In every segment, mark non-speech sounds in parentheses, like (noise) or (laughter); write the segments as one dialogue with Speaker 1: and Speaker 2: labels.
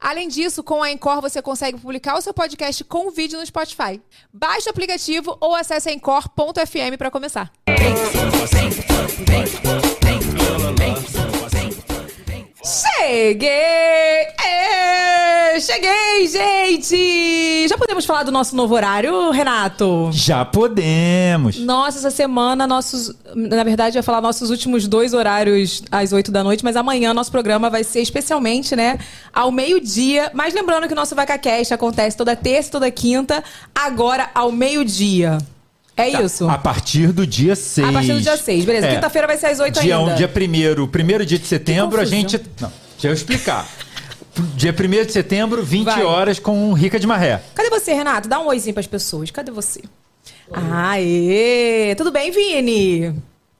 Speaker 1: Além disso, com a Encore você consegue publicar o seu podcast com vídeo no Spotify. Baixe o aplicativo ou acesse encore.fm para começar. Cheguei! É, cheguei, gente! Já podemos falar do nosso novo horário, Renato?
Speaker 2: Já podemos.
Speaker 1: Nossa, essa semana, nossos. Na verdade, eu ia falar nossos últimos dois horários às 8 da noite, mas amanhã nosso programa vai ser especialmente, né, ao meio-dia. Mas lembrando que o nosso VacaCast acontece toda terça e toda quinta, agora ao meio-dia. É
Speaker 2: Tá,
Speaker 1: isso?
Speaker 2: A partir do dia 6.
Speaker 1: A partir do dia 6, beleza.
Speaker 2: É.
Speaker 1: Quinta-feira vai ser às 8
Speaker 2: dia
Speaker 1: ainda.
Speaker 2: Um, dia primeiro, primeiro dia de setembro, a gente. Não, deixa eu explicar. Dia 1 de setembro, 20
Speaker 1: Vai.
Speaker 2: horas com Rica de Marré.
Speaker 1: Cadê você, Renato? Dá um oizinho pras pessoas. Cadê você? Aê! Tudo bem, Vini?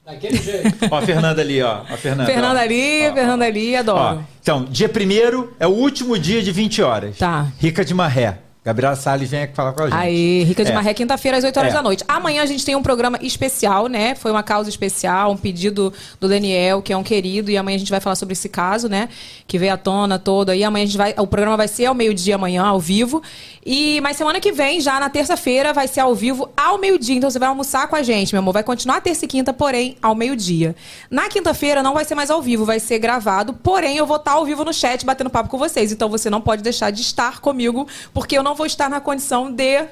Speaker 3: Daquele jeito.
Speaker 2: Ó, a Fernanda ali, ó. A Fernanda.
Speaker 1: Fernanda
Speaker 2: ó.
Speaker 1: ali,
Speaker 2: Ó,
Speaker 1: Fernanda ali,
Speaker 2: ó.
Speaker 1: adoro.
Speaker 2: Então, dia primeiro é o último dia de 20 horas.
Speaker 1: Tá.
Speaker 2: Rica de Marré. Gabriela Salles vem aqui falar com a gente.
Speaker 1: Aí, Rica de
Speaker 2: É.
Speaker 1: Marré, quinta-feira, às 8 horas
Speaker 2: É.
Speaker 1: da noite. Amanhã a gente tem um programa especial, né? Foi uma causa especial, um pedido do Daniel, que é um querido, e amanhã a gente vai falar sobre esse caso, né? Que veio à tona todo aí. Amanhã a gente vai. O programa vai ser ao meio-dia amanhã, ao vivo. E mas semana que vem, já na terça-feira, vai ser ao vivo ao meio-dia. Então você vai almoçar com a gente, meu amor. Vai continuar terça e quinta, porém, ao meio-dia. Na quinta-feira não vai ser mais ao vivo, vai ser gravado. Porém, eu vou estar ao vivo no chat batendo papo com vocês. Então você não pode deixar de estar comigo, porque eu não vou estar na condição de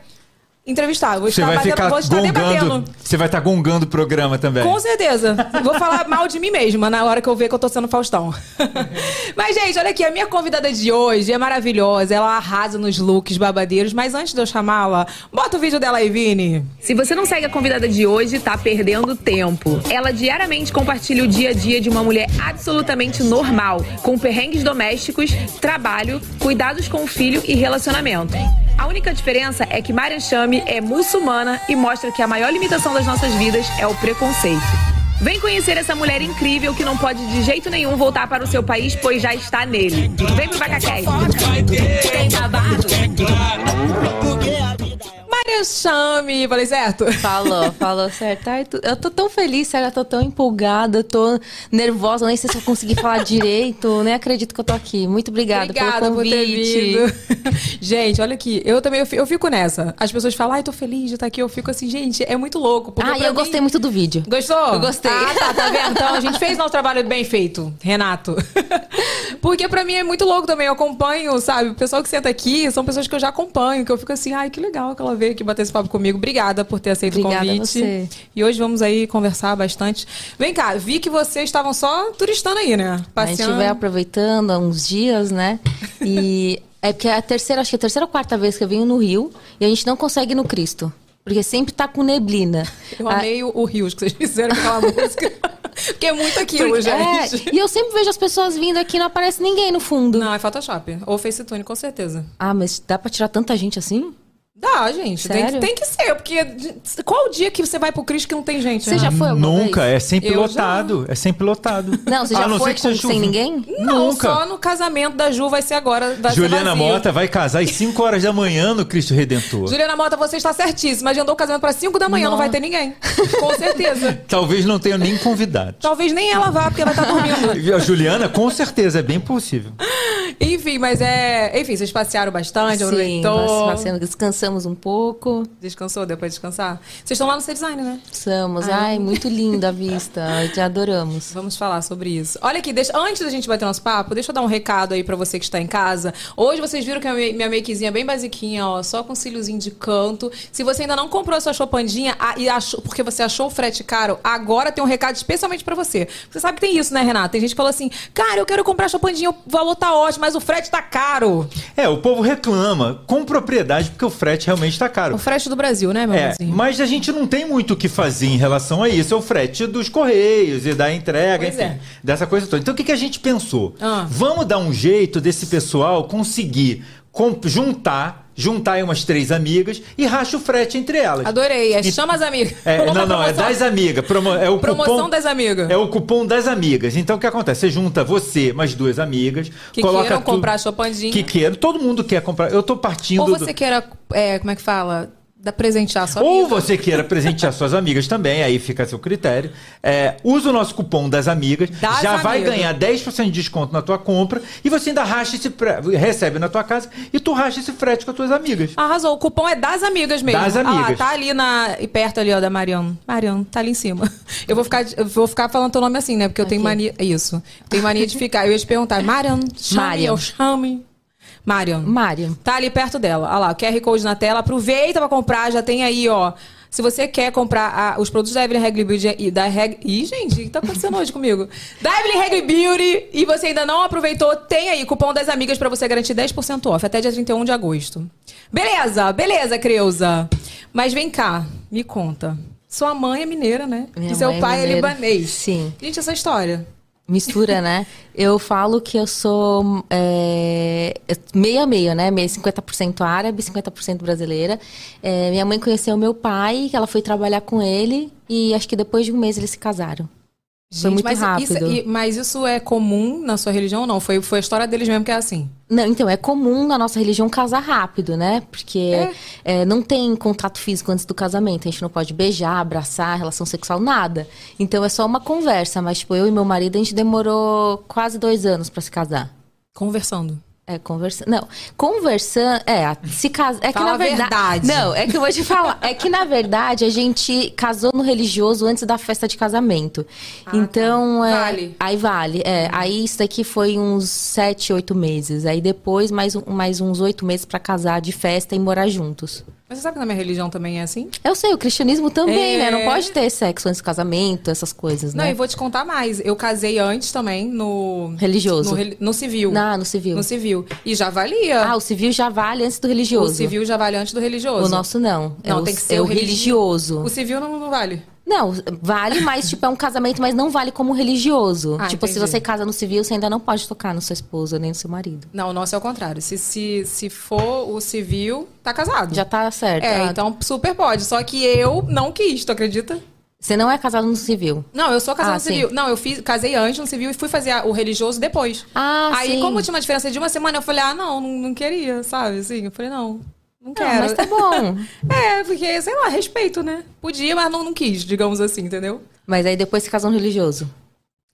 Speaker 1: entrevistar. Vou
Speaker 2: Você
Speaker 1: estar,
Speaker 2: vai
Speaker 1: batendo,
Speaker 2: ficar
Speaker 1: vou estar
Speaker 2: gongando.
Speaker 1: debatendo.
Speaker 2: Você vai estar gongando o programa também.
Speaker 1: Com certeza. Vou falar mal de mim mesma na hora que eu ver que eu tô sendo Faustão. (laughs) mas, gente, olha aqui, a minha convidada de hoje é maravilhosa. Ela arrasa nos looks babadeiros. Mas antes de eu chamá-la, bota o vídeo dela aí, Vini.
Speaker 4: Se você não segue a convidada de hoje, tá perdendo tempo. Ela diariamente compartilha o dia a dia de uma mulher absolutamente normal, com perrengues domésticos, trabalho, cuidados com o filho e relacionamento. A única diferença é que Mariam Chame é muçulmana e mostra que a maior limitação das nossas vidas é o preconceito. Vem conhecer essa mulher incrível que não pode de jeito nenhum voltar para o seu país, pois já está nele. Vem pro Vacacast.
Speaker 1: Maria Chame, falei certo?
Speaker 5: Falou, (laughs) falou certo. Ai, tu- eu tô tão feliz, sério, eu tô tão empolgada, eu tô nervosa, nem sei se eu consegui falar direito, nem acredito que eu tô aqui. Muito obrigada,
Speaker 1: Obrigada
Speaker 5: pelo
Speaker 1: por ter
Speaker 5: convite.
Speaker 1: vindo. (laughs) gente, olha aqui, eu também eu fi- eu fico nessa. As pessoas falam, ai, tô feliz de estar aqui. Eu fico assim, gente, é muito louco. porque
Speaker 5: Ah, e
Speaker 1: pra
Speaker 5: eu
Speaker 1: mim-
Speaker 5: gostei muito do vídeo.
Speaker 1: Gostou?
Speaker 5: Eu gostei.
Speaker 1: Ah, tá, tá vendo? Então a gente fez nosso trabalho bem feito, Renato. (laughs) Porque pra mim é muito louco também. Eu acompanho, sabe? O pessoal que senta aqui são pessoas que eu já acompanho, que eu fico assim, ai, que legal que ela veio aqui bater esse papo comigo. Obrigada por ter aceito
Speaker 5: Obrigada
Speaker 1: o convite.
Speaker 5: você.
Speaker 1: E hoje vamos aí conversar bastante. Vem cá, vi que vocês estavam só turistando aí, né?
Speaker 5: A gente
Speaker 1: Passeando.
Speaker 5: vai aproveitando há uns dias, né? E (laughs) é porque é a terceira, acho que é a terceira ou quarta vez que eu venho no Rio e a gente não consegue ir no Cristo. Porque sempre tá com neblina.
Speaker 1: Eu
Speaker 5: Ah,
Speaker 1: amei o, o Rios que vocês fizeram com aquela (laughs) música. Porque é muito aquilo,
Speaker 5: porque-
Speaker 1: gente.
Speaker 5: é, e eu sempre vejo as pessoas vindo aqui e não aparece ninguém no fundo.
Speaker 1: Não, é Photoshop. Ou Facetune, com certeza.
Speaker 5: Ah, mas dá pra tirar tanta gente assim?
Speaker 1: Dá, gente. Tem que, tem que ser, porque qual o dia que você vai pro Cristo que não tem gente?
Speaker 5: Você
Speaker 1: né?
Speaker 5: já foi alguma
Speaker 2: Nunca,
Speaker 5: vez?
Speaker 2: é sempre
Speaker 1: Eu
Speaker 2: lotado. É sempre lotado. (laughs)
Speaker 5: Não, você
Speaker 2: A
Speaker 5: já
Speaker 2: não
Speaker 5: foi
Speaker 2: ser que
Speaker 5: com-
Speaker 2: seja
Speaker 5: sem ninguém?
Speaker 1: Não,
Speaker 2: Nunca.
Speaker 1: só no casamento da Ju vai ser agora. Vai ser
Speaker 2: Juliana
Speaker 1: vazio.
Speaker 2: Mota vai casar às 5 horas da manhã no Cristo Redentor.
Speaker 1: Juliana Mota, você está certíssima. Agendou o casamento para 5 da manhã, não.
Speaker 5: Não.
Speaker 1: vai ter ninguém. Com certeza. (laughs)
Speaker 2: Talvez não tenha nem convidado.
Speaker 1: Talvez nem ela vá, porque vai estar dormindo. (laughs)
Speaker 2: A Juliana, com certeza, é bem possível.
Speaker 1: Enfim, mas é. Enfim, vocês passearam bastante,
Speaker 5: Sim,
Speaker 1: aproveitou.
Speaker 5: nós passeamos, descansamos um pouco.
Speaker 1: Descansou, deu pra descansar? Vocês estão lá no C-Design, né?
Speaker 5: Estamos. Ai, muito linda a vista. (laughs) Te adoramos.
Speaker 1: Vamos falar sobre isso. Olha aqui, deixa- antes da gente bater nosso papo, deixa eu dar um recado aí pra você que está em casa. Hoje vocês viram que a minha makezinha é bem basiquinha, ó, só com cíliozinho de canto. Se você ainda não comprou a sua chopandinha ah, e achou, porque você achou o frete caro, agora tem um recado especialmente pra você. Você sabe que tem isso, né, Renata? Tem gente que falou assim: "Cara, eu quero comprar a chopandinha, o valor tá ótimo, mas o frete tá caro".
Speaker 2: É, o povo reclama com propriedade porque o frete realmente tá caro.
Speaker 1: O frete do Brasil, né, meu
Speaker 2: É,
Speaker 1: amorzinho?
Speaker 2: mas a gente não tem muito o que fazer em relação a isso. É o frete dos correios e da entrega,
Speaker 1: Pois
Speaker 2: enfim,
Speaker 1: é.
Speaker 2: dessa coisa toda. Então o que, que a gente pensou?
Speaker 1: Ah.
Speaker 2: Vamos dar um jeito desse pessoal conseguir juntar juntar aí umas três amigas e racha o frete entre elas.
Speaker 1: Adorei. É chama as amigas.
Speaker 2: É, não, não, é das amigas. Promo- é o
Speaker 1: Promoção
Speaker 2: cupom,
Speaker 1: das amigas.
Speaker 2: É o cupom das amigas. Então o que acontece? Você junta você, mais duas amigas,
Speaker 1: Que
Speaker 2: coloca
Speaker 1: queiram
Speaker 2: tudo-
Speaker 1: comprar chopandinha.
Speaker 2: Que queiram. Todo mundo quer comprar. Eu tô partindo.
Speaker 1: Ou
Speaker 2: do-
Speaker 1: você queira, é, como é que fala? Da presentear sua
Speaker 2: Ou
Speaker 1: amiga.
Speaker 2: você queira presentear suas amigas também, aí fica a seu critério. É, usa o nosso cupom das amigas,
Speaker 1: Das
Speaker 2: já vai
Speaker 1: amigas.
Speaker 2: ganhar 10% de desconto na tua compra e você ainda racha esse pre- recebe na tua casa e tu racha esse frete com as tuas amigas.
Speaker 1: Arrasou. O cupom é das amigas mesmo.
Speaker 2: Das
Speaker 1: Ah
Speaker 2: amigas.
Speaker 1: tá ali na, e perto ali, ó, da Mariana. Mariana, tá ali em cima. Eu vou ficar, eu vou ficar falando teu nome assim, né? Porque eu tenho
Speaker 5: Aqui.
Speaker 1: mania. Isso. Eu tenho mania de ficar. Eu ia te perguntar, Mariana, chame,
Speaker 5: Mariam.
Speaker 1: eu chame. Mariana.
Speaker 5: Mário.
Speaker 1: Tá ali perto dela. Olha lá, QR Code na tela. Aproveita pra comprar, já tem aí, ó. Se você quer comprar a- os produtos da Evelyn Regli Beauty e da Reg... Ih, gente, o que tá acontecendo hoje comigo? (laughs) Da Evelyn Regli Beauty e você ainda não aproveitou, tem aí cupom das amigas pra você garantir 10% off até dia 31 de agosto. Beleza, beleza, Creuza. Mas vem cá, me conta. Sua mãe é mineira, né?
Speaker 5: Minha
Speaker 1: e seu
Speaker 5: é
Speaker 1: pai é
Speaker 5: mineira.
Speaker 1: libanês.
Speaker 5: Sim.
Speaker 1: Gente, essa história.
Speaker 5: Mistura, né? Eu falo que eu sou é, meio a meio, né? Meio 50% árabe, 50% brasileira. É, minha mãe conheceu meu pai, ela foi trabalhar com ele e acho que depois de um mês eles se casaram. Foi muito
Speaker 1: mas
Speaker 5: rápido.
Speaker 1: Isso, mas isso é comum na sua religião ou não? Foi, foi a história deles mesmo que é assim.
Speaker 5: Não, então, é comum na nossa religião casar rápido, né? Porque é, não tem contato físico antes do casamento. A gente não pode beijar, abraçar, relação sexual, nada. Então é só uma conversa. Mas, tipo, eu e meu marido, a gente demorou quase dois anos pra se casar.
Speaker 1: Conversando.
Speaker 5: É, conversando. Não, conversando. É, se casa. É que
Speaker 1: Fala
Speaker 5: na
Speaker 1: a
Speaker 5: verdade.
Speaker 1: verdade.
Speaker 5: Não, é que eu vou te falar. É que na verdade a gente casou no religioso antes da festa de casamento. então.
Speaker 1: tá.
Speaker 5: é,
Speaker 1: Vale.
Speaker 5: Aí vale. É, aí isso daqui foi uns sete, oito meses. Aí depois mais, mais uns oito meses pra casar de festa e morar juntos.
Speaker 1: Mas você sabe que na minha religião também é assim?
Speaker 5: Eu sei, o cristianismo também,
Speaker 1: É.
Speaker 5: né? Não pode ter sexo antes do casamento, essas coisas,
Speaker 1: Não,
Speaker 5: né?
Speaker 1: e vou te contar mais. Eu casei antes também no.
Speaker 5: Religioso.
Speaker 1: No, no civil.
Speaker 5: Ah, no civil.
Speaker 1: No civil. E já valia.
Speaker 5: Ah, o civil já vale antes do
Speaker 1: o
Speaker 5: religioso.
Speaker 1: civil já vale antes do religioso.
Speaker 5: O nosso não. É
Speaker 1: Não,
Speaker 5: o,
Speaker 1: tem que ser
Speaker 5: é
Speaker 1: o
Speaker 5: o religioso.
Speaker 1: O civil não, não vale.
Speaker 5: Não, vale, mas tipo, é um casamento, mas não vale como religioso.
Speaker 1: Ah,
Speaker 5: tipo, se
Speaker 1: entendi.
Speaker 5: você casa no civil, você ainda não pode tocar na sua esposa nem no seu marido.
Speaker 1: Não, o nosso é o contrário. Se, se, se for o civil, tá casado.
Speaker 5: Já tá certo.
Speaker 1: É,
Speaker 5: Ah,
Speaker 1: então super pode. Só que eu não quis, tu acredita?
Speaker 5: Você não é casado no civil.
Speaker 1: Não, eu sou casada
Speaker 5: Ah,
Speaker 1: no civil. Não, eu fiz, casei antes no civil e fui fazer o religioso depois.
Speaker 5: Ah,
Speaker 1: Aí,
Speaker 5: sim.
Speaker 1: como tinha uma diferença de uma semana, eu falei, ah, não, não, não queria, sabe? Assim, eu falei, não, não
Speaker 5: Não,
Speaker 1: quero.
Speaker 5: mas tá bom. (laughs)
Speaker 1: É, porque, sei lá, respeito, né? Podia, mas não, não quis, digamos assim, entendeu?
Speaker 5: mas aí depois você casou no religioso.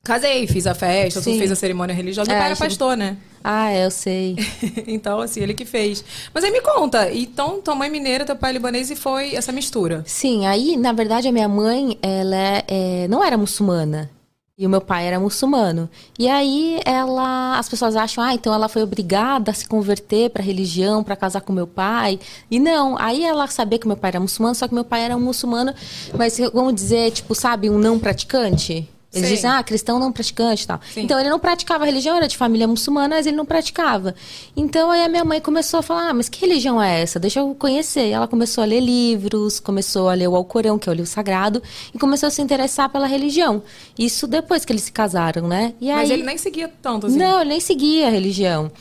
Speaker 1: Casei, fiz a festa,
Speaker 5: Sim.
Speaker 1: fiz a cerimônia religiosa. Meu
Speaker 5: É,
Speaker 1: pai era pastor, né?
Speaker 5: Ah, é, eu sei. (laughs)
Speaker 1: então, assim, ele que fez. Mas aí me conta, então tua mãe mineira, teu pai libanês e foi essa mistura.
Speaker 5: Sim, aí, na verdade, a minha mãe, ela é- é, não era muçulmana. E o meu pai era muçulmano. E aí, ela, as pessoas acham, ah, então ela foi obrigada a se converter para religião, para casar com meu pai. E não, aí ela sabia que meu pai era muçulmano, só que meu pai era um muçulmano, mas vamos dizer, tipo, sabe, um não praticante. Eles
Speaker 1: Sim.
Speaker 5: dizem, ah, cristão não praticante e tal.
Speaker 1: Sim.
Speaker 5: Então ele não praticava religião, era de família muçulmana, mas ele não praticava. Então aí a minha mãe começou a falar, ah, mas que religião é essa? Deixa eu conhecer. Ela começou a ler livros, começou a ler o Alcorão, que é o livro sagrado, e começou a se interessar pela religião. Isso depois que eles se casaram, né? E
Speaker 1: Mas
Speaker 5: aí...
Speaker 1: ele nem seguia tanto, assim.
Speaker 5: Não, ele nem seguia a religião.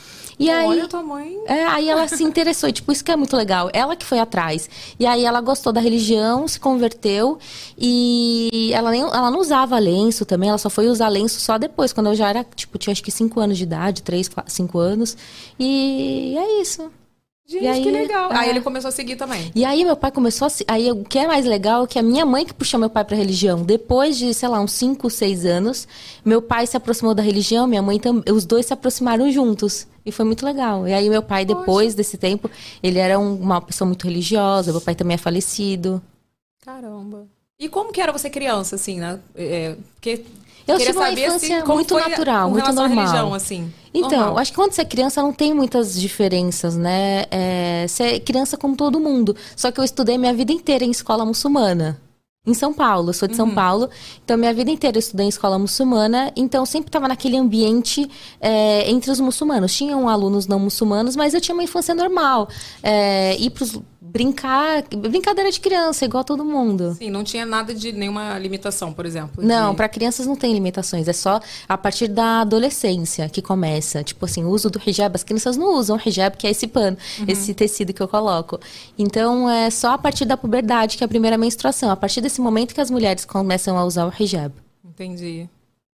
Speaker 5: E aí...
Speaker 1: Olha, tua mãe...
Speaker 5: É, aí ela se interessou, e, tipo, isso que é muito legal. Ela que foi atrás. E aí ela gostou da religião, se converteu e ela, nem, ela não usava lenço também, ela só foi usar lenço só depois, quando eu já era, tipo, tinha acho que 5 anos de idade, 3, 5 anos. E é isso.
Speaker 1: Gente,
Speaker 5: aí,
Speaker 1: que legal.
Speaker 5: é.
Speaker 1: Aí ele começou a seguir também.
Speaker 5: E aí meu pai começou a. se- Aí o que é mais legal é que a minha mãe que puxou meu pai pra religião. Depois de, sei lá, uns 5, 6 anos, meu pai se aproximou da religião, minha mãe também. Os dois se aproximaram juntos. E foi muito legal. E aí meu pai, depois desse tempo, ele era um- uma pessoa muito religiosa, meu pai também é falecido.
Speaker 1: Caramba. E como que era você criança, assim, né? É, porque
Speaker 5: Eu tive uma
Speaker 1: saber, assim,
Speaker 5: infância
Speaker 1: como
Speaker 5: muito natural, muito normal.
Speaker 1: religião, assim.
Speaker 5: Então,
Speaker 1: Normal.
Speaker 5: acho que quando você é criança não tem muitas diferenças, né? É, você é criança como todo mundo. Só que eu estudei minha vida inteira em escola muçulmana. Em São Paulo, sou de São
Speaker 1: Uhum.
Speaker 5: Paulo, então minha vida inteira eu estudei em escola muçulmana, então sempre estava naquele ambiente é, entre os muçulmanos. Tinham alunos não muçulmanos, mas eu tinha uma infância normal. É, ir para os brincar, brincadeira de criança, igual todo mundo.
Speaker 1: Sim, não tinha nada de nenhuma limitação, por exemplo.
Speaker 5: Não,
Speaker 1: de...
Speaker 5: para crianças não tem limitações. É só a partir da adolescência que começa. Tipo assim, o uso do hijab. As crianças não usam hijab, que é esse pano, uhum. esse tecido que eu coloco. Então, é só a partir da puberdade, que é a primeira menstruação. A partir desse momento que as mulheres começam a usar o hijab.
Speaker 1: Entendi.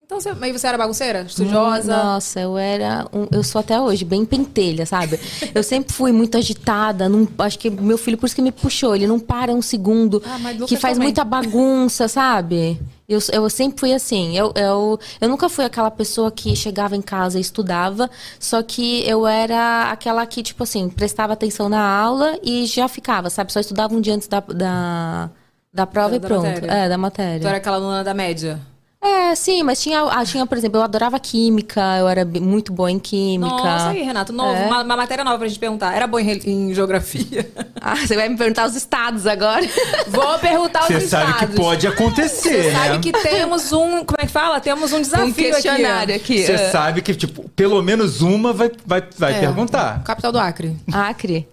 Speaker 1: Então, você, mas você era bagunceira? Estudiosa?
Speaker 5: Nossa, eu era. Um, eu sou até hoje, bem pentelha, sabe? Eu sempre fui muito agitada. Não, acho que meu filho, por isso que me puxou. Ele não para um segundo. Ah, que faz também. muita bagunça, sabe? Eu, eu sempre fui assim. Eu, eu, eu nunca fui aquela pessoa que chegava em casa e estudava. Só que eu era aquela que, tipo assim, prestava atenção na aula e já ficava, sabe? Só estudava um dia antes da, da, da prova da, e pronto. Matéria. É, da matéria.
Speaker 1: Então era aquela aluna da média?
Speaker 5: É, sim, mas tinha, ah, tinha, por exemplo, eu adorava química, eu era muito boa em química.
Speaker 1: Nossa, aí, Renato, novo, é. uma, uma, matéria nova pra gente perguntar. Era boa em, em, geografia? (laughs)
Speaker 5: Ah, você vai me perguntar os estados agora? (laughs)
Speaker 1: Vou perguntar os
Speaker 2: você
Speaker 1: estados.
Speaker 2: Você sabe que pode acontecer,
Speaker 1: Você
Speaker 2: né?
Speaker 1: sabe que temos um, como é que fala? Temos um desafio um
Speaker 5: questionário aqui.
Speaker 2: Você é. sabe que, tipo, pelo menos uma vai, vai, vai é. perguntar.
Speaker 1: Capital do Acre.
Speaker 5: Acre.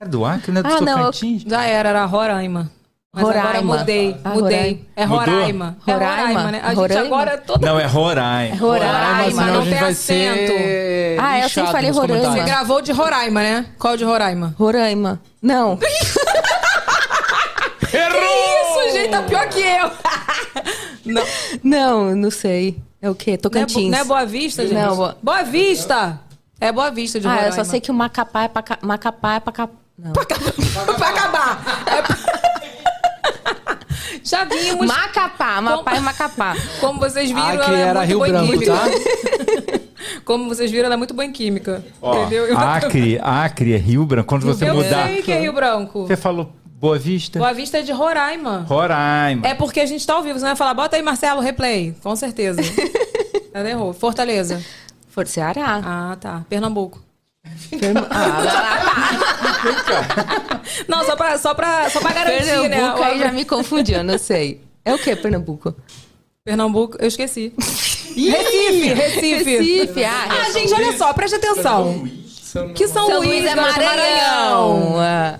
Speaker 2: É do Acre, né? Do ah,
Speaker 1: Tocantins? Não, já era, era Roraima. Mas Roraima. agora mudei, ah, mudei. É Roraima.
Speaker 5: É Roraima, né?
Speaker 1: A gente agora é toda...
Speaker 2: Não, é Roraima.
Speaker 5: É Roraima,
Speaker 1: Roraima não tem acento.
Speaker 5: Ah, eu sempre falei Roraima.
Speaker 1: Você gravou de Roraima, né? Qual de Roraima?
Speaker 5: Roraima. Não. (laughs)
Speaker 2: Errou!
Speaker 1: Que isso, gente? Tá pior que eu. (laughs)
Speaker 5: não. não, não sei. É o quê? Tocantins.
Speaker 1: Não é, Boa Vista, gente?
Speaker 5: Não, Boa...
Speaker 1: Boa Vista! É Boa Vista de Roraima.
Speaker 5: Ah, eu só sei que o Macapá é pra... Macapá é pra... Não.
Speaker 1: Pra, (laughs) pra acabar. É pra... Já vimos.
Speaker 5: Macapá, Mapá e Macapá.
Speaker 1: Como vocês viram,
Speaker 2: Acre ela é era muito Rio boa Branco, em química.
Speaker 1: Tá? (laughs) Como vocês viram, ela é muito boa em química. Ó, entendeu?
Speaker 2: Acre, Acre é Rio Branco. Quando você
Speaker 1: eu
Speaker 2: mudar.
Speaker 1: Eu sei que é Rio Branco.
Speaker 2: Você falou Boa Vista?
Speaker 1: Boa Vista é de Roraima.
Speaker 2: Roraima.
Speaker 1: É porque a gente tá ao vivo. Você vai falar, bota aí, Marcelo, replay. Com certeza. (laughs) Ela errou. Fortaleza.
Speaker 5: Força Ceará.
Speaker 1: Ah, tá. Pernambuco. Ah, não, só pra, só pra, só pra garantir,
Speaker 5: Pernambuco
Speaker 1: né?
Speaker 5: Pernambuco aí já me confundiu, não sei. É o que, Pernambuco?
Speaker 1: Pernambuco, eu esqueci. Recife, Recife.
Speaker 5: Recife, ah,
Speaker 1: ah gente, olha só, preste atenção. Que São, São Luís, Luís é Maranhão. Maranhão.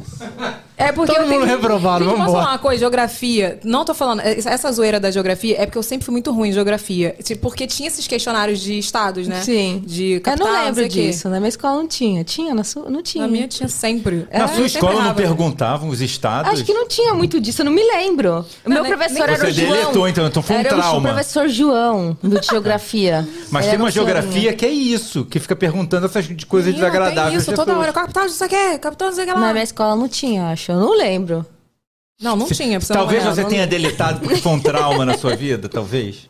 Speaker 1: É porque
Speaker 2: Todo
Speaker 1: eu tenho...
Speaker 2: mundo reprovado,
Speaker 1: Gente,
Speaker 2: vamos
Speaker 1: posso falar uma coisa? Geografia. Não tô falando. Essa zoeira da geografia é porque eu sempre fui muito ruim em geografia. Porque tinha esses questionários de estados, né?
Speaker 5: Sim.
Speaker 1: De capital,
Speaker 5: Eu não lembro
Speaker 1: não
Speaker 5: disso. Na minha escola não tinha. Tinha? Na sua? Não tinha.
Speaker 1: Na minha tinha sempre.
Speaker 2: Na sua escola não perguntavam os estados?
Speaker 5: Acho que não tinha muito disso. Eu não me lembro. O meu professor nem... era
Speaker 2: Você
Speaker 5: o João.
Speaker 2: deletou, então. Então foi um
Speaker 5: era
Speaker 2: trauma.
Speaker 5: o professor João, do de (laughs) geografia.
Speaker 2: Mas tem uma geografia que é isso. Que fica perguntando essas coisas desagradáveis.
Speaker 1: Isso toda hora. Capital, isso aqui, capital, isso aqui lá.
Speaker 5: Na minha escola não tinha, acho. Eu não lembro.
Speaker 1: Não, não tinha.
Speaker 2: Talvez
Speaker 1: não
Speaker 2: você
Speaker 1: não...
Speaker 2: tenha deletado porque foi um trauma na sua vida, (laughs) talvez.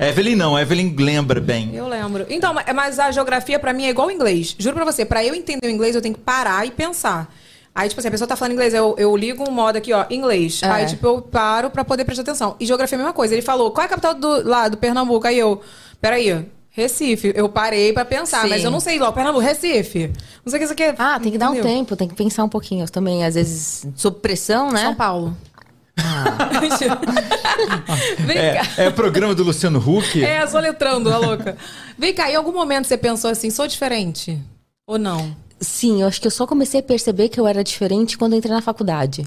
Speaker 2: Evelyn não, Evelyn lembra bem.
Speaker 1: Eu lembro. Então, mas a geografia para mim é igual inglês. Juro pra você, para eu entender o inglês eu tenho que parar e pensar. Aí, tipo assim, a pessoa tá falando inglês, eu, eu ligo um modo aqui, ó, inglês. É. Aí, tipo, eu paro pra poder prestar atenção. E geografia é a mesma coisa. Ele falou, qual é a capital do, lá, do Pernambuco? Aí eu, peraí, Recife. Eu parei para pensar, Sim. mas eu não sei lá, Pernambuco, Recife. Não sei o que isso aqui é.
Speaker 5: Ah, tem que dar um tempo, tem que pensar um pouquinho. Eu também, às vezes, sob pressão, né?
Speaker 1: São Paulo. Ah. (laughs)
Speaker 2: Vem é, cá. É o programa do Luciano Huck?
Speaker 1: É, só letrando, a louca. Vem cá, em algum momento você pensou assim, sou diferente? Ou não?
Speaker 5: Sim, eu acho que eu só comecei a perceber que eu era diferente quando entrei na faculdade.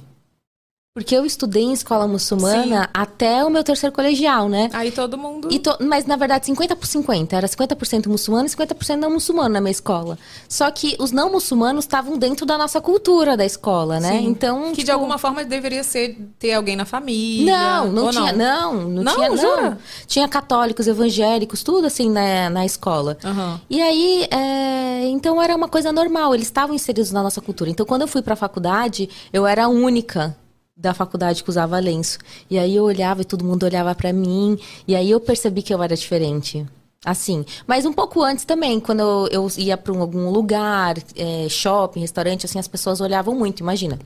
Speaker 5: Porque eu estudei em escola muçulmana Sim. até o meu terceiro colegial, né?
Speaker 1: Aí todo mundo.
Speaker 5: To... Mas na verdade, 50 por 50. Era 50% muçulmano e 50% não muçulmano na minha escola. Só que os não muçulmanos estavam dentro da nossa cultura da escola, né?
Speaker 1: Sim.
Speaker 5: Então.
Speaker 1: Que tipo... de alguma forma deveria ser ter alguém na família.
Speaker 5: Não, não tinha. Não, não, não, não tinha. Jura? Não. Tinha católicos, evangélicos, tudo assim na, na escola.
Speaker 1: Uhum.
Speaker 5: E aí, é... então era uma coisa normal. Eles estavam inseridos na nossa cultura. Então, quando eu fui pra faculdade, eu era a única da faculdade que usava lenço. E aí eu olhava e todo mundo olhava para mim. E aí eu percebi que eu era diferente. Assim. Mas um pouco antes também, quando eu, eu ia para algum lugar, é, shopping, restaurante, assim, as pessoas olhavam muito. Imagina.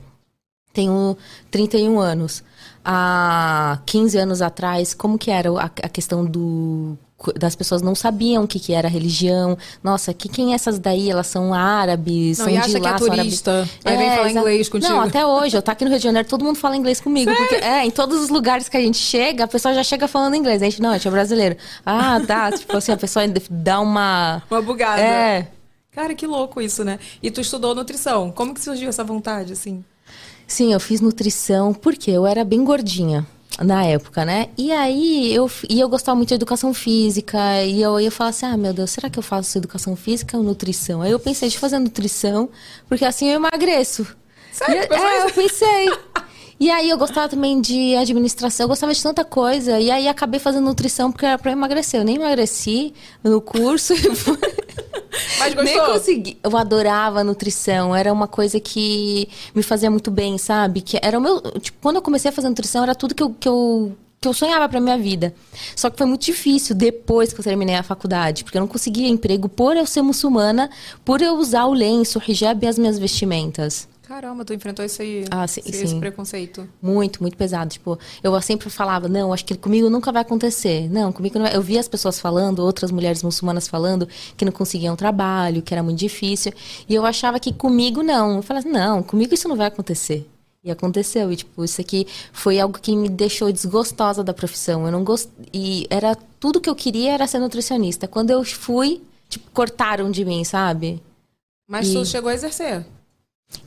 Speaker 5: Tenho 31 anos. Há 15 anos atrás, como que era a, a questão do das pessoas não sabiam o que, que era religião. Nossa, que quem é essas daí? Elas são árabes,
Speaker 1: não,
Speaker 5: são
Speaker 1: e
Speaker 5: de
Speaker 1: acha
Speaker 5: lá,
Speaker 1: que é turista. Aí é, vem falar inglês contigo.
Speaker 5: Não, até hoje. Eu tô aqui no Rio de Janeiro, todo mundo fala inglês comigo. Porque, é, em todos os lugares que a gente chega, a pessoa já chega falando inglês. A gente, não, a gente é brasileiro. Ah, tá. tipo assim, a pessoa dá uma...
Speaker 1: Uma bugada.
Speaker 5: É.
Speaker 1: Cara, que louco isso, né? E tu estudou nutrição. Como que surgiu essa vontade, assim?
Speaker 5: Sim, eu fiz nutrição porque eu era bem gordinha na época, né? E aí eu, e eu gostava muito de educação física e eu ia falar assim: ah, meu Deus, será que eu faço educação física ou nutrição? Aí eu pensei de fazer nutrição, porque assim eu emagreço.
Speaker 1: Sério?
Speaker 5: E, é, eu pensei. E aí eu gostava também de administração, eu gostava de tanta coisa. E aí acabei fazendo nutrição porque era pra emagrecer. Eu nem emagreci no curso. (laughs) (laughs)
Speaker 1: Mas gostou?
Speaker 5: Nem consegui. Eu adorava nutrição. Era uma coisa que me fazia muito bem, sabe? Que era o meu. Tipo, quando eu comecei a fazer nutrição, era tudo que eu, que eu que eu sonhava para minha vida. Só que foi muito difícil depois que eu terminei a faculdade, porque eu não conseguia emprego por eu ser muçulmana, por eu usar o lenço, o hijab e as minhas vestimentas.
Speaker 1: Caramba, tu enfrentou isso aí,
Speaker 5: Ah, sim,
Speaker 1: esse,
Speaker 5: sim.
Speaker 1: preconceito.
Speaker 5: Muito, muito pesado. Tipo, eu sempre falava, não, acho que comigo nunca vai acontecer. Não, comigo não vai. Eu via as pessoas falando, outras mulheres muçulmanas falando que não conseguiam trabalho, que era muito difícil. E eu achava que comigo não. Eu falava, assim, não, comigo isso não vai acontecer. E aconteceu. E, tipo, isso aqui foi algo que me deixou desgostosa da profissão. Eu não gost... E era tudo que eu queria era ser nutricionista. Quando eu fui, tipo, cortaram de mim, sabe?
Speaker 1: Mas
Speaker 5: E-
Speaker 1: tu chegou a exercer.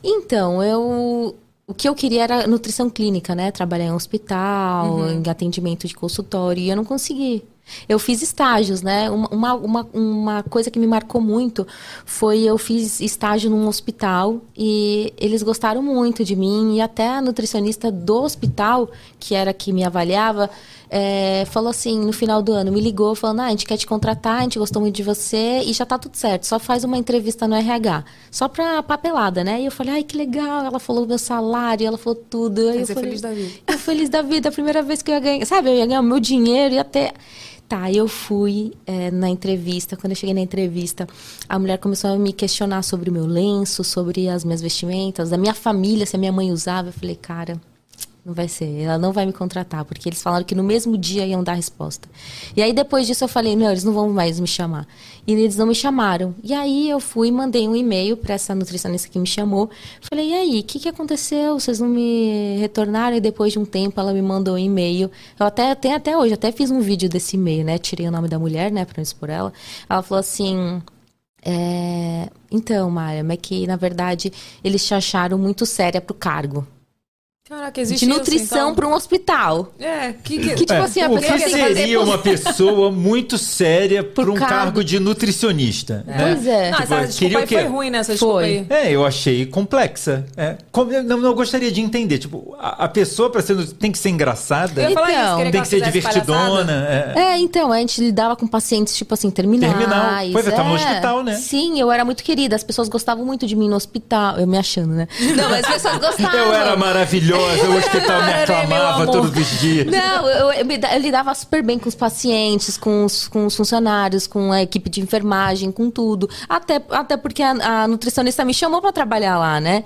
Speaker 5: Então, eu. O que eu queria era nutrição clínica, né? Trabalhar em hospital, em atendimento de consultório, e eu não consegui. Eu fiz estágios, né? Uma, uma, uma, uma coisa que me marcou muito foi eu fiz estágio num hospital e eles gostaram muito de mim e até a nutricionista do hospital, que era que me avaliava, é, falou assim, no final do ano, me ligou falando, ah, a gente quer te contratar, a gente gostou muito de você e já tá tudo certo, só faz uma entrevista no RH. Só pra papelada, né? E eu falei, ai, que legal. Ela falou meu salário, ela falou tudo. Aí eu falei,
Speaker 1: feliz da vida.
Speaker 5: Eu feliz da vida, a primeira vez que eu ia ganhar, sabe, eu ia ganhar o meu dinheiro e até... Tá, eu fui é, na entrevista. Quando eu cheguei na entrevista, a mulher começou a me questionar sobre o meu lenço, sobre as minhas vestimentas, da minha família, se a minha mãe usava. Eu falei, cara, não vai ser, ela não vai me contratar, porque eles falaram que no mesmo dia iam dar a resposta. E aí depois disso eu falei, não, eles não vão mais me chamar. E eles não me chamaram. E aí eu fui mandei um e-mail para essa nutricionista que me chamou. Falei, e aí, o que, que aconteceu? Vocês não me retornaram? E depois de um tempo ela me mandou um e-mail. Eu até, até, até hoje, até fiz um vídeo desse e-mail, né? Tirei o nome da mulher, né, pra não expor ela. Ela falou assim. É, então, Mária, mas que na verdade eles te acharam muito séria pro cargo.
Speaker 1: Caraca, existe
Speaker 5: De nutrição
Speaker 1: então?
Speaker 5: para um hospital.
Speaker 1: É, que, que...
Speaker 5: Que, tipo
Speaker 2: É,
Speaker 5: assim, a
Speaker 2: o
Speaker 5: pessoa
Speaker 2: que seria uma pessoa muito séria por um
Speaker 5: cargo.
Speaker 2: cargo de nutricionista? né?
Speaker 5: Pois é.
Speaker 1: Não,
Speaker 2: Tipo,
Speaker 1: essa desculpa aí foi ruim, né? Essa desculpa
Speaker 5: Foi.
Speaker 1: aí.
Speaker 2: É, eu achei complexa. É, como- eu não, não gostaria de entender. Tipo, a, a pessoa para ser tem que ser engraçada,
Speaker 1: Eu ia falar
Speaker 5: Então,
Speaker 1: isso,
Speaker 2: tem que ser divertidona. é.
Speaker 5: É, então, a gente lidava com pacientes, tipo assim, terminais.
Speaker 2: Terminal. Pois é, tava no
Speaker 5: é.
Speaker 2: hospital, né?
Speaker 5: Sim, eu era muito querida. As pessoas gostavam muito de mim no hospital. Eu me achando, né? Não, mas as pessoas (laughs) gostavam.
Speaker 2: Eu era maravilhosa, o hospital me aclamava todos os dias.
Speaker 5: Não, eu, eu, eu lidava super bem com os pacientes, com os, com os funcionários, com a equipe de enfermagem, com tudo. Até, até porque a, a nutricionista me chamou pra trabalhar lá, né?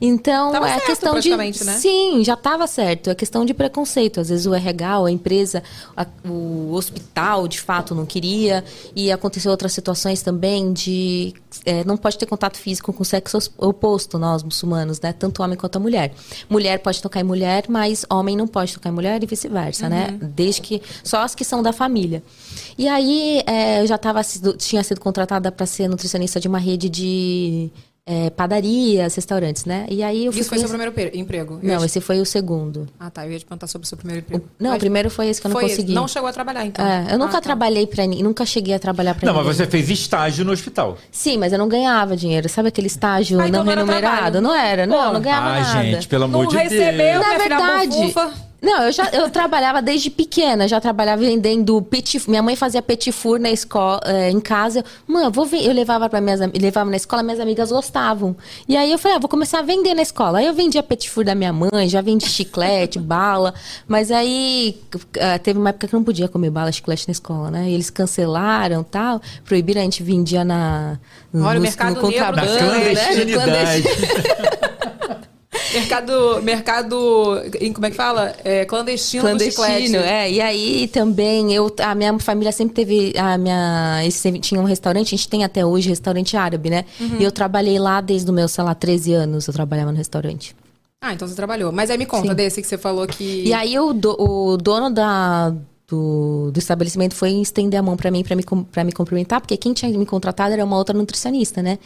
Speaker 5: Então,
Speaker 1: Tava
Speaker 5: é
Speaker 1: certo,
Speaker 5: questão de.
Speaker 1: né?
Speaker 5: Sim, já estava certo. É questão de preconceito. Às vezes o RH, ou a empresa, a- o hospital, de fato, não queria. E aconteceu outras situações também de. é, não pode ter contato físico com o sexo os- oposto, nós muçulmanos, né? Tanto homem quanto a mulher. Mulher pode tocar em mulher, mas homem não pode tocar em mulher e vice-versa, né? Desde que. Só as que são da família. E aí, é, eu já tava, tinha sido contratada para ser nutricionista de uma rede de. É, padarias, restaurantes, né? E aí eu fui
Speaker 1: Isso foi seu primeiro emprego? Eu
Speaker 5: Não, esse foi o segundo.
Speaker 1: Ah, tá. Eu ia te perguntar sobre o seu primeiro emprego.
Speaker 5: Não,
Speaker 1: Mas
Speaker 5: o primeiro foi esse que eu não
Speaker 1: foi esse.
Speaker 5: consegui.
Speaker 1: Não chegou a trabalhar, então.
Speaker 5: É, eu nunca
Speaker 1: Ah, tá.
Speaker 5: trabalhei pra ninguém, nunca cheguei a trabalhar pra
Speaker 2: Não,
Speaker 5: ninguém.
Speaker 2: mas você fez estágio no hospital.
Speaker 5: Sim, mas eu não ganhava dinheiro. Sabe aquele estágio
Speaker 1: Ah, então
Speaker 5: não
Speaker 1: não era
Speaker 5: remunerado?
Speaker 1: trabalho.
Speaker 5: Não era, não,
Speaker 1: Pô.
Speaker 5: não ganhava
Speaker 2: ah,
Speaker 5: nada.
Speaker 2: gente, pelo amor
Speaker 1: Não
Speaker 2: de
Speaker 1: recebeu,
Speaker 2: Deus.
Speaker 5: Na
Speaker 1: minha filha
Speaker 5: verdade,
Speaker 1: bufufa.
Speaker 5: Não, eu já eu trabalhava desde pequena, já trabalhava vendendo petit, minha mãe fazia petit four na escola, eh, em casa. Mãe, eu vou ver, eu levava para minhas levava na escola, minhas amigas gostavam. E aí eu falei, ah, vou começar a vender na escola. Aí eu vendia petit four da minha mãe, já vendi chiclete, (laughs) bala, mas aí eh, teve uma época que eu não podia comer bala, chiclete na escola, né? E eles cancelaram, tal, proibiram a gente vendia na
Speaker 1: Olha, o
Speaker 5: no-
Speaker 1: mercado
Speaker 5: no
Speaker 1: negro
Speaker 2: Na
Speaker 5: contrabando, né? No
Speaker 2: clandestinidade. (laughs)
Speaker 1: Mercado, mercado, como é que fala? É, clandestino,
Speaker 5: clandestino, é. E aí também eu, a minha família sempre teve, a minha, eles sempre tinham um restaurante, a gente tem até hoje restaurante árabe, né?
Speaker 1: Uhum.
Speaker 5: E eu trabalhei lá desde os meus, sei lá, 13 anos, eu trabalhava no restaurante.
Speaker 1: Ah, então você trabalhou. Mas aí me conta
Speaker 5: Sim.
Speaker 1: desse que você falou que...
Speaker 5: E aí o, do- o dono da do, do estabelecimento foi estender a mão para mim, para me, pra me cumprimentar, porque quem tinha me contratado era uma outra nutricionista, né?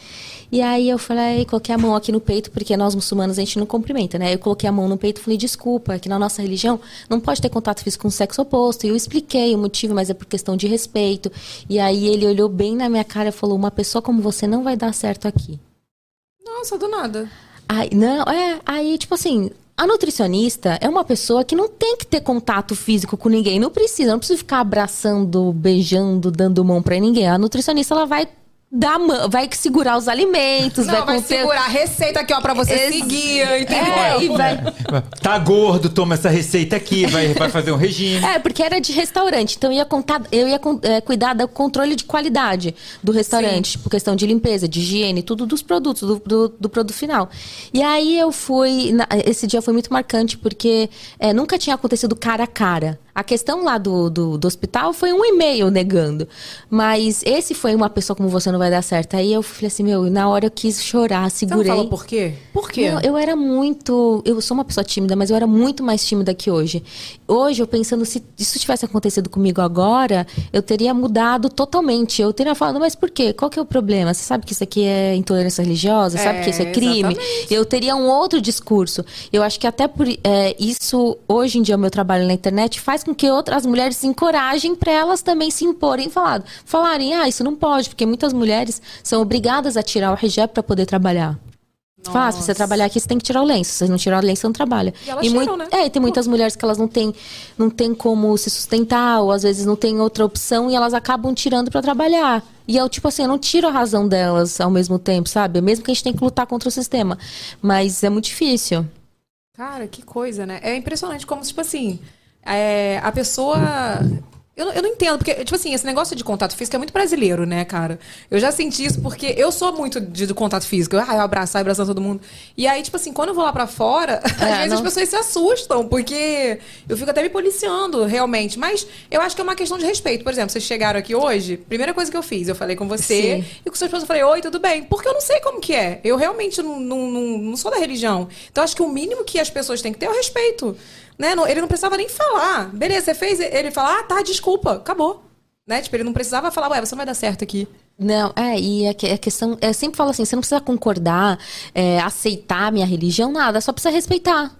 Speaker 5: E aí eu falei, coloquei a mão aqui no peito, porque nós muçulmanos a gente não cumprimenta, né? Eu coloquei a mão no peito e falei, desculpa, que na nossa religião não pode ter contato físico com o sexo oposto. E eu expliquei o motivo, mas é por questão de respeito. E aí ele olhou bem na minha cara e falou, uma pessoa como você não vai dar certo aqui.
Speaker 1: Nossa, do nada.
Speaker 5: Aí, não, é, aí, tipo assim, a nutricionista é uma pessoa que não tem que ter contato físico com ninguém. Não precisa, não precisa ficar abraçando, beijando, dando mão para ninguém. A nutricionista ela vai dar vai segurar os alimentos,
Speaker 1: não,
Speaker 5: vai,
Speaker 1: vai
Speaker 5: conter...
Speaker 1: segurar a receita aqui ó para você Esse... seguir, entendeu?
Speaker 5: É, e vai...
Speaker 2: Tá gordo, toma essa receita aqui, vai, vai fazer um regime.
Speaker 5: É, porque era de restaurante, então eu ia contar, eu ia é, cuidar do controle de qualidade do restaurante, Sim. tipo questão de limpeza, de higiene, tudo dos produtos, do, do, do produto final. E aí eu fui, na, esse dia foi muito marcante porque é, nunca tinha acontecido cara a cara. A questão lá do, do, do, hospital foi um e-mail negando. Mas esse foi uma pessoa como você não vai dar certo. Aí eu falei assim, meu, na hora eu quis chorar, segurei. Você
Speaker 1: não falou por quê? Por quê?
Speaker 5: Não, eu era muito. Eu sou uma pessoa tímida, mas eu era muito mais tímida que hoje. Hoje, eu pensando, se isso tivesse acontecido comigo agora, eu teria mudado totalmente. Eu teria falado, mas por quê? Qual que é o problema? Você sabe que isso aqui é intolerância religiosa? É, sabe que isso é crime? Exatamente. Eu teria um outro discurso. Eu acho que até por é, isso, hoje em dia, o meu trabalho na internet faz com que outras mulheres se encorajem para elas também se imporem falar, falarem, ah, isso não pode, porque muitas mulheres são obrigadas a tirar o hijab para poder trabalhar. Faz, pra você trabalhar aqui, você tem que tirar o lenço. Se você não tirar o lenço, você não trabalha.
Speaker 1: E elas e tiram,
Speaker 5: né? É, e tem muitas mulheres que elas não têm, não têm como se sustentar, ou às vezes não tem outra opção e elas acabam tirando para trabalhar. E eu, tipo assim, eu não tiro a razão delas ao mesmo tempo, sabe? Mesmo que a gente tem que lutar contra o sistema. Mas é muito difícil.
Speaker 1: Cara, que coisa, né? É impressionante como, tipo assim, é, a pessoa. Eu, eu não entendo, porque, tipo assim, esse negócio de contato físico é muito brasileiro, né, cara? Eu já senti isso porque eu sou muito de, contato físico. Eu, ah, eu abraçar, abraçar todo mundo. E aí, tipo assim, quando eu vou lá pra fora, (laughs) é, às vezes não... as pessoas se assustam, porque eu fico até me policiando, realmente. Mas eu acho que é uma questão de respeito. Por exemplo, vocês chegaram aqui hoje, primeira coisa que eu fiz, eu falei com você Sim. e com sua esposa eu falei, oi, tudo bem? Porque eu não sei como que é. Eu realmente não, não, não, não sou da religião. Então, acho que o mínimo que as pessoas têm que ter é o respeito. Né? Não, ele não precisava nem falar. Beleza, você fez. Ele fala, ah, tá, desculpa, acabou. Né? Tipo, ele não precisava falar, ué, você não vai dar certo aqui.
Speaker 5: Não, é, e a, a questão. Eu sempre falo assim: você não precisa concordar, é, aceitar a minha religião, nada, só precisa respeitar.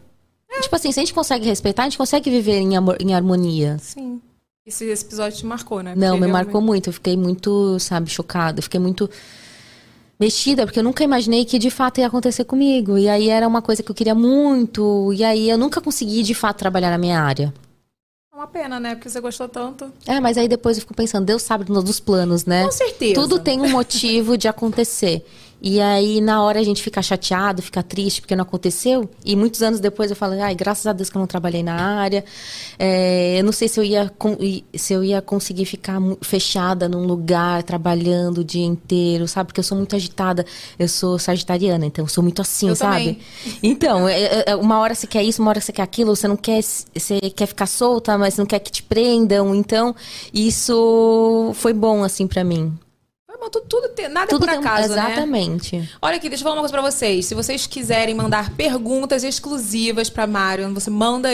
Speaker 5: É. Tipo assim, se a gente consegue respeitar, a gente consegue viver em, amor, em harmonia.
Speaker 1: Sim. Esse, esse episódio te marcou, né?
Speaker 5: Porque não, me marcou muito. Eu fiquei muito, sabe, chocada. Eu fiquei muito mexida, porque eu nunca imaginei que de fato ia acontecer comigo. E aí era uma coisa que eu queria muito, e aí eu nunca consegui de fato trabalhar na minha área.
Speaker 1: É uma pena, né? Porque você gostou tanto.
Speaker 5: É, mas aí depois eu fico pensando, Deus sabe dos planos, né?
Speaker 1: Com certeza.
Speaker 5: Tudo tem um motivo de acontecer. E aí, na hora, a gente fica chateado, fica triste porque não aconteceu. E muitos anos depois eu falo, ai, graças a Deus que eu não trabalhei na área. É, eu não sei se eu, ia, se eu ia conseguir ficar fechada num lugar, trabalhando o dia inteiro, sabe? Porque eu sou muito agitada. Eu sou sagitariana, então eu sou muito assim,
Speaker 1: eu
Speaker 5: sabe?
Speaker 1: Também.
Speaker 5: Então, é, é, é, uma hora você quer isso, uma hora você quer aquilo. Você não quer, você quer ficar solta, mas não quer que te prendam. Então, isso foi bom, assim, para mim
Speaker 1: tudo, tudo tem, nada tudo é por acaso,
Speaker 5: tem, exatamente.
Speaker 1: Né? Olha aqui, deixa eu falar uma coisa pra vocês. Se vocês quiserem mandar perguntas exclusivas pra Marion, você manda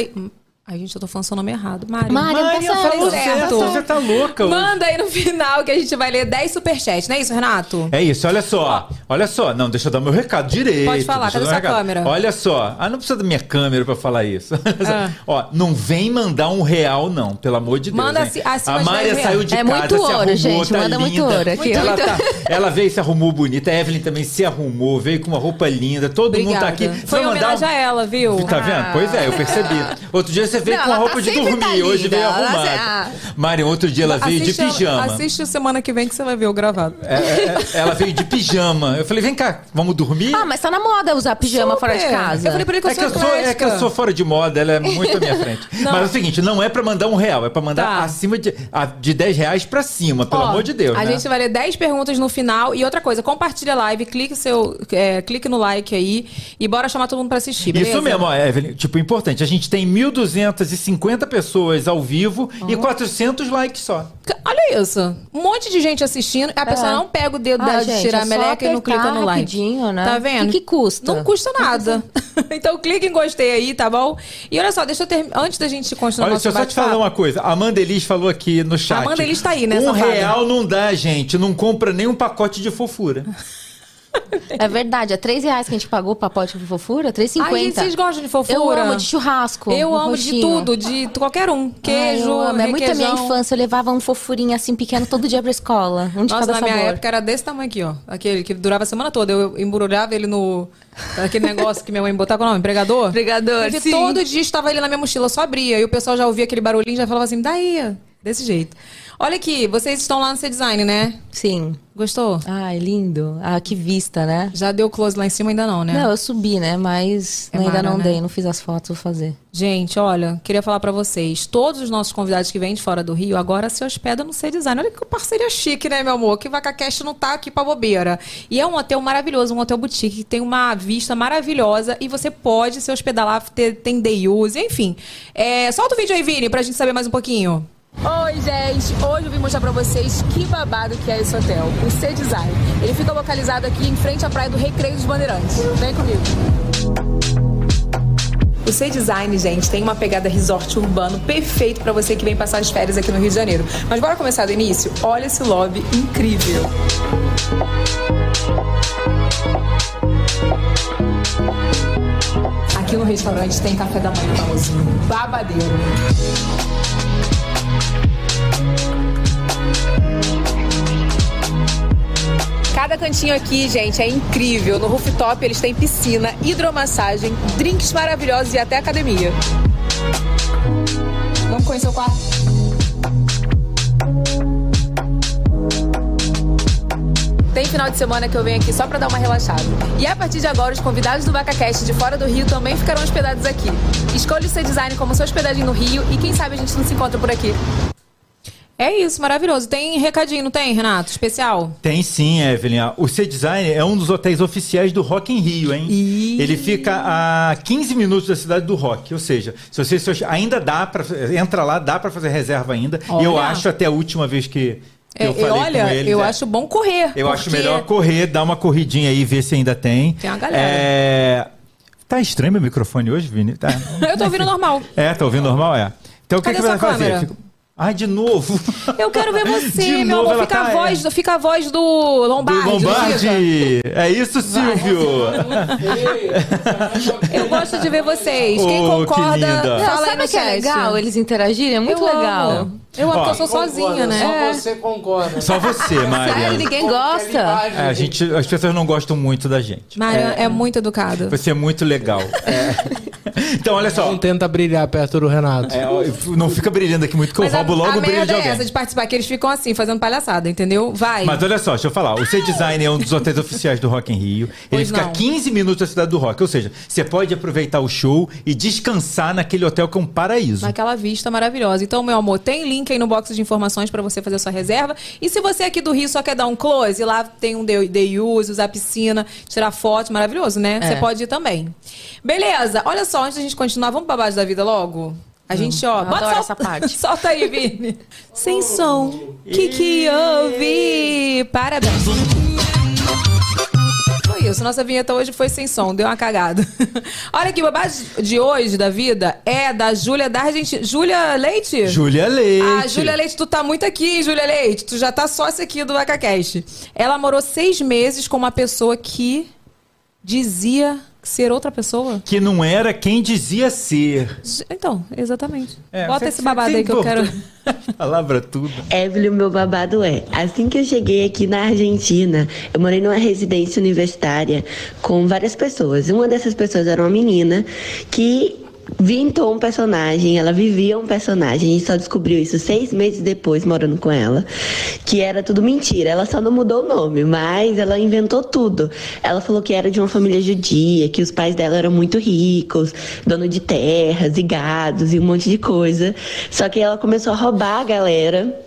Speaker 1: Ai, gente, eu tô falando seu nome errado. Mário.
Speaker 5: Mário,
Speaker 2: tá falou certo. Você tá louca.
Speaker 1: Manda aí no final que a gente vai ler 10 superchats. Não é isso, Renato?
Speaker 2: É isso, olha só. Olha só. Não, deixa eu dar meu recado direito.
Speaker 1: Pode falar, cadê sua câmera?
Speaker 2: Olha só. Ah, não precisa da minha câmera pra falar isso. (laughs) Ah. Ó, não vem mandar um real, não. Pelo amor de Deus.
Speaker 1: Manda assim,
Speaker 2: A Mária saiu de
Speaker 5: é
Speaker 2: casa,
Speaker 5: muito ouro,
Speaker 2: arrumou,
Speaker 5: gente.
Speaker 2: tá
Speaker 5: Manda
Speaker 2: linda.
Speaker 5: muito ouro aqui.
Speaker 2: Ela, tá, ela veio e se arrumou bonita. A Evelyn também se arrumou, veio com uma roupa linda. Todo
Speaker 1: Obrigada.
Speaker 2: mundo tá aqui.
Speaker 1: Foi homenagem um... a ela, viu?
Speaker 2: Tá vendo? Ah. Pois é, eu percebi. Outro dia você veio não, com uma roupa tá de dormir. Tá hoje veio arrumada. Ah. Mari, outro dia ela veio assiste, de pijama.
Speaker 1: Assiste semana que vem que você vai ver o gravado.
Speaker 2: É, é, é, ela veio de pijama. Eu falei, vem cá, vamos dormir?
Speaker 5: Ah, mas tá na moda usar pijama Super. fora de casa.
Speaker 1: Eu falei pra ele que eu,
Speaker 2: é que eu sou É que eu sou fora de moda, ela é muito à minha (laughs) frente. mas é o seguinte, não é pra mandar um real, é pra mandar tá. acima de, de 10 reais pra cima, pelo Ó, amor de Deus.
Speaker 1: A
Speaker 2: né?
Speaker 1: gente vai ler 10 perguntas no final. E outra coisa, compartilha a live, clique, seu, é, clique no like aí e bora chamar todo mundo pra assistir. Beleza?
Speaker 2: Isso mesmo, ó, Evelyn. Tipo, importante. A gente tem 1.200 250 pessoas ao vivo e 400 likes só.
Speaker 1: Olha isso. Um monte de gente assistindo. A pessoa
Speaker 5: É.
Speaker 1: não pega o dedo
Speaker 5: Ah,
Speaker 1: da,
Speaker 5: gente,
Speaker 1: de tirar a meleca e não clica no like.
Speaker 5: né?
Speaker 1: Tá vendo?
Speaker 5: O que que custa?
Speaker 1: Não custa nada. (laughs) então clica em gostei aí, tá bom? E olha só, deixa eu ter... Antes da gente continuar
Speaker 2: Olha,
Speaker 1: nosso
Speaker 2: deixa eu só te falar uma coisa. A Amanda Elis falou aqui no chat.
Speaker 1: A Amanda Elis tá aí, né,
Speaker 2: Um
Speaker 1: safada?
Speaker 2: real não dá, gente. Não compra nem um pacote de fofura. (laughs)
Speaker 5: É verdade, é 3 reais que a gente pagou o pacote de fofura, 3,50.
Speaker 1: Ai, gente, vocês gostam de fofura?
Speaker 5: Eu amo de churrasco.
Speaker 1: Eu amo de
Speaker 5: roxinho.
Speaker 1: tudo, de qualquer um.
Speaker 5: Ai,
Speaker 1: Queijo,
Speaker 5: eu amo. É muito a minha infância. Eu levava um fofurinho assim pequeno todo dia pra escola. Um de
Speaker 1: Nossa,
Speaker 5: cada
Speaker 1: na minha
Speaker 5: sabor.
Speaker 1: época era desse tamanho aqui, ó. Aquele que durava a semana toda. Eu embrulhava ele no. Aquele negócio que minha mãe botava com o nome, pregador.
Speaker 4: Pregador,
Speaker 1: E
Speaker 4: sim.
Speaker 1: todo dia estava ele na minha mochila, eu só abria. E o pessoal já ouvia aquele barulhinho e já falava assim, daí, desse jeito. Olha aqui, vocês estão lá no C-Design, né?
Speaker 5: Sim.
Speaker 1: Gostou?
Speaker 5: Ai, lindo. Ah, que vista, né?
Speaker 1: Já deu close lá em cima, ainda não, né?
Speaker 5: Não, eu subi, né? Mas
Speaker 1: É
Speaker 5: ainda
Speaker 1: mara,
Speaker 5: não
Speaker 1: né?
Speaker 5: dei, não fiz as fotos, vou fazer.
Speaker 1: Gente, olha, queria falar pra vocês. Todos os nossos convidados que vêm de fora do Rio agora se hospedam no C-Design. Olha que parceria chique, né, meu amor? Que VacaCast não tá aqui pra bobeira. E é um hotel maravilhoso, um hotel boutique que tem uma vista maravilhosa e você pode se hospedar lá, ter, tem day use, enfim. É, solta o vídeo aí, Vini, pra gente saber mais um pouquinho. Oi, gente! Hoje eu vim mostrar pra vocês que babado que é esse hotel, o C-Design. Ele fica localizado aqui em frente à praia do Recreio dos Bandeirantes. Vem comigo. O C-Design, gente, tem uma pegada resort urbano perfeito pra você que vem passar as férias aqui no Rio de Janeiro. Mas bora começar do início? Olha esse lobby incrível. Aqui no restaurante tem café da manhã famosinho, babadeiro. Cada cantinho aqui, gente, é incrível. No rooftop eles têm piscina, hidromassagem, drinks maravilhosos e até academia. Vamos conhecer o quarto? Tem final de semana que eu venho aqui só pra dar uma relaxada. E a partir de agora, os convidados do VacaCast de fora do Rio também ficarão hospedados aqui. Escolha o seu design como sua hospedagem no Rio e quem sabe a gente não se encontra por aqui. É isso, maravilhoso. Tem recadinho, não tem, Renato? Especial?
Speaker 2: Tem sim, Evelyn. O C-Design é um dos hotéis oficiais do Rock in Rio, hein?
Speaker 1: Ih.
Speaker 2: Ele fica a 15 minutos da cidade do Rock. Ou seja, se você se ainda dá para entra lá, dá para fazer reserva ainda. E eu acho até a última vez que,
Speaker 1: É,
Speaker 2: eu falei
Speaker 1: olha,
Speaker 2: com eles.
Speaker 1: eu
Speaker 2: é,
Speaker 1: acho bom correr.
Speaker 2: eu acho
Speaker 1: porque-
Speaker 2: melhor correr, dar uma corridinha aí, ver se ainda tem.
Speaker 1: Tem uma galera.
Speaker 2: É... Tá estranho meu microfone hoje, Vini? Tá. (laughs)
Speaker 1: Eu tô ouvindo normal.
Speaker 2: É, tá ouvindo normal? É. Então o que, que você vai fazer?
Speaker 1: câmera?
Speaker 2: Fico- Ai, de novo.
Speaker 1: Eu quero ver (laughs) você,
Speaker 2: De
Speaker 1: meu
Speaker 2: novo
Speaker 1: amor. Fica,
Speaker 2: tá,
Speaker 1: a voz,
Speaker 2: é.
Speaker 1: do, fica a voz do Lombardi.
Speaker 2: Do? Lombardi! É isso, Silvio!
Speaker 1: Eu gosto de ver vocês. Quem
Speaker 2: Oh, que
Speaker 1: concorda,
Speaker 2: linda.
Speaker 5: Não,
Speaker 1: fala aí
Speaker 5: sabe
Speaker 1: no
Speaker 5: que é legal eles interagirem? É muito
Speaker 1: eu
Speaker 5: legal.
Speaker 1: Amo. Eu amo, porque eu sou sozinha, né?
Speaker 3: Só você concorda.
Speaker 2: Só você, Maria.
Speaker 5: Sério, ninguém
Speaker 3: que
Speaker 5: gosta.
Speaker 2: É, a gente, as pessoas não gostam muito da gente.
Speaker 1: Mariana é, muito educada.
Speaker 2: Você é muito legal. É. Então, olha só.
Speaker 3: Não tenta brilhar perto do Renato.
Speaker 2: É, não fica brilhando aqui muito, que eu
Speaker 1: a,
Speaker 2: roubo logo
Speaker 1: a
Speaker 2: o brilho de
Speaker 1: merda é
Speaker 2: alguém.
Speaker 1: essa de participar, que eles ficam assim, fazendo palhaçada, entendeu? Vai.
Speaker 2: Mas olha só, deixa eu falar. O C-Design é um dos hotéis oficiais do Rock in Rio. Ele
Speaker 1: Pois
Speaker 2: fica
Speaker 1: não.
Speaker 2: a 15 minutos da cidade do Rock. Ou seja, você pode aproveitar o show e descansar naquele hotel que é um paraíso.
Speaker 1: Naquela vista maravilhosa. Então, meu amor, tem link aí no box de informações pra você fazer a sua reserva. E se você aqui do Rio só quer dar um close, lá tem um day, use, usar piscina, tirar foto, maravilhoso, né? Você
Speaker 5: É.
Speaker 1: pode ir também. Beleza, olha só, antes da gente continuar, vamos pra base da vida logo? A gente, ó, bota solta-
Speaker 5: essa parte. (laughs)
Speaker 1: solta aí, Vini. Sem som. Que que houve? Parabéns. Isso, nossa vinheta hoje foi sem som, deu uma cagada. (laughs) Olha aqui, o babado de hoje da vida é da Júlia da Argentina. Júlia Leite?
Speaker 2: Júlia Leite.
Speaker 1: Ah, Júlia Leite, tu tá muito aqui, Júlia Leite. Tu já tá sócia aqui do VacaCast. Ela morou seis meses com uma pessoa que dizia ser outra pessoa.
Speaker 2: Que não era quem dizia ser.
Speaker 1: Então, exatamente.
Speaker 2: É,
Speaker 1: Bota
Speaker 2: você-
Speaker 1: esse babado aí que eu quero. (laughs)
Speaker 2: Palavra tudo.
Speaker 6: Evelyn, meu babado é, assim que eu cheguei aqui na Argentina, eu morei numa residência universitária com várias pessoas. Uma dessas pessoas era uma menina que inventou um personagem, ela vivia um personagem, a gente só descobriu isso seis meses depois, morando com ela, que era tudo mentira. Ela só não mudou o nome, mas ela inventou tudo. Ela falou que era de uma família judia, que os pais dela eram muito ricos, dono de terras e gados e um monte de coisa. Só que ela começou a roubar a galera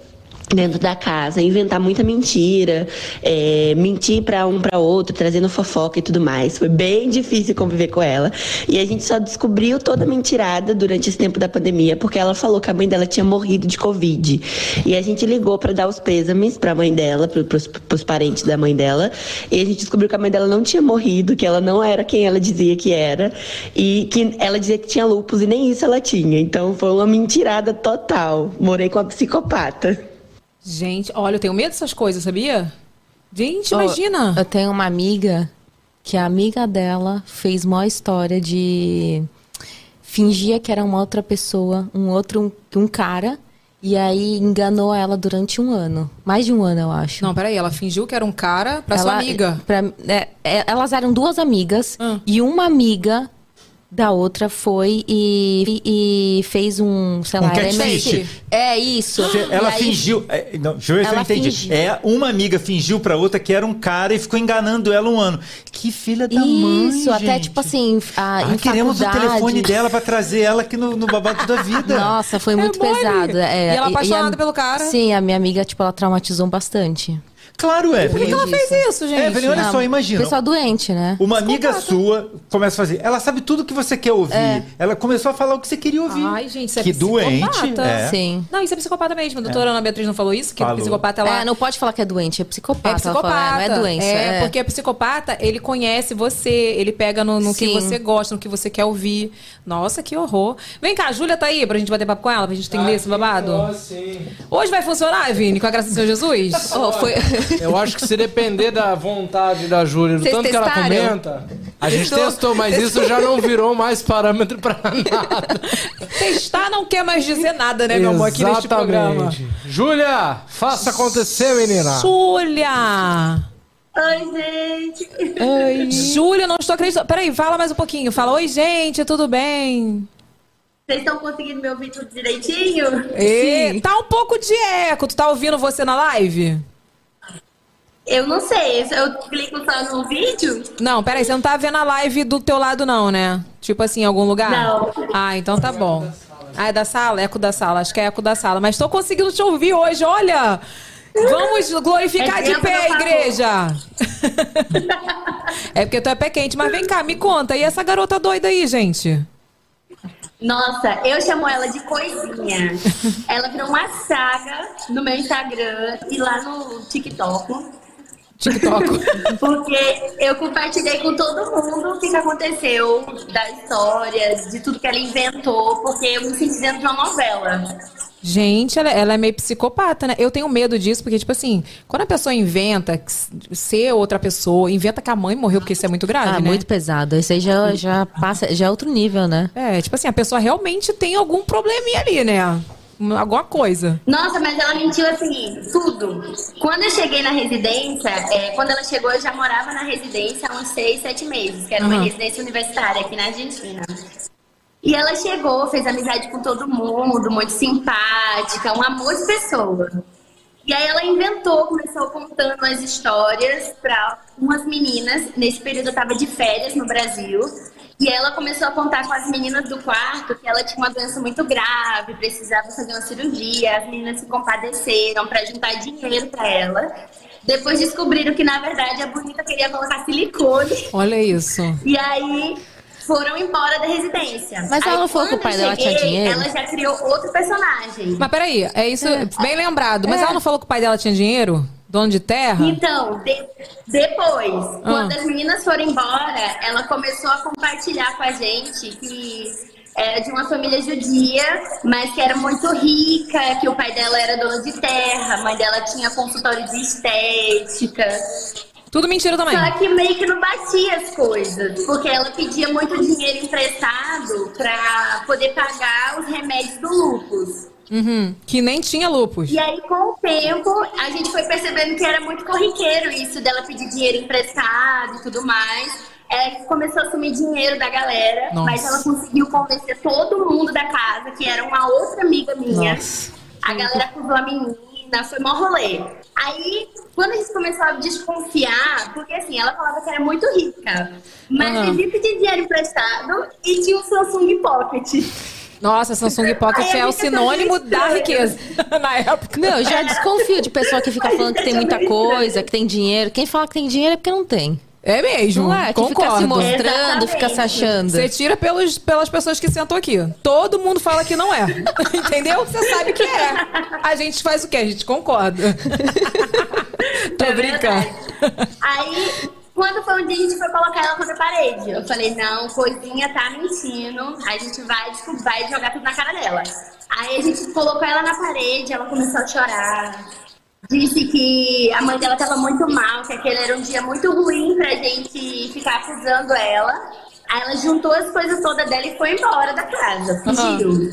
Speaker 7: dentro da casa, inventar muita mentira, é, mentir para um para outro, trazendo fofoca e tudo mais. Foi bem difícil conviver com ela. E a gente só descobriu toda a mentirada durante esse tempo da pandemia, porque ela falou que a mãe dela tinha morrido de Covid. E a gente ligou para dar os pêsames para a mãe dela, para os parentes da mãe dela. E a gente descobriu que a mãe dela não tinha morrido, que ela não era quem ela dizia que era. E que ela dizia que tinha lupus e nem isso ela tinha. Então foi uma mentirada total. Morei com a psicopata.
Speaker 1: Gente, olha, eu tenho medo dessas coisas, sabia? Gente, imagina.
Speaker 5: Eu tenho uma amiga que a amiga dela fez uma história de fingia que era uma outra pessoa, um outro um, um cara, e aí enganou ela durante um ano. Mais de um ano, eu acho.
Speaker 1: Não, peraí, ela fingiu que era um cara pra ela, sua amiga.
Speaker 5: Pra, é, é, elas eram duas amigas, hum. e uma amiga da outra foi e, e fez um, sei
Speaker 2: um
Speaker 5: lá,
Speaker 2: catfish.
Speaker 5: É isso.
Speaker 2: Ela aí, fingiu. É, não, deixa eu ver se eu entendi. Fingiu. É, uma amiga fingiu pra outra que era um cara e ficou enganando ela um ano. Que filha da
Speaker 5: isso,
Speaker 2: mãe.
Speaker 5: Isso, até
Speaker 2: gente.
Speaker 5: tipo assim. A, ah,
Speaker 2: queremos
Speaker 5: faculdade.
Speaker 2: o telefone dela pra trazer ela aqui no, no babado da vida.
Speaker 5: Nossa, foi muito é pesado.
Speaker 1: É, e ela apaixonada
Speaker 5: e a,
Speaker 1: pelo cara.
Speaker 5: Sim, a minha amiga, tipo, ela traumatizou bastante.
Speaker 2: Claro, Evelyn.
Speaker 1: Por que, ela fez isso, gente?
Speaker 2: Evelyn, olha
Speaker 5: Não,
Speaker 2: só, imagina.
Speaker 5: Pessoa doente, né?
Speaker 2: Uma amiga sua começa a fazer. Ela sabe tudo que você quer ouvir.
Speaker 5: É.
Speaker 2: Ela começou a falar o que você queria ouvir.
Speaker 1: Ai, gente, isso é
Speaker 2: que
Speaker 1: psicopata.
Speaker 2: doente. É.
Speaker 5: Sim.
Speaker 1: Não, isso é psicopata mesmo. A doutora Ana Beatriz não falou isso? Que
Speaker 2: Falou.
Speaker 1: psicopata ela.
Speaker 5: É, não pode falar que é doente, é psicopata.
Speaker 1: É psicopata.
Speaker 5: Fala, não é doença.
Speaker 1: É,
Speaker 5: É,
Speaker 1: porque o psicopata, ele conhece você, ele pega no, no que
Speaker 5: Sim.
Speaker 1: você gosta, no que você quer ouvir. Nossa, que horror. Vem cá, a Júlia tá aí pra gente bater papo com ela, pra gente entender esse babado?
Speaker 3: Ó, sim.
Speaker 1: Hoje vai funcionar, Vini, com a graça do Senhor Jesus?
Speaker 5: Oh, foi... (laughs)
Speaker 3: Eu acho que se depender da vontade da Júlia, do
Speaker 5: Vocês
Speaker 3: tanto que ela
Speaker 5: testaram?
Speaker 3: comenta, a gente
Speaker 1: Testou?
Speaker 3: testou, mas isso já não virou mais parâmetro pra (laughs) nada.
Speaker 1: Testar não quer mais dizer nada, né, meu amor, aqui neste programa.
Speaker 3: Júlia, faça acontecer, menina.
Speaker 1: Júlia!
Speaker 7: Oi, gente.
Speaker 1: Oi. Júlia, não estou acreditando. Peraí, fala mais um pouquinho. Fala, oi, gente, tudo bem?
Speaker 7: Vocês estão conseguindo me ouvir tudo direitinho?
Speaker 1: E... Tá um pouco de eco. Tu tá ouvindo você na live?
Speaker 7: Eu não sei. Eu clico só no vídeo?
Speaker 1: Não, peraí, você não tá vendo a live do teu lado, não, né? Tipo assim, em algum lugar?
Speaker 7: Não.
Speaker 1: Ah, então tá bom. Ah, é da sala? Eco da sala. Acho que é eco da sala. Mas tô conseguindo te ouvir hoje, olha! Vamos glorificar
Speaker 7: É
Speaker 1: de pé, igreja! (laughs) é porque tu é pé quente. Mas vem cá, me conta. E essa garota doida aí, gente?
Speaker 7: Nossa, eu chamo ela de coisinha. Ela virou uma saga no meu Instagram e lá no TikTok.
Speaker 1: TikTok. (laughs)
Speaker 7: Porque eu compartilhei com todo mundo o que, que aconteceu, da história, de tudo que ela inventou, porque eu me senti dentro de uma novela.
Speaker 1: Gente, ela, ela é meio psicopata, né? Eu tenho medo disso, porque, tipo assim, quando a pessoa inventa ser outra pessoa, inventa que a mãe morreu, porque isso é muito grave,
Speaker 5: Ah,
Speaker 1: né?
Speaker 5: muito pesado. Isso aí já, já passa, já é outro nível, né?
Speaker 1: É, tipo assim, a pessoa realmente tem algum probleminha ali, né? Alguma coisa.
Speaker 7: Nossa, mas ela mentiu assim, tudo. Quando eu cheguei na residência, é, quando ela chegou, eu já morava na residência há uns seis, sete meses, que era uma
Speaker 1: Aham.
Speaker 7: residência universitária aqui na Argentina. E ela chegou, fez amizade com todo mundo, muito simpática, um amor de pessoa. E aí ela inventou, começou contando as histórias para umas meninas. Nesse período eu tava de férias no Brasil. E ela começou a contar com as meninas do quarto que ela tinha uma doença muito grave, precisava fazer uma cirurgia. As meninas se compadeceram para juntar dinheiro para ela. Depois descobriram que, na verdade, a bonita queria colocar silicone.
Speaker 1: Olha isso.
Speaker 7: E aí foram embora da residência.
Speaker 5: Mas ela
Speaker 7: Aí,
Speaker 5: não falou que o pai dela tinha dinheiro?
Speaker 7: Ela já criou outro personagem.
Speaker 1: Mas peraí, é isso bem lembrado. Mas
Speaker 5: É.
Speaker 1: ela não falou que o pai dela tinha dinheiro? Dono de terra?
Speaker 7: Então, de- depois,
Speaker 1: Ah.
Speaker 7: quando as meninas foram embora, ela começou a compartilhar com a gente que era de uma família judia, mas que era muito rica, que o pai dela era dono de terra, a mãe dela tinha consultório de estética.
Speaker 1: Tudo mentira também.
Speaker 7: Só que meio que não batia as coisas, porque ela pedia muito dinheiro emprestado pra poder pagar os remédios do lúpus.
Speaker 1: Uhum. Que nem tinha lupus.
Speaker 7: E aí, com o tempo, a gente foi percebendo que era muito corriqueiro isso dela pedir dinheiro emprestado e tudo mais. É, começou a sumir dinheiro da galera,
Speaker 1: Nossa.
Speaker 7: mas ela conseguiu convencer todo mundo da casa, que era uma outra amiga minha.
Speaker 1: Nossa.
Speaker 7: A galera acusou a menina, foi mó rolê. Aí, quando a gente começou a desconfiar, porque assim, ela falava que era muito rica, mas vivia pedindo dinheiro emprestado e tinha um Samsung Pocket.
Speaker 1: Nossa, Samsung Pocket é o sinônimo da riqueza (laughs) na época.
Speaker 5: Não, eu já desconfio de pessoa que fica falando que tem muita coisa, que tem dinheiro. Quem fala que tem dinheiro é porque não tem.
Speaker 1: É mesmo.
Speaker 5: Não é? Que
Speaker 1: concordo.
Speaker 5: fica se mostrando,
Speaker 6: Exatamente.
Speaker 5: fica se achando.
Speaker 1: Você tira pelos, pelas pessoas que sentam aqui. Todo mundo fala que não é. (laughs) Entendeu? Você sabe que é. A gente faz o quê? A gente concorda. (laughs) Tô
Speaker 7: É
Speaker 1: brincando.
Speaker 7: verdade. Aí, quando foi um dia, a gente foi colocar ela contra a parede. Eu falei, não, coisinha tá mentindo. A gente vai, tipo, vai jogar tudo na cara dela. Aí a gente colocou ela na parede, ela começou a chorar. Disse que a mãe dela tava muito mal, que aquele era um dia muito ruim pra gente ficar acusando ela. Aí ela juntou as coisas todas dela e foi embora da casa. Fugiu.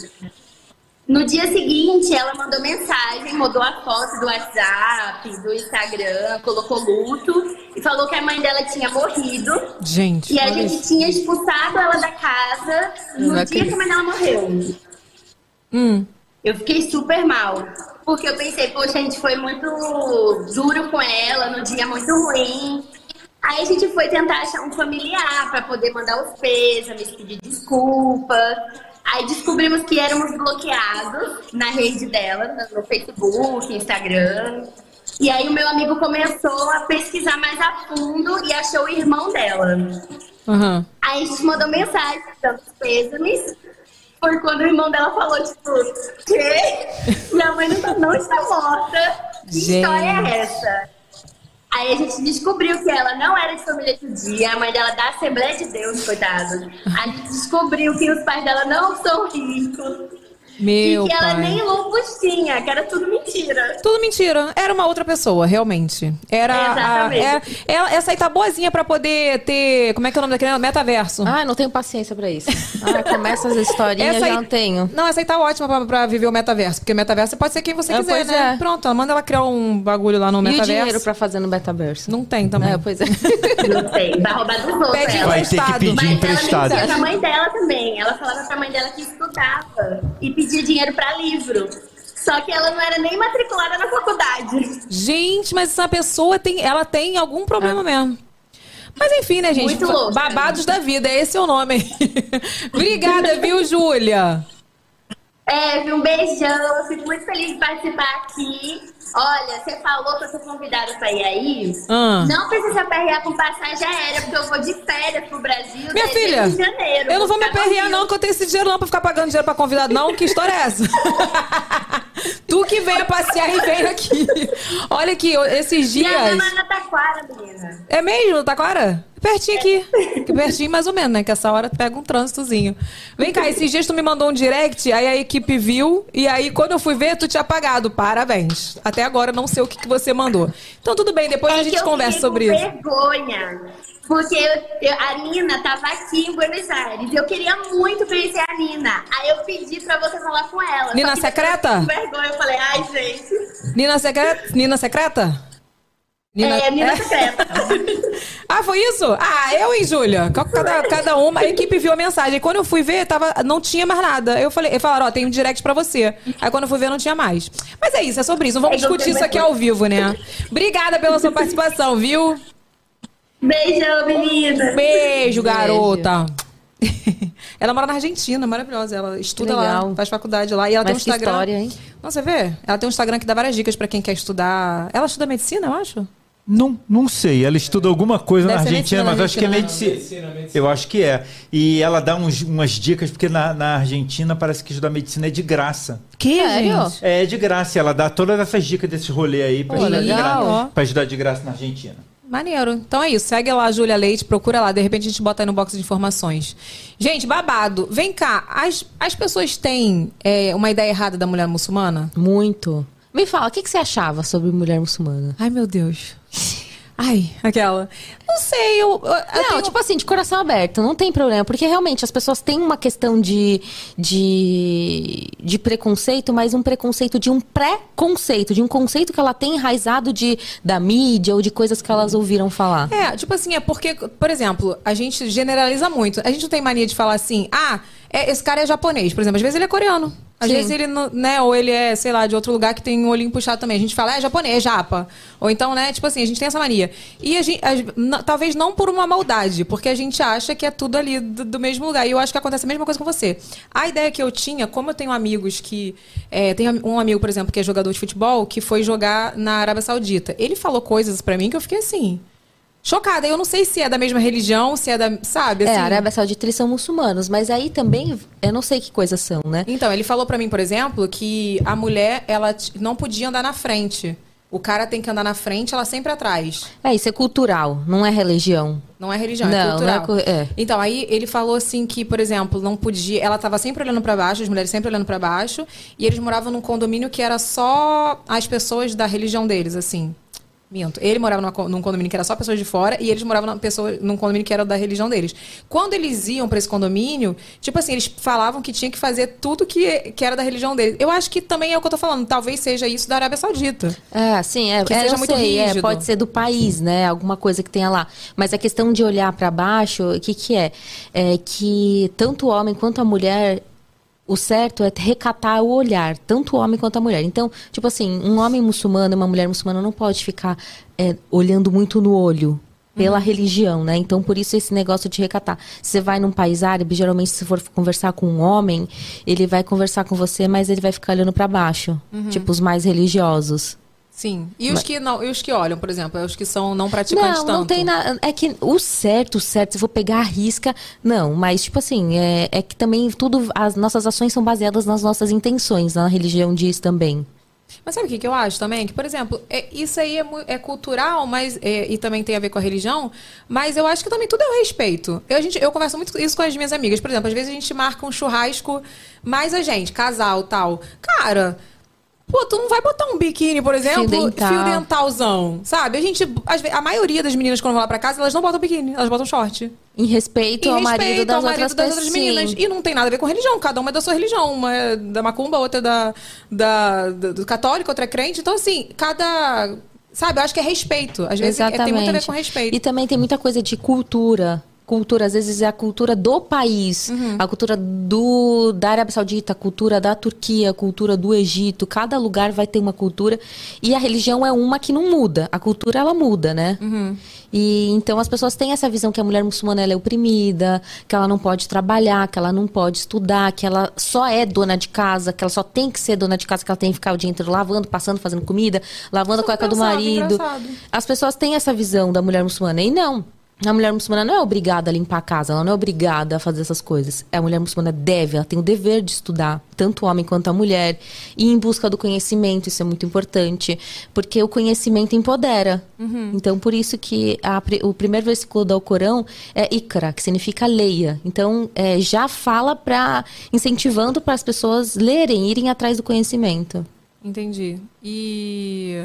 Speaker 7: No dia seguinte, ela mandou mensagem, mudou a foto do WhatsApp, do Instagram, colocou luto e falou que a mãe dela tinha morrido.
Speaker 1: Gente.
Speaker 7: E a gente
Speaker 1: isso.
Speaker 7: tinha expulsado ela da casa no dia que a mãe dela morreu.
Speaker 1: Hum.
Speaker 7: Eu fiquei super mal. Porque eu pensei, poxa, a gente foi muito duro com ela, no dia muito ruim. Aí a gente foi tentar achar um familiar para poder mandar os pêsames, pedir desculpa. Aí descobrimos que éramos bloqueados na rede dela, no Facebook, Instagram. E aí o meu amigo começou a pesquisar mais a fundo e achou o irmão dela.
Speaker 1: Aham.
Speaker 7: Aí a gente mandou mensagem dando os pêsames. Foi quando o irmão dela falou, tipo, quê? (laughs) Minha mãe não, tá- não está morta. Que
Speaker 1: Gente.
Speaker 7: história é essa? Aí a gente descobriu que ela não era de família judia, a mãe dela da Assembleia de Deus, coitada. A gente descobriu que os pais dela não são ricos.
Speaker 1: Meu
Speaker 7: e que ela nem lupus tinha, que era tudo mentira.
Speaker 1: Tudo mentira. Era uma outra pessoa, realmente. Era. A,
Speaker 7: Exatamente.
Speaker 1: é- ela- essa aí tá boazinha pra poder ter. Como é que é o nome daquele? Metaverso.
Speaker 5: Ah, não tenho paciência pra isso. Ah, começa as historinhas,
Speaker 1: Essa
Speaker 5: já
Speaker 1: aí-
Speaker 5: não tenho.
Speaker 1: Não, essa aí tá ótima pra, pra viver o metaverso. Porque o metaverso pode ser quem você
Speaker 5: É,
Speaker 1: quiser,
Speaker 5: pois
Speaker 1: né?
Speaker 5: é.
Speaker 1: Pronto, ela manda ela criar um bagulho lá no
Speaker 5: E o
Speaker 1: metaverso.
Speaker 5: dinheiro pra fazer no metaverso?
Speaker 1: Não tem também.
Speaker 5: É, pois é.
Speaker 7: Não sei, vai roubar dos outros.
Speaker 1: Pede
Speaker 7: ela.
Speaker 2: Vai ter que pedir
Speaker 7: Mas
Speaker 2: emprestado.
Speaker 7: ela mentia pra mãe dela também. Ela falava pra mãe dela que estudava e pedia dinheiro pra livro. Só que ela não era nem matriculada na faculdade.
Speaker 1: Gente, mas essa pessoa tem. Ela tem algum problema mesmo. Mas enfim, né, gente?
Speaker 7: Muito louca.
Speaker 1: Babados da vida, esse é o nome. (laughs) Obrigada, viu, Júlia?
Speaker 7: É, um beijão. Fico muito feliz de participar aqui. Olha, você falou que eu sou convidada pra ir aí.
Speaker 1: Ah.
Speaker 7: Não precisa aperrear com passagem aérea, porque eu vou de férias pro Brasil.
Speaker 1: Minha filha,
Speaker 7: janeiro.
Speaker 1: eu não vou me aperrear, não, que eu tenho esse dinheiro não pra ficar pagando dinheiro pra convidado, não. Que história é essa? (laughs) tu que venha passear e vem aqui. Olha aqui, esses
Speaker 7: Minha
Speaker 1: dias.
Speaker 7: mãe na Taquara.
Speaker 1: É mesmo, Taquara? Pertinho aqui. Que Pertinho mais ou menos, né? Que essa hora pega um trânsitozinho. Vem cá, esses dias tu me mandou um direct, aí a equipe viu, e aí quando eu fui ver, tu tinha apagado. Parabéns. Até agora não sei o que, que você mandou. Então tudo bem, depois a
Speaker 7: É
Speaker 1: gente
Speaker 7: que eu
Speaker 1: conversa sobre isso.
Speaker 7: vergonha. Porque eu- eu- a Nina tava aqui em Buenos Aires. Eu queria muito conhecer a Nina. Aí eu pedi pra você falar com ela.
Speaker 1: Nina secreta?
Speaker 7: eu vergonha, eu falei, ai, gente.
Speaker 1: Nina secreta? Nina secreta?
Speaker 7: É, Nina secreta. (laughs)
Speaker 1: Ah, foi isso? Ah, eu e Júlia. Cada, cada uma, a equipe viu a mensagem. Quando eu fui ver, tava, não tinha mais nada. Eu falei, eu falaram, ó, tem um direct pra você. Aí quando eu fui ver, não tinha mais. Mas é isso, é sobre isso. Não vamos
Speaker 7: É
Speaker 1: discutir isso aqui
Speaker 7: mais
Speaker 1: ao vivo, né? Obrigada pela sua participação, viu?
Speaker 7: Beijão, menina.
Speaker 1: Beijo, garota. (laughs) Ela mora na Argentina, maravilhosa. Ela estuda lá, faz faculdade lá. E ela tem um
Speaker 5: Mas
Speaker 1: Instagram.
Speaker 5: história, hein?
Speaker 1: Não, você vê? Ela tem um Instagram que dá várias dicas pra quem quer estudar. Ela estuda medicina, eu acho?
Speaker 2: Não, não sei. Ela estuda alguma coisa
Speaker 1: Deve
Speaker 2: na Argentina,
Speaker 1: medicina
Speaker 2: mas acho que é
Speaker 1: Argentina,
Speaker 2: medicina. Eu acho que é. E ela dá uns- umas dicas, porque na, na Argentina parece que estudar medicina é de graça.
Speaker 1: Que,
Speaker 5: Sério?
Speaker 1: gente?
Speaker 2: É de graça. Ela dá todas essas dicas desse rolê aí pra,
Speaker 1: Pô,
Speaker 2: estudar, de graça, pra estudar de graça na Argentina.
Speaker 1: Maneiro. Então é isso. Segue lá a Júlia Leite, procura lá. De repente a gente bota aí no box de informações. Gente, babado. Vem cá. As, as pessoas têm é, uma ideia errada da mulher muçulmana?
Speaker 5: Muito. Me fala, o que, que você achava sobre mulher muçulmana?
Speaker 1: Ai, meu Deus. Ai, aquela. Não sei, eu. eu-
Speaker 5: Não,
Speaker 1: tenho-
Speaker 5: tipo assim, de coração aberto, não tem problema. Porque realmente as pessoas têm uma questão de, de, de preconceito, mas um preconceito de um pré-conceito, de um conceito que ela tem enraizado de, da mídia ou de coisas que elas ouviram falar.
Speaker 1: É, tipo assim, é porque, por exemplo, a gente generaliza muito. A gente não tem mania de falar assim, ah, é, esse cara é japonês, por exemplo. Às vezes ele é coreano. Às
Speaker 5: Sim.
Speaker 1: vezes ele, né, ou ele é, sei lá, de outro lugar que tem um olhinho puxado também. A gente fala, é japonês, é japa. Ou então, né, tipo assim, a gente tem essa mania. E a gente, n- talvez não por uma maldade, porque a gente acha que é tudo ali do, do mesmo lugar. E eu acho que acontece a mesma coisa com você. A ideia que eu tinha, como eu tenho amigos que. É, tem um amigo, por exemplo, que é jogador de futebol, que foi jogar na Arábia Saudita. Ele falou coisas pra mim que eu fiquei assim. Chocada. Eu não sei se é da mesma religião, se é da. Sabe?
Speaker 5: É,
Speaker 1: assim.
Speaker 5: a Arábia Saudita eles são muçulmanos, mas aí também eu não sei que coisas são, né?
Speaker 1: Então, ele falou pra mim, por exemplo, que a mulher, ela não podia andar na frente. O cara tem que andar na frente, ela sempre atrás.
Speaker 5: É, isso é cultural, não é religião.
Speaker 1: Não é religião, é
Speaker 5: Não,
Speaker 1: cultural.
Speaker 5: não é é.
Speaker 1: Então, aí ele falou assim que, por exemplo, não podia. Ela tava sempre olhando pra baixo, as mulheres sempre olhando pra baixo, e eles moravam num condomínio que era só as pessoas da religião deles, assim. Minto. Ele morava numa num condomínio que era só pessoas de fora e eles moravam numa pessoa, num condomínio que era da religião deles. Quando eles iam pra esse condomínio, tipo assim, eles falavam que tinha que fazer tudo que, que era da religião deles. Eu acho que também é o que eu tô falando. Talvez seja isso da Arábia Saudita.
Speaker 5: É, sim, é,
Speaker 1: Que
Speaker 5: é,
Speaker 1: seja
Speaker 5: eu
Speaker 1: muito
Speaker 5: sei, é,
Speaker 1: rígido.
Speaker 5: pode ser do país, né? Alguma coisa que tenha lá. Mas a questão de olhar pra baixo, o que que é? É que tanto o homem quanto a mulher o certo é recatar o olhar, tanto o homem quanto a mulher. Então, tipo assim, um homem muçulmano e uma mulher muçulmana não pode ficar é, olhando muito no olho pela religião, né? Então, por isso esse negócio de recatar. Se você vai num país árabe, geralmente se for conversar com um homem, ele vai conversar com você, mas ele vai ficar olhando pra baixo, tipo os mais religiosos.
Speaker 1: Sim. E os que não, e os que olham, por exemplo, é os que são não praticantes
Speaker 5: Não,
Speaker 1: tanto.
Speaker 5: não tem nada. É que o certo, o certo, se eu for pegar a risca, não. Mas, tipo assim, é, é que também tudo. As nossas ações são baseadas nas nossas intenções, na religião diz também.
Speaker 1: Mas sabe o que, que eu acho também? Que, por exemplo, é, isso aí é, é cultural, mas é, e também tem a ver com a religião, mas eu acho que também tudo é o respeito. Eu, a gente, eu converso muito isso com as minhas amigas. Por exemplo, às vezes a gente marca um churrasco, mais a gente, casal tal. Cara. Pô, tu não vai botar um biquíni, por exemplo,
Speaker 5: dental.
Speaker 1: fio dentalzão, sabe? A gente, a maioria das meninas quando vão lá pra casa, elas não botam biquíni, elas botam short.
Speaker 5: Em respeito
Speaker 1: Em
Speaker 5: ao marido
Speaker 1: respeito
Speaker 5: das
Speaker 1: ao marido
Speaker 5: outras
Speaker 1: das outras meninas. E não tem nada a ver com religião. Cada uma é da sua religião. Uma é da macumba, outra é da, da, do, do católico, outra é crente. Então, assim, cada. Sabe, eu acho que é respeito. Às vezes é- tem muito a ver com respeito.
Speaker 5: E também tem muita coisa de cultura. Cultura, às vezes é a cultura do país,
Speaker 1: Uhum.
Speaker 5: a cultura do, da Arábia Saudita, a cultura da Turquia, a cultura do Egito. Cada lugar vai ter uma cultura. E a religião é uma que não muda. A cultura, ela muda, né?
Speaker 1: Uhum.
Speaker 5: E então as pessoas têm essa visão que a mulher muçulmana é oprimida, que ela não pode trabalhar, que ela não pode estudar, que ela só é dona de casa, que ela só tem que ser dona de casa, que ela tem que ficar o dia inteiro lavando, passando, fazendo comida, lavando a
Speaker 1: Isso eu
Speaker 5: cueca do marido.
Speaker 1: engraçado.
Speaker 5: As pessoas têm essa visão da mulher muçulmana. E não. A mulher muçulmana não é obrigada a limpar a casa, ela não é obrigada a fazer essas coisas. A mulher muçulmana deve, ela tem o dever de estudar, tanto o homem quanto a mulher, e em busca do conhecimento, isso é muito importante, porque o conhecimento empodera. Então, por isso que a o primeiro versículo do Alcorão é Ikra, que significa leia. Então, é, já fala para incentivando para as pessoas lerem, irem atrás do conhecimento.
Speaker 1: Entendi. E.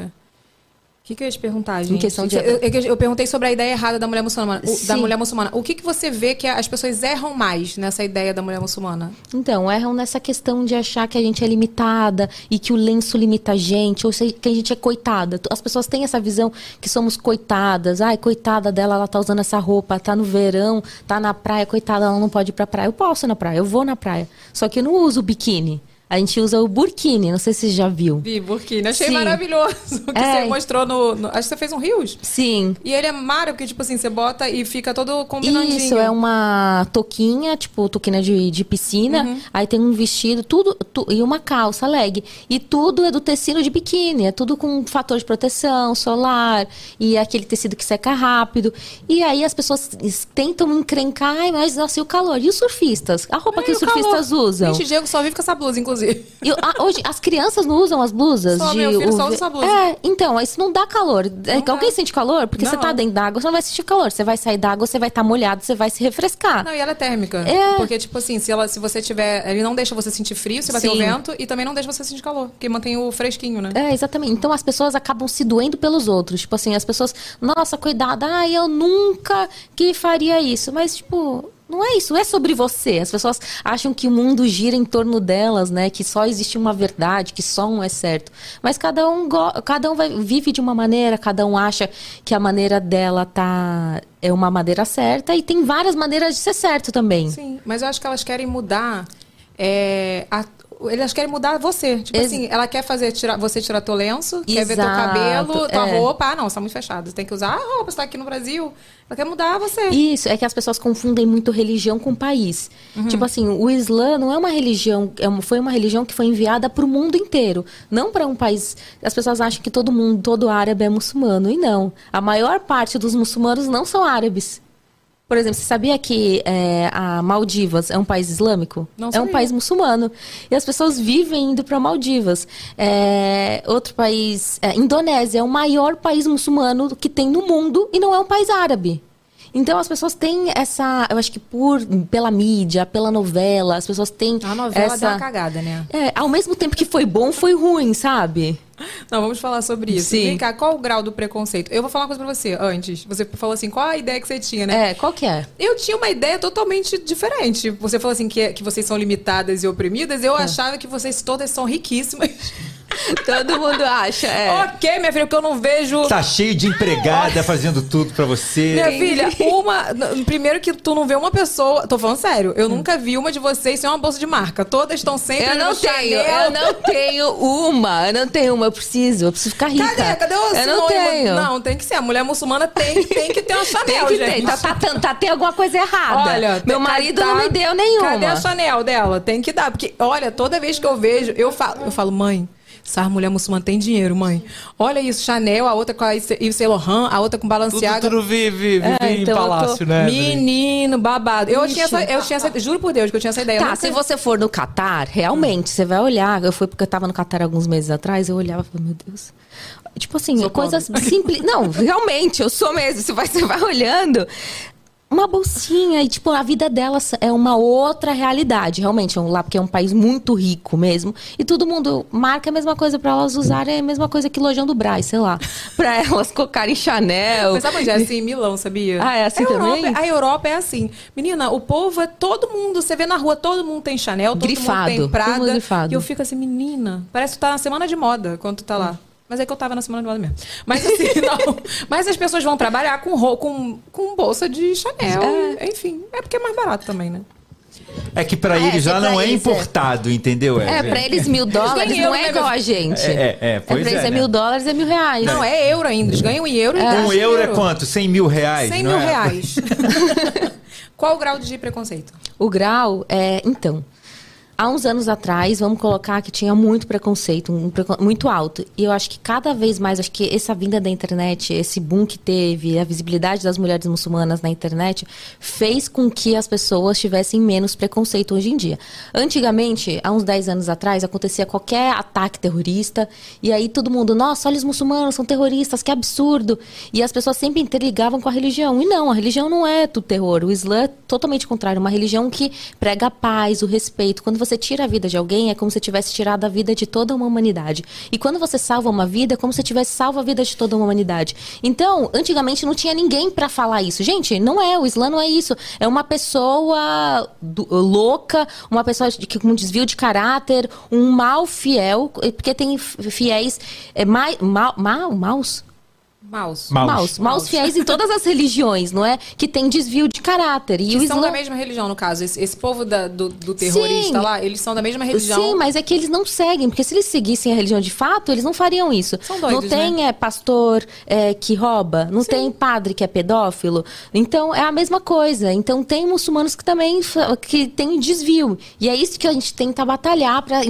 Speaker 1: O que, que eu ia te perguntar, gente?
Speaker 5: questão de-
Speaker 1: eu, eu- eu perguntei sobre a ideia errada da mulher muçulmana. O- da mulher muçulmana. O que, que você vê que as pessoas erram mais nessa ideia da mulher muçulmana?
Speaker 5: Então, erram nessa questão de achar que a gente é limitada e que o lenço limita a gente, ou que a gente é coitada. As pessoas têm essa visão que somos coitadas. Ai, coitada dela, ela tá usando essa roupa, tá no verão, tá na praia, coitada, ela não pode ir pra praia. Eu posso ir na praia, eu vou na praia. Só que eu não uso biquíni. A gente usa o burkini, não sei se você já viu.
Speaker 1: Vi, Burkina. Achei
Speaker 5: Sim.
Speaker 1: maravilhoso (laughs) o que
Speaker 5: É.
Speaker 1: você mostrou no, no- Acho que você fez um Rios.
Speaker 5: Sim.
Speaker 1: E ele é maravilhoso, porque, tipo assim, você bota e fica todo combinandinho.
Speaker 5: Isso, é uma toquinha, tipo toquinha de, de piscina.
Speaker 1: Uhum.
Speaker 5: Aí tem um vestido, tudo, tu- e uma calça leg. E tudo é do tecido de biquíni. É tudo com fator de proteção, solar. E é aquele tecido que seca rápido. E aí as pessoas es- tentam encrencar, mas nossa, e o calor? E os surfistas? A roupa
Speaker 1: Ai,
Speaker 5: que os
Speaker 1: o calor.
Speaker 5: surfistas usam.
Speaker 1: Gente, Diego só vive com essa blusa, inclusive.
Speaker 5: E, ah, hoje, as crianças não usam as blusas?
Speaker 1: Só
Speaker 5: de
Speaker 1: meu filho só usa essa blusa.
Speaker 5: É, então, isso não dá calor. É,
Speaker 1: dá.
Speaker 5: alguém sente calor? Porque você
Speaker 1: Não.
Speaker 5: tá dentro d'água, você não vai sentir calor. Você vai sair d'água, você vai estar molhado, você vai se refrescar.
Speaker 1: Não, e ela é térmica.
Speaker 5: É.
Speaker 1: Porque, tipo assim, se, ela, se você tiver. Ele não deixa você sentir frio se bater o vento e também não deixa você sentir calor. Porque mantém o fresquinho, né?
Speaker 5: É, exatamente. Então as pessoas acabam se doendo pelos outros. Tipo assim, as pessoas, nossa, cuidado, ai, eu nunca que faria isso. Mas, tipo, Não é isso, é sobre você. As pessoas acham que o mundo gira em torno delas, né? Que só existe uma verdade, que só um é certo. Mas cada um, cada um vai, vive de uma maneira, cada um acha que a maneira dela tá é uma maneira certa e tem várias maneiras de ser certo também.
Speaker 1: Sim, mas eu acho que elas querem mudar é, a, elas querem mudar você. Tipo Ex assim, ela quer fazer tirar, você tirar teu lenço, Exato, quer ver teu cabelo, tua é. roupa. Ah, não, você tá muito fechado. Você tem que usar a roupa, você tá aqui no Brasil. Ela quer mudar você.
Speaker 5: Isso, é que as pessoas confundem muito religião com país. Uhum. Tipo assim, o Islã não é uma religião, é foi uma religião que foi enviada para o mundo inteiro, não para um país. As pessoas acham que todo mundo, todo árabe é muçulmano, e não. A maior parte dos muçulmanos não são árabes. Por exemplo, você sabia que é, a Maldivas é um país islâmico? Não é um país muçulmano. E as pessoas vivem indo para Maldivas. É, outro país, é, Indonésia, é o maior país muçulmano que tem no mundo e não é um país árabe. Então as pessoas têm essa, eu acho que por pela mídia, pela novela, as pessoas têm
Speaker 1: a novela
Speaker 5: essa
Speaker 1: deu uma cagada, né?
Speaker 5: É, ao mesmo tempo que foi bom, foi ruim, sabe?
Speaker 1: Não, vamos falar sobre isso. Sim. Vem cá, qual o grau do preconceito? Eu vou falar uma coisa pra você antes. Você falou assim, qual a ideia que você tinha, né?
Speaker 5: É, qual que é?
Speaker 1: Eu tinha uma ideia totalmente diferente. Você falou assim que, que vocês são limitadas e oprimidas. Eu é. achava que vocês todas são riquíssimas.
Speaker 5: Todo mundo acha, é.
Speaker 1: Ok, minha filha, porque eu não vejo.
Speaker 2: Tá cheio de empregada fazendo tudo pra você.
Speaker 1: Minha filha, uma. Primeiro que tu não vê uma pessoa. Tô falando sério, eu hum. nunca vi uma de vocês sem uma bolsa de marca. Todas estão sempre.
Speaker 5: Eu não tenho, Chanel. eu não tenho uma. Eu não tenho uma, eu preciso. Eu preciso ficar rica.
Speaker 1: Cadê? Cadê o
Speaker 5: Eu não tenho.
Speaker 1: Não, tem que ser. A mulher muçulmana tem, tem que ter uma (laughs) Chanel,
Speaker 5: tem que
Speaker 1: gente.
Speaker 5: Ter. Tá, tá, tá, tá, tem alguma coisa errada. Olha, meu marido tá, não me deu nenhuma.
Speaker 1: Cadê a Chanel dela? Tem que dar. Porque, olha, toda vez que eu vejo, eu falo, eu falo, mãe. Essa mulher muçulmana tem dinheiro, mãe. Olha isso, Chanel, a outra com a Yves Saint Laurent, a outra com Balenciaga.
Speaker 3: Tudo, tudo vive, vive é, então em palácio, tô... né?
Speaker 1: Menino, babado. Eu tinha, essa, eu tinha essa, juro por Deus que eu tinha essa ideia.
Speaker 5: Tá, se você for no Catar, realmente, você vai olhar. Eu fui porque eu tava no Catar alguns meses atrás, eu olhava e falei, meu Deus. Tipo assim, sou coisas simples. Não, realmente, eu sou mesmo. Você vai, você vai olhando uma bolsinha e tipo a vida delas é uma outra realidade realmente lá porque é um país muito rico mesmo e todo mundo marca a mesma coisa para elas usarem é a mesma coisa que lojão do Braz sei lá (laughs) para elas colocarem Chanel.
Speaker 1: Mas sabe onde é assim? Em (laughs) Milão sabia?
Speaker 5: Ah é assim a
Speaker 1: também? Europa, a Europa é assim. Menina o povo é todo mundo você vê na rua todo mundo tem Chanel todo
Speaker 5: grifado,
Speaker 1: mundo tem Prada
Speaker 5: grifado.
Speaker 1: e eu fico assim menina parece que tu tá na semana de moda quando tu tá lá mas é que eu tava na semana de moda mesmo. Mas assim, (laughs) não. Mas as pessoas vão trabalhar com, com, com bolsa de Chanel. É. Enfim, é porque é mais barato também, né?
Speaker 2: É que para é, eles já não é, é importado, entendeu?
Speaker 5: É, é para eles mil (laughs) dólares não é igual a gente. É,
Speaker 2: é, é, pois é. Pra eles
Speaker 5: é,
Speaker 2: né?
Speaker 5: mil dólares é mil reais.
Speaker 1: Não, é euro ainda. Eles ganham em euro.
Speaker 2: Um euro é quanto? Cem mil reais?
Speaker 1: Cem mil reais. (laughs) Qual o grau de preconceito?
Speaker 5: O grau é, então, há uns anos atrás, vamos colocar que tinha muito preconceito, um muito alto. E eu acho que cada vez mais, acho que essa vinda da internet, esse boom que teve, a visibilidade das mulheres muçulmanas na internet, fez com que as pessoas tivessem menos preconceito hoje em dia. Antigamente, há uns 10 anos atrás, acontecia qualquer ataque terrorista, e aí todo mundo, nossa, olha os muçulmanos, são terroristas, que absurdo. E as pessoas sempre interligavam com a religião. E não, a religião não é tudo terror. O Islã é totalmente contrário, uma religião que prega a paz, o respeito. Quando você tira a vida de alguém, é como se tivesse tirado a vida de toda uma humanidade. E quando você salva uma vida, é como se tivesse salvo a vida de toda uma humanidade. Então, antigamente não tinha ninguém para falar isso. Gente, não é, o Islã não é isso. É uma pessoa do, louca, uma pessoa que, com desvio de caráter, um mal fiel, porque tem fiéis é, mal, mal, maus
Speaker 1: Maus.
Speaker 5: Maus. Maus. Maus fiéis em todas as religiões, não é? Que tem desvio de caráter. E
Speaker 1: que
Speaker 5: são
Speaker 1: Islã... da mesma religião, no caso. Esse, esse povo da, do, do, terrorista Sim. lá, eles são da mesma religião.
Speaker 5: Sim, mas é que eles não seguem. Porque se eles seguissem a religião de fato, eles não fariam isso.
Speaker 1: São doidos,
Speaker 5: não tem
Speaker 1: né?
Speaker 5: é, pastor é, que rouba. Não Sim. tem padre que é pedófilo. Então, é a mesma coisa. Então, tem muçulmanos que também que tem desvio. E é isso que a gente tenta batalhar para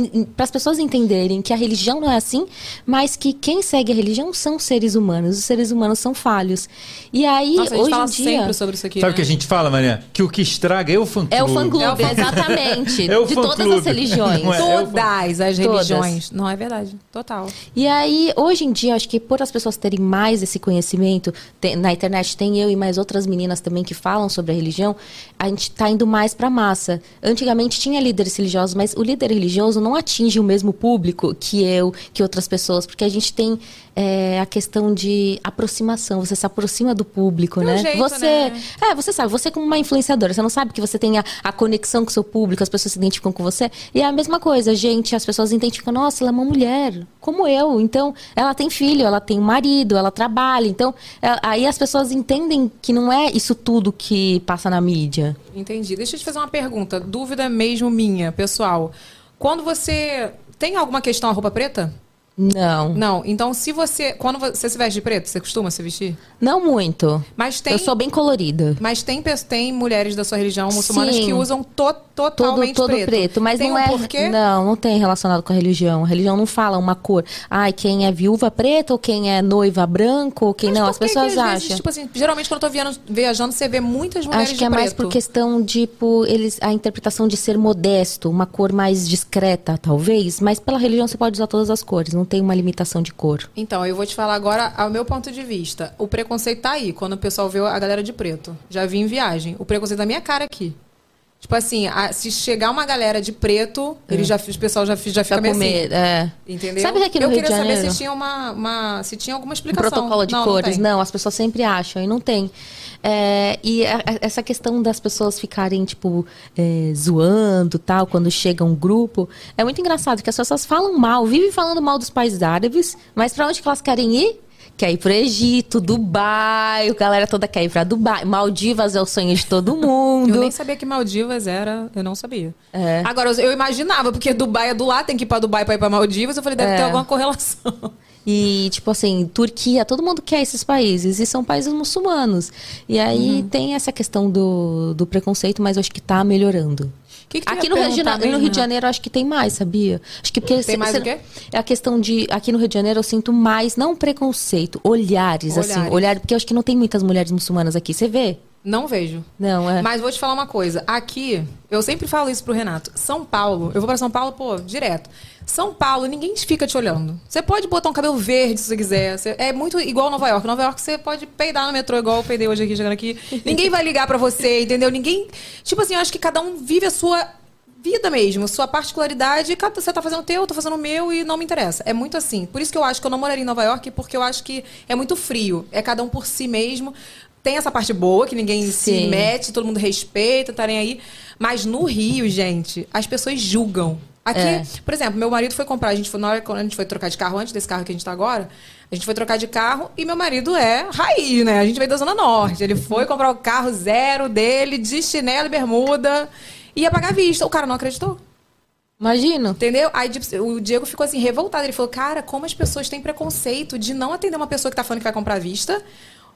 Speaker 5: as pessoas entenderem que a religião não é assim, mas que quem segue a religião são seres humanos. Seres humanos são falhos. E aí,
Speaker 1: Nossa,
Speaker 5: hoje
Speaker 1: em
Speaker 5: dia...
Speaker 1: sempre sobre isso aqui.
Speaker 2: Sabe
Speaker 1: o
Speaker 2: né? que a gente fala, Maria? Que o que estraga é o fã-clube.
Speaker 5: É o fã-clube, é exatamente. (laughs) é o de todas as (laughs) religiões.
Speaker 1: É, Todas as religiões. Todas. Não é verdade. Total.
Speaker 5: E aí, hoje em dia, acho que por as pessoas terem mais esse conhecimento, tem, na internet tem eu e mais outras meninas também que falam sobre a religião, a gente está indo mais para massa. Antigamente tinha líderes religiosos, mas o líder religioso não atinge o mesmo público que eu, que outras pessoas, porque a gente tem é, a questão de aproximação. Você se aproxima do público,
Speaker 1: Tem um
Speaker 5: né?
Speaker 1: jeito,
Speaker 5: você,
Speaker 1: né?
Speaker 5: é, você sabe, você como uma influenciadora, você não sabe que você tem a, a conexão com o seu público, as pessoas se identificam com você. E é a mesma coisa, gente, as pessoas identificam, nossa, ela é uma mulher, como eu. Então, ela tem filho, ela tem um marido, ela trabalha. Então, é- aí as pessoas entendem que não é isso tudo que passa na mídia.
Speaker 1: Entendi. Deixa eu te fazer uma pergunta. Dúvida mesmo minha, pessoal. Quando você. Tem alguma questão a roupa preta?
Speaker 5: Não.
Speaker 1: Não. Então, se você. Quando você se veste de preto, você costuma se vestir?
Speaker 5: Não muito.
Speaker 1: Mas tem.
Speaker 5: Eu sou bem colorida.
Speaker 1: Mas tem, tem mulheres da sua religião muçulmanas
Speaker 5: Sim.
Speaker 1: que usam to,
Speaker 5: Todo,
Speaker 1: totalmente
Speaker 5: todo
Speaker 1: preto.
Speaker 5: preto. mas
Speaker 1: tem
Speaker 5: não
Speaker 1: um
Speaker 5: é.
Speaker 1: porquê?
Speaker 5: Não, não tem relacionado com a religião. A religião não fala uma cor. Ai, quem é viúva preta, ou quem é noiva branca, ou quem
Speaker 1: Mas
Speaker 5: não. As
Speaker 1: que que,
Speaker 5: pessoas
Speaker 1: às
Speaker 5: acham.
Speaker 1: vezes, tipo assim, geralmente quando eu tô viajando, viajando, você vê muitas mulheres
Speaker 5: Acho que é mais
Speaker 1: preto.
Speaker 5: por questão, tipo, eles, a interpretação de ser modesto, uma cor mais discreta, talvez. Mas pela religião você pode usar todas as cores, não tem uma limitação de cor.
Speaker 1: Então, eu vou te falar agora ao meu ponto de vista. O preconceito tá aí, quando o pessoal vê a galera de preto. Já vi em viagem. O preconceito da minha cara aqui. Tipo assim, a- se chegar uma galera de preto, ele já, o pessoal já, já fica
Speaker 5: Pra
Speaker 1: meio
Speaker 5: comer,
Speaker 1: assim.
Speaker 5: é.
Speaker 1: Entendeu?
Speaker 5: Sabe que aqui no
Speaker 1: eu
Speaker 5: Rio
Speaker 1: queria
Speaker 5: de
Speaker 1: saber
Speaker 5: Janeiro-
Speaker 1: se tinha uma, uma- se tinha alguma
Speaker 5: Um
Speaker 1: explicação.
Speaker 5: protocolo de
Speaker 1: não,
Speaker 5: cores.
Speaker 1: Não,
Speaker 5: Não, as pessoas sempre acham e não tem. É, e a- a- essa questão das pessoas ficarem, tipo, é, zoando tal, quando chega um grupo, é muito engraçado, que as pessoas falam mal, vivem falando mal dos países árabes, mas pra onde que elas querem ir? Quer ir pro Egito, Dubai, a galera toda quer ir pra Dubai. Maldivas é o sonho de todo (laughs) mundo.
Speaker 1: Eu nem sabia que Maldivas era, eu não sabia.
Speaker 5: É.
Speaker 1: Agora, eu- imaginava, porque Dubai é do lado, tem que ir pra Dubai pra ir pra Maldivas, eu falei, deve
Speaker 5: É.
Speaker 1: ter alguma correlação. (laughs)
Speaker 5: E, tipo assim, Turquia, todo mundo quer esses países, e são países muçulmanos. E aí
Speaker 1: Uhum.
Speaker 5: tem essa questão do, do preconceito, mas eu acho que tá melhorando.
Speaker 1: Que que
Speaker 5: Aqui no, Rio no Rio de? Janeiro, acho que tem mais, sabia? Acho que porque
Speaker 1: Tem
Speaker 5: cê-
Speaker 1: mais o quê?
Speaker 5: É a questão de. Aqui no Rio de Janeiro eu sinto mais, não preconceito, olhares, assim.
Speaker 1: Olhares.
Speaker 5: Olhar, porque eu acho que não tem muitas mulheres muçulmanas aqui. Você vê?
Speaker 1: Não vejo.
Speaker 5: Não, é.
Speaker 1: Mas vou te falar uma coisa. Aqui, eu sempre falo isso pro Renato. São Paulo, eu vou pra São Paulo, pô, direto. São Paulo, ninguém fica te olhando. Você pode botar um cabelo verde se você quiser. Você- é muito igual Nova York. Nova York você pode peidar no metrô igual eu peidei hoje aqui, chegando aqui. Ninguém vai ligar pra você, entendeu? Ninguém. Tipo assim, eu acho que cada um vive a sua vida mesmo, sua particularidade. Cada- Você tá fazendo o teu, eu tô fazendo o meu e não me interessa. É muito assim. Por isso que eu acho que eu não moraria em Nova York, porque eu acho que é muito frio. É cada um por si mesmo. Tem essa parte boa, que ninguém se
Speaker 5: Sim.
Speaker 1: mete, todo mundo respeita, estarem aí. Mas no Rio, gente, as pessoas julgam. Aqui,
Speaker 5: É.
Speaker 1: por exemplo, meu marido foi comprar, a gente foi, na hora que a gente foi trocar de carro, antes desse carro que a gente tá agora, a gente foi trocar de carro e meu marido é raiz, né? A gente veio da Zona Norte. Ele foi comprar o carro zero dele, de chinelo e bermuda, ia pagar vista. O cara não acreditou.
Speaker 5: Imagino.
Speaker 1: Entendeu? Aí tipo, o Diego ficou assim, revoltado. Ele falou, cara, como as pessoas têm preconceito de não atender uma pessoa que tá falando que vai comprar vista.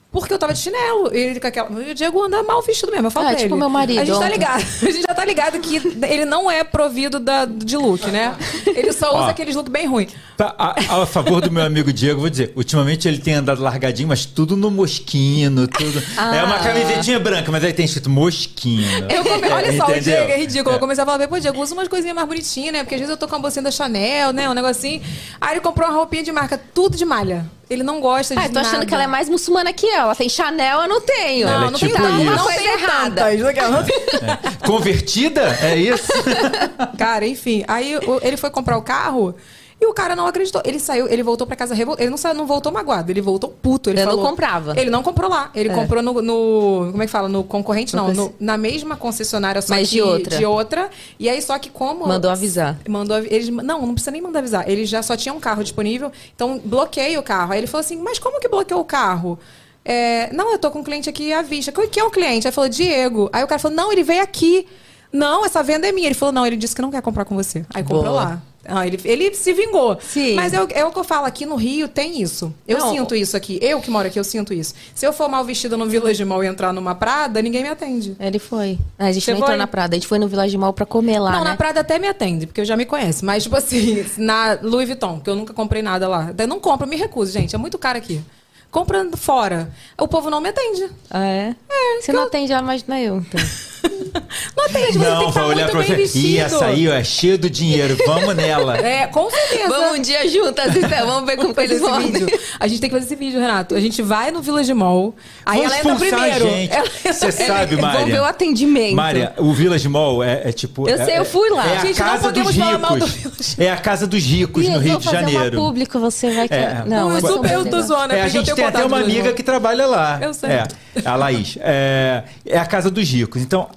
Speaker 1: Porque eu tava de chinelo. E ele com aquela... O Diego anda mal vestido mesmo. Eu falo
Speaker 5: É,
Speaker 1: pra
Speaker 5: tipo
Speaker 1: ele.
Speaker 5: meu marido
Speaker 1: A gente tá ligado. (laughs) A gente já tá ligado que ele não é provido da, de look, né? Ele só usa
Speaker 2: Ó.
Speaker 1: aqueles look bem ruim.
Speaker 2: Tá, a, a favor do meu amigo Diego, vou dizer, ultimamente ele tem andado largadinho, mas tudo no mosquino, tudo. É uma camisetinha branca, mas aí tem escrito mosquino.
Speaker 1: Eu come...
Speaker 2: É,
Speaker 1: Olha só, o
Speaker 2: entendeu?
Speaker 1: Diego é ridículo.
Speaker 2: É.
Speaker 1: Eu comecei a falar, pô, Diego, usa umas coisinhas mais bonitinhas, né? Porque às vezes eu tô com a bolsinha da Chanel, né? Um negocinho. Aí ele comprou uma roupinha de marca, tudo de malha. Ele não gosta de
Speaker 5: Ah, eu tô achando
Speaker 1: nada.
Speaker 5: que ela é mais muçulmana que eu. Ela tem Chanel, eu não tenho.
Speaker 2: Ela é
Speaker 1: não
Speaker 2: tipo
Speaker 1: tem
Speaker 2: isso.
Speaker 5: Não
Speaker 1: coisa errada.
Speaker 5: tantas.
Speaker 2: Convertida? É isso? (laughs)
Speaker 1: Cara, enfim. Aí ele foi comprar o carro e o cara não acreditou. Ele saiu, ele voltou pra casa revoltado. Ele não, saiu, não voltou magoado, ele voltou puto. Ele
Speaker 5: não
Speaker 1: falou-
Speaker 5: comprava.
Speaker 1: Ele não comprou lá. Ele
Speaker 5: É.
Speaker 1: comprou no, no- Como é que fala? No concorrente, não.
Speaker 5: No
Speaker 1: na mesma concessionária, só
Speaker 5: Mas
Speaker 1: que
Speaker 5: de outra.
Speaker 1: de outra. E aí, só que como.
Speaker 5: Mandou avisar.
Speaker 1: Mandou eles, não, não precisa nem mandar avisar. Ele já só tinha um carro disponível, então bloqueia o carro. Aí ele falou assim: Mas como que bloqueou o carro? É, não, eu tô com um cliente aqui à vista. Quem é o cliente? Aí falou, Diego. Aí o cara falou: Não, ele veio aqui. Não, essa venda é minha. Ele falou: Não, ele disse que não quer comprar com você. Aí comprou
Speaker 5: Boa.
Speaker 1: lá. Ah, ele, ele se vingou.
Speaker 5: Sim.
Speaker 1: Mas é, o- é o que eu falo, aqui no Rio tem isso. Eu
Speaker 5: Não.
Speaker 1: sinto isso aqui. Eu que moro aqui, eu sinto isso. Se eu for mal vestida no Village Mall e entrar numa Prada, ninguém me atende.
Speaker 5: Ele foi. A gente
Speaker 1: Você
Speaker 5: não entrou
Speaker 1: foi?
Speaker 5: na Prada, a gente foi no Village Mall pra comer lá,
Speaker 1: não,
Speaker 5: né?
Speaker 1: na Prada até me atende, porque eu já me conheço. Mas, tipo assim, (laughs) na Louis Vuitton, que eu nunca comprei nada lá. Eu não compro, eu me recuso, gente. É muito caro aqui. Comprando fora. O povo não me atende.
Speaker 5: Ah, é? Você não atende, já imagina eu, então. (laughs)
Speaker 1: Não tem, você
Speaker 2: Não,
Speaker 1: tem que
Speaker 2: vai olhar
Speaker 1: muito
Speaker 2: pra
Speaker 1: bem
Speaker 2: você.
Speaker 1: vestido.
Speaker 2: Ih, essa aí, ó, é cheia do dinheiro. Vamos nela.
Speaker 1: É, com certeza.
Speaker 5: Vamos um dia juntas, então. Vamos ver como
Speaker 1: fazer
Speaker 5: eles
Speaker 1: esse
Speaker 5: vão.
Speaker 1: vídeo. A gente tem que fazer esse vídeo, Renato. A gente vai no Village Mall. Aí
Speaker 2: Vamos
Speaker 1: ela entra primeiro.
Speaker 2: gente.
Speaker 1: Ela entra
Speaker 2: Você sabe,
Speaker 5: Vamos ver o atendimento.
Speaker 2: Mária, o Village Mall é, é tipo.
Speaker 5: Eu
Speaker 2: é-
Speaker 5: sei, eu fui lá.
Speaker 2: É a
Speaker 1: Gente, não
Speaker 2: casa dos
Speaker 1: podemos falar mal do
Speaker 2: ricos.
Speaker 1: Village.
Speaker 2: É a casa dos ricos
Speaker 5: Ih,
Speaker 2: no Rio de Janeiro.
Speaker 5: público, você vai querer.
Speaker 2: É.
Speaker 5: Não,
Speaker 1: Não, eu eu tô zoando.
Speaker 2: É, a gente tem até uma
Speaker 1: do
Speaker 2: amiga que trabalha lá.
Speaker 1: Eu sei.
Speaker 2: É, a Laís. É, é a casa dos ricos. Então,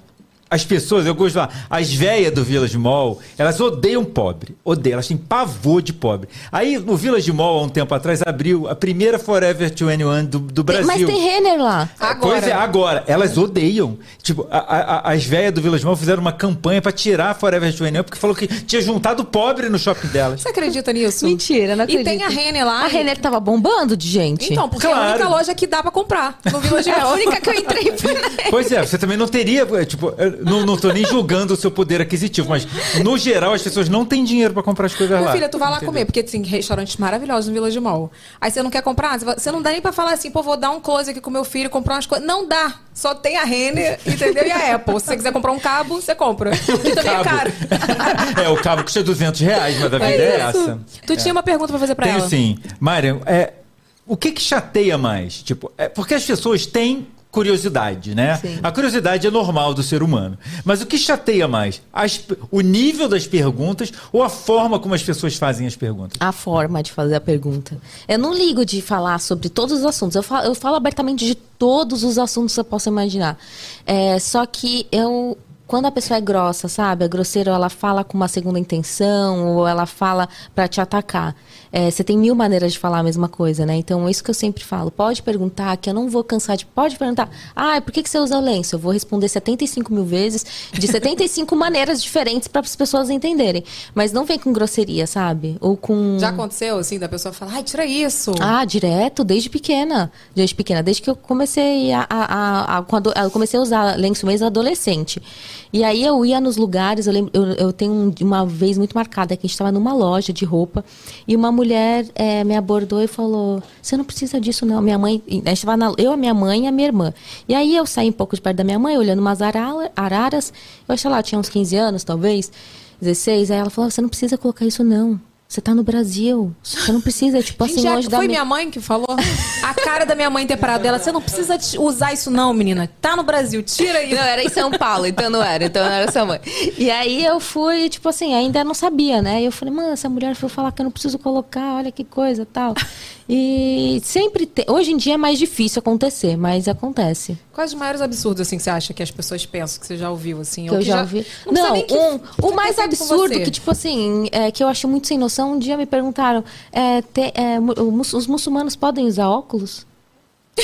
Speaker 2: as pessoas, eu gosto de falar, as velhas do Village Mall, elas odeiam pobre. Odeiam, elas têm pavor de pobre. Aí, o Village Mall, há um tempo atrás, abriu a primeira Forever 21 do, do Brasil.
Speaker 5: Mas tem Renner lá.
Speaker 1: Agora.
Speaker 2: Pois é, agora, elas odeiam. Tipo, a- a- a- as velhas do Village Mall fizeram uma campanha pra tirar a Forever 21 porque falou que tinha juntado pobre no shopping delas.
Speaker 1: Você acredita nisso?
Speaker 5: Mentira, não
Speaker 1: E
Speaker 5: acredito.
Speaker 1: tem a Renner lá.
Speaker 5: A Renner tava bombando de gente.
Speaker 1: Então, porque é a
Speaker 2: Claro.
Speaker 1: única loja que dá pra comprar no Village (laughs)
Speaker 5: é a
Speaker 1: Mall.
Speaker 5: única que eu entrei foi
Speaker 2: Pois é, você também não teria, é, tipo, eu não, não tô nem julgando o seu poder aquisitivo, mas no geral as pessoas não têm dinheiro pra comprar as coisas
Speaker 1: Minha
Speaker 2: lá.
Speaker 1: filha, tu vai lá
Speaker 2: Entendeu?
Speaker 1: comer, porque tem restaurantes maravilhosos no Village Mall. Aí você não quer comprar, você não dá nem pra falar assim, pô, vou dar um close aqui com meu filho, comprar umas coisas. Não dá. Só tem a Renner, entendeu? E a Apple. Se você quiser comprar um cabo, você compra. Que (laughs) também é caro. (laughs)
Speaker 2: é, o cabo custa 200 reais, mas a vida é,
Speaker 1: isso.
Speaker 2: essa.
Speaker 1: Tu tinha uma pergunta pra fazer pra
Speaker 2: Tenho
Speaker 1: ela.
Speaker 2: sim. Mária, é, o que que chateia mais? Tipo, é porque as pessoas têm curiosidade, né?
Speaker 5: Sim.
Speaker 2: A curiosidade é normal do ser humano. Mas o que chateia mais? As- o nível das perguntas ou a forma como as pessoas fazem as perguntas?
Speaker 5: a forma de fazer a pergunta. Eu não ligo de falar sobre todos os assuntos. Eu falo, eu falo abertamente de todos os assuntos que você possa imaginar. É, só que eu. Quando a pessoa é grossa, sabe? É grosseira, ela fala com uma segunda intenção, ou ela fala pra te atacar. É, você tem mil maneiras de falar a mesma coisa, né? Então, é isso que eu sempre falo. Pode perguntar, que eu não vou cansar de. Pode perguntar. Ah, por que, que você usa lenço? Eu vou responder 75 mil vezes, de (laughs) 75 maneiras diferentes para as pessoas entenderem. Mas não vem com grosseria, sabe? Ou com.
Speaker 1: Já aconteceu, assim, da pessoa falar, ai, tira isso.
Speaker 5: Ah, direto, desde pequena. Desde pequena, desde que eu comecei a. a, a- a- quando eu comecei a usar lenço mesmo adolescente. E aí eu ia nos lugares, eu, lembro, eu, eu tenho um- uma vez muito marcada que a gente estava numa loja de roupa e uma mulher eh, me abordou e falou: Você não precisa disso, não. Minha mãe. A gente tava na, eu, a minha mãe e a minha irmã. E aí eu saí um pouco de perto da minha mãe, olhando umas araras. Eu acho lá, eu tinha uns 15 anos, talvez, 16. Aí ela falou: Você não precisa colocar isso, não. Você tá no Brasil. Você não precisa, tipo assim, longe da
Speaker 1: foi
Speaker 5: mi-
Speaker 1: minha mãe que falou. A cara da minha mãe ter parado dela. Você não precisa usar isso, não, menina. Tá no Brasil, tira isso.
Speaker 5: Não, era em São Paulo, então não era, então não era sua mãe. E aí eu fui, tipo assim, ainda não sabia, né? E eu falei, mano, essa mulher foi falar que eu não preciso colocar, olha que coisa tal. E sempre tem. Hoje em dia é mais difícil acontecer, mas acontece.
Speaker 1: Quais os maiores absurdos, assim, que você acha que as pessoas pensam que você já ouviu, assim?
Speaker 5: Que
Speaker 1: ou
Speaker 5: eu
Speaker 1: que
Speaker 5: já ouvi.
Speaker 1: Não,
Speaker 5: Não,
Speaker 1: nem que-
Speaker 5: um, o mais absurdo que, tipo assim, é, que eu acho muito sem noção, um dia me perguntaram: é, te- é, os muçulmanos podem usar óculos? (laughs)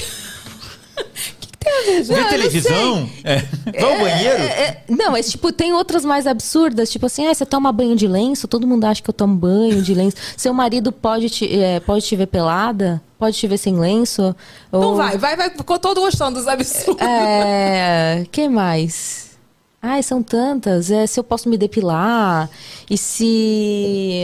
Speaker 2: Vê televisão? É. Vai ao banheiro?
Speaker 5: É, é, não, mas tipo, tem outras mais absurdas, tipo assim, ah, você toma banho de lenço, todo mundo acha que eu tomo banho de lenço. (laughs) Seu marido pode te, é, pode te ver pelada? Pode te ver sem lenço? Ou-
Speaker 1: vai, vai, vai. Ficou todo gostando dos absurdos.
Speaker 5: É. que mais? Ai, são tantas. É, se eu posso me depilar. E se.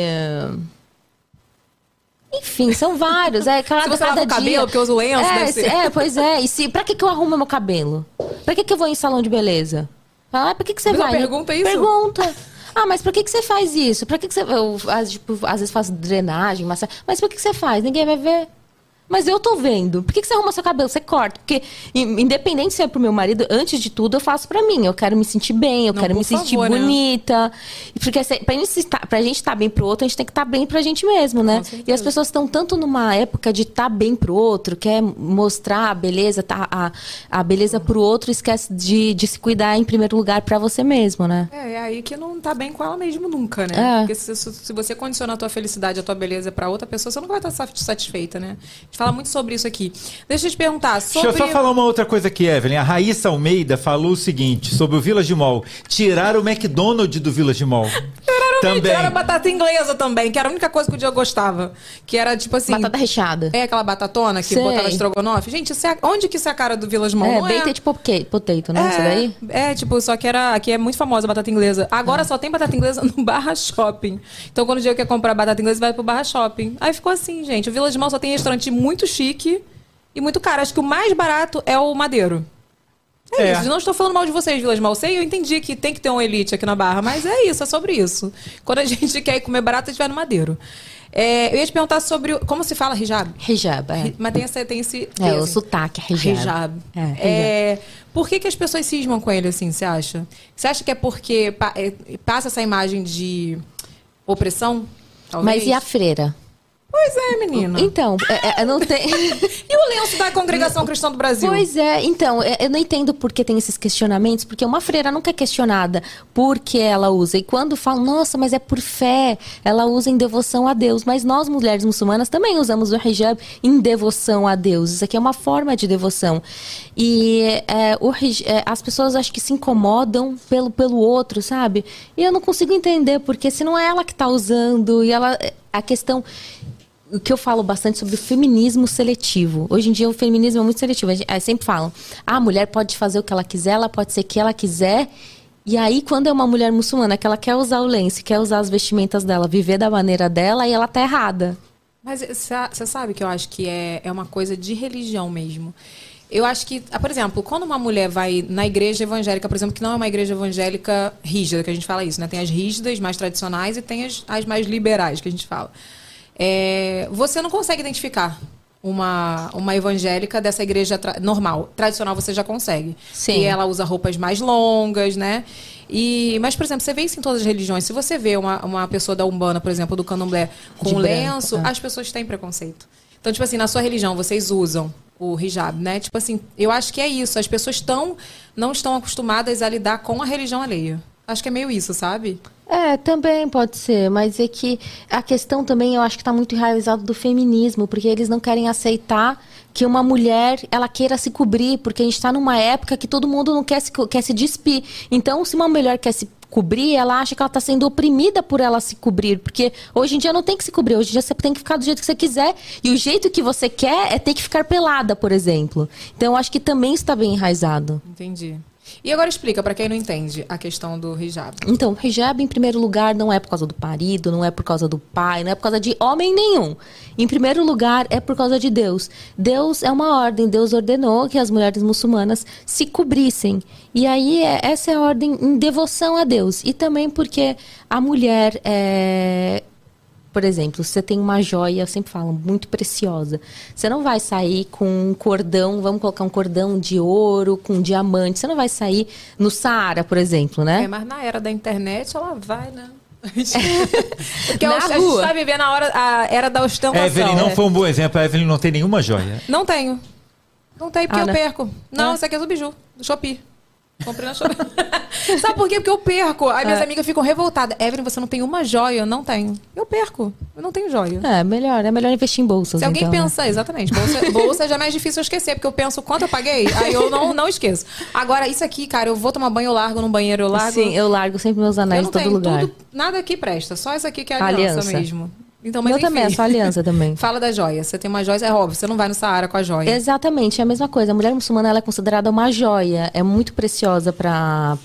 Speaker 5: Enfim, são vários. É, cada, (laughs)
Speaker 1: Se você
Speaker 5: cada
Speaker 1: lava o
Speaker 5: dia.
Speaker 1: cabelo, porque eu uso lenço,
Speaker 5: é,
Speaker 1: deve
Speaker 5: se-
Speaker 1: ser.
Speaker 5: é, pois é. E se, pra que, que eu arrumo meu cabelo? Pra que, que eu vou em salão de beleza? Ah, pra que, que você
Speaker 1: Mas
Speaker 5: vai?
Speaker 1: pergunta isso?
Speaker 5: Pergunta. Ah, mas por que, que você faz isso? Pra que, que você. Eu, às, tipo, às vezes faço drenagem, massa... mas por que, que você faz? Ninguém vai ver. Mas eu tô vendo. Por que, que você arruma seu cabelo? Você corta. Porque, in- independente se é pro meu marido, antes de tudo eu faço pra mim. Eu quero me sentir bem, eu
Speaker 1: Não,
Speaker 5: quero me sentir
Speaker 1: favor, né?
Speaker 5: bonita. Porque pra, gente estar, pra gente estar bem pro outro, a gente tem que estar bem pra gente mesmo, né? E as pessoas estão tanto numa época de estar bem pro outro, quer mostrar a beleza, tá, a, a beleza pro outro, esquece de, de se cuidar em primeiro lugar pra você mesmo, né?
Speaker 1: É, é aí que não tá bem com ela mesmo nunca, né?
Speaker 5: É.
Speaker 1: Porque se, se- você condiciona a tua felicidade, a tua beleza pra outra pessoa, você nunca vai estar sa- satisfeita, né? A gente fala muito sobre isso aqui. Deixa eu te perguntar sobre...
Speaker 2: Deixa eu só falar uma outra coisa aqui, Evelyn. A Raíssa Almeida falou o seguinte sobre o Village Mall. Tirar o McDonald's do Village Mall. (laughs)
Speaker 1: Tiraram,
Speaker 2: Também.
Speaker 1: tiraram a batata inglesa também, que era a única coisa que o Diego gostava. Que era, tipo assim...
Speaker 5: Batata recheada.
Speaker 1: É aquela batatona que
Speaker 5: Sei.
Speaker 1: botava estrogonofe? Gente, isso é- onde que isso é a cara do Village Mall?
Speaker 5: É,
Speaker 1: não
Speaker 5: baked potato, potato, né? Isso daí?
Speaker 1: É, tipo, só que era aqui é muito famosa a batata inglesa. Agora só tem batata inglesa (laughs) no Barra Shopping. Então quando o Diego quer comprar batata inglesa, vai pro Barra Shopping. Aí ficou assim, gente. O Village Mall só tem restaurante muito chique e muito caro. Acho que o mais barato é o Madeiro. É,
Speaker 2: É.
Speaker 1: isso. Não estou falando mal de vocês, Vilas Malcei. Eu entendi que tem que ter um elite aqui na Barra, mas é isso, é sobre isso. Quando a (laughs) gente quer ir comer barato, a gente vai no Madeiro. É, eu ia te perguntar sobre. o- Como se fala hijab?
Speaker 5: Hijab, é.
Speaker 1: Mas tem, essa, tem esse.
Speaker 5: É, o sotaque, é hijab.
Speaker 1: Hijab.
Speaker 5: É, hijab.
Speaker 1: É, por que, que as pessoas cismam com ele assim, você acha? Você acha que é porque pa- é, passa essa imagem de opressão? Talvez?
Speaker 5: Mas e a freira?
Speaker 1: Pois é, menina.
Speaker 5: Então, é, é, não tem. (laughs)
Speaker 1: E o lenço da Congregação Cristã do Brasil?
Speaker 5: Pois é, então, é, eu não entendo por que tem esses questionamentos, porque uma freira nunca é questionada por que ela usa. E quando falam, nossa, mas é por fé, ela usa em devoção a Deus. Mas nós, mulheres muçulmanas, também usamos o hijab em devoção a Deus. Isso aqui é uma forma de devoção. E é, o é, as pessoas acho que se incomodam pelo, pelo outro, sabe? E eu não consigo entender, porque se não é ela que está usando, e ela. A questão o que eu falo bastante sobre o feminismo seletivo. Hoje em dia o feminismo é muito seletivo. A gente- Aí sempre falam, ah, a mulher pode fazer o que ela quiser, ela pode ser o que ela quiser. E aí, quando é uma mulher muçulmana que ela quer usar o lenço, quer usar as vestimentas dela, viver da maneira dela, aí ela tá errada.
Speaker 1: Mas você sabe que eu acho que é, é uma coisa de religião mesmo. Eu acho que, ah, por exemplo, quando uma mulher vai na igreja evangélica, por exemplo, que não é uma igreja evangélica rígida, que a gente fala isso, né? Tem as rígidas, mais tradicionais, e tem as, as mais liberais, que a gente fala. É, você não consegue identificar uma, uma evangélica dessa igreja tra- normal. Tradicional você já consegue.
Speaker 5: Sim.
Speaker 1: E ela usa roupas mais longas, né? E, mas, por exemplo, você vê isso em todas as religiões. Se você vê uma, uma pessoa da Umbanda, por exemplo, do Candomblé, com
Speaker 5: branco,
Speaker 1: lenço,
Speaker 5: é.
Speaker 1: as pessoas têm preconceito. Então, tipo assim, na sua religião, vocês usam o hijab, né? Tipo assim, eu acho que é isso. As pessoas tão, não estão acostumadas a lidar com a religião alheia. Acho que é meio isso, sabe?
Speaker 5: É, também pode ser, mas é que a questão também eu acho que está muito enraizado do feminismo, porque eles não querem aceitar que uma mulher ela queira se cobrir, porque a gente está numa época que todo mundo não quer se, quer se despir. Então, se uma mulher quer se cobrir, ela acha que ela está sendo oprimida por ela se cobrir, porque hoje em dia não tem que se cobrir, hoje em dia você tem que ficar do jeito que você quiser, e o jeito que você quer é ter que ficar pelada, por exemplo. Então, eu acho que também está bem enraizado.
Speaker 1: Entendi. E agora explica pra quem não entende a questão do hijab.
Speaker 5: Então, hijab, em primeiro lugar, não é por causa do marido, não é por causa do pai, não é por causa de homem nenhum. Em primeiro lugar, é por causa de Deus. Deus é uma ordem, Deus ordenou que as mulheres muçulmanas se cobrissem. E aí, é- essa é a ordem em devoção a Deus. E também porque a mulher é. Por exemplo, você tem uma joia, eu sempre falo, muito preciosa. Você não vai sair com um cordão, vamos colocar um cordão de ouro com diamante. Você não vai sair no Saara, por exemplo, né?
Speaker 1: É, mas na era da internet, ela vai, né? (laughs) Porque
Speaker 5: Na
Speaker 1: a, gente
Speaker 5: rua.
Speaker 1: tá vivendo a, hora, a era da ostentação.
Speaker 2: Evelyn não
Speaker 1: É.
Speaker 2: foi um bom exemplo. A Evelyn não tem nenhuma joia.
Speaker 1: Não tenho. Não tenho, porque
Speaker 5: Ah,
Speaker 1: eu
Speaker 5: né?
Speaker 1: perco. Não,
Speaker 5: É.
Speaker 1: isso aqui é do Biju, do Shopee. Comprei na Shopee. (laughs) Sabe por quê? Porque eu perco. Aí minhas
Speaker 5: É.
Speaker 1: amigas ficam revoltadas. Evelyn, você não tem uma joia? Eu não tenho. Eu perco. Eu não tenho joia.
Speaker 5: É, melhor, é melhor investir em bolsas.
Speaker 1: Se alguém
Speaker 5: então, né?
Speaker 1: pensa, exatamente, bolsa, (laughs) bolsa já é mais difícil eu esquecer, porque eu penso quanto eu paguei, aí eu não, não esqueço. Agora, isso aqui, cara, eu vou tomar banho, eu largo num banheiro, eu largo.
Speaker 5: Sim, eu largo sempre meus
Speaker 1: eu
Speaker 5: anéis em
Speaker 1: não
Speaker 5: todo
Speaker 1: tenho
Speaker 5: lugar.
Speaker 1: tudo, nada aqui presta, só isso aqui que é a aliança,
Speaker 5: Aliança.
Speaker 1: mesmo. Então, mas
Speaker 5: meu também, é
Speaker 1: enfim.
Speaker 5: só aliança também. (laughs)
Speaker 1: Fala da joia. Você tem uma joia, é óbvio, você não vai no Saara com a joia.
Speaker 5: Exatamente, é a mesma coisa. A mulher muçulmana ela é considerada uma joia, é muito preciosa para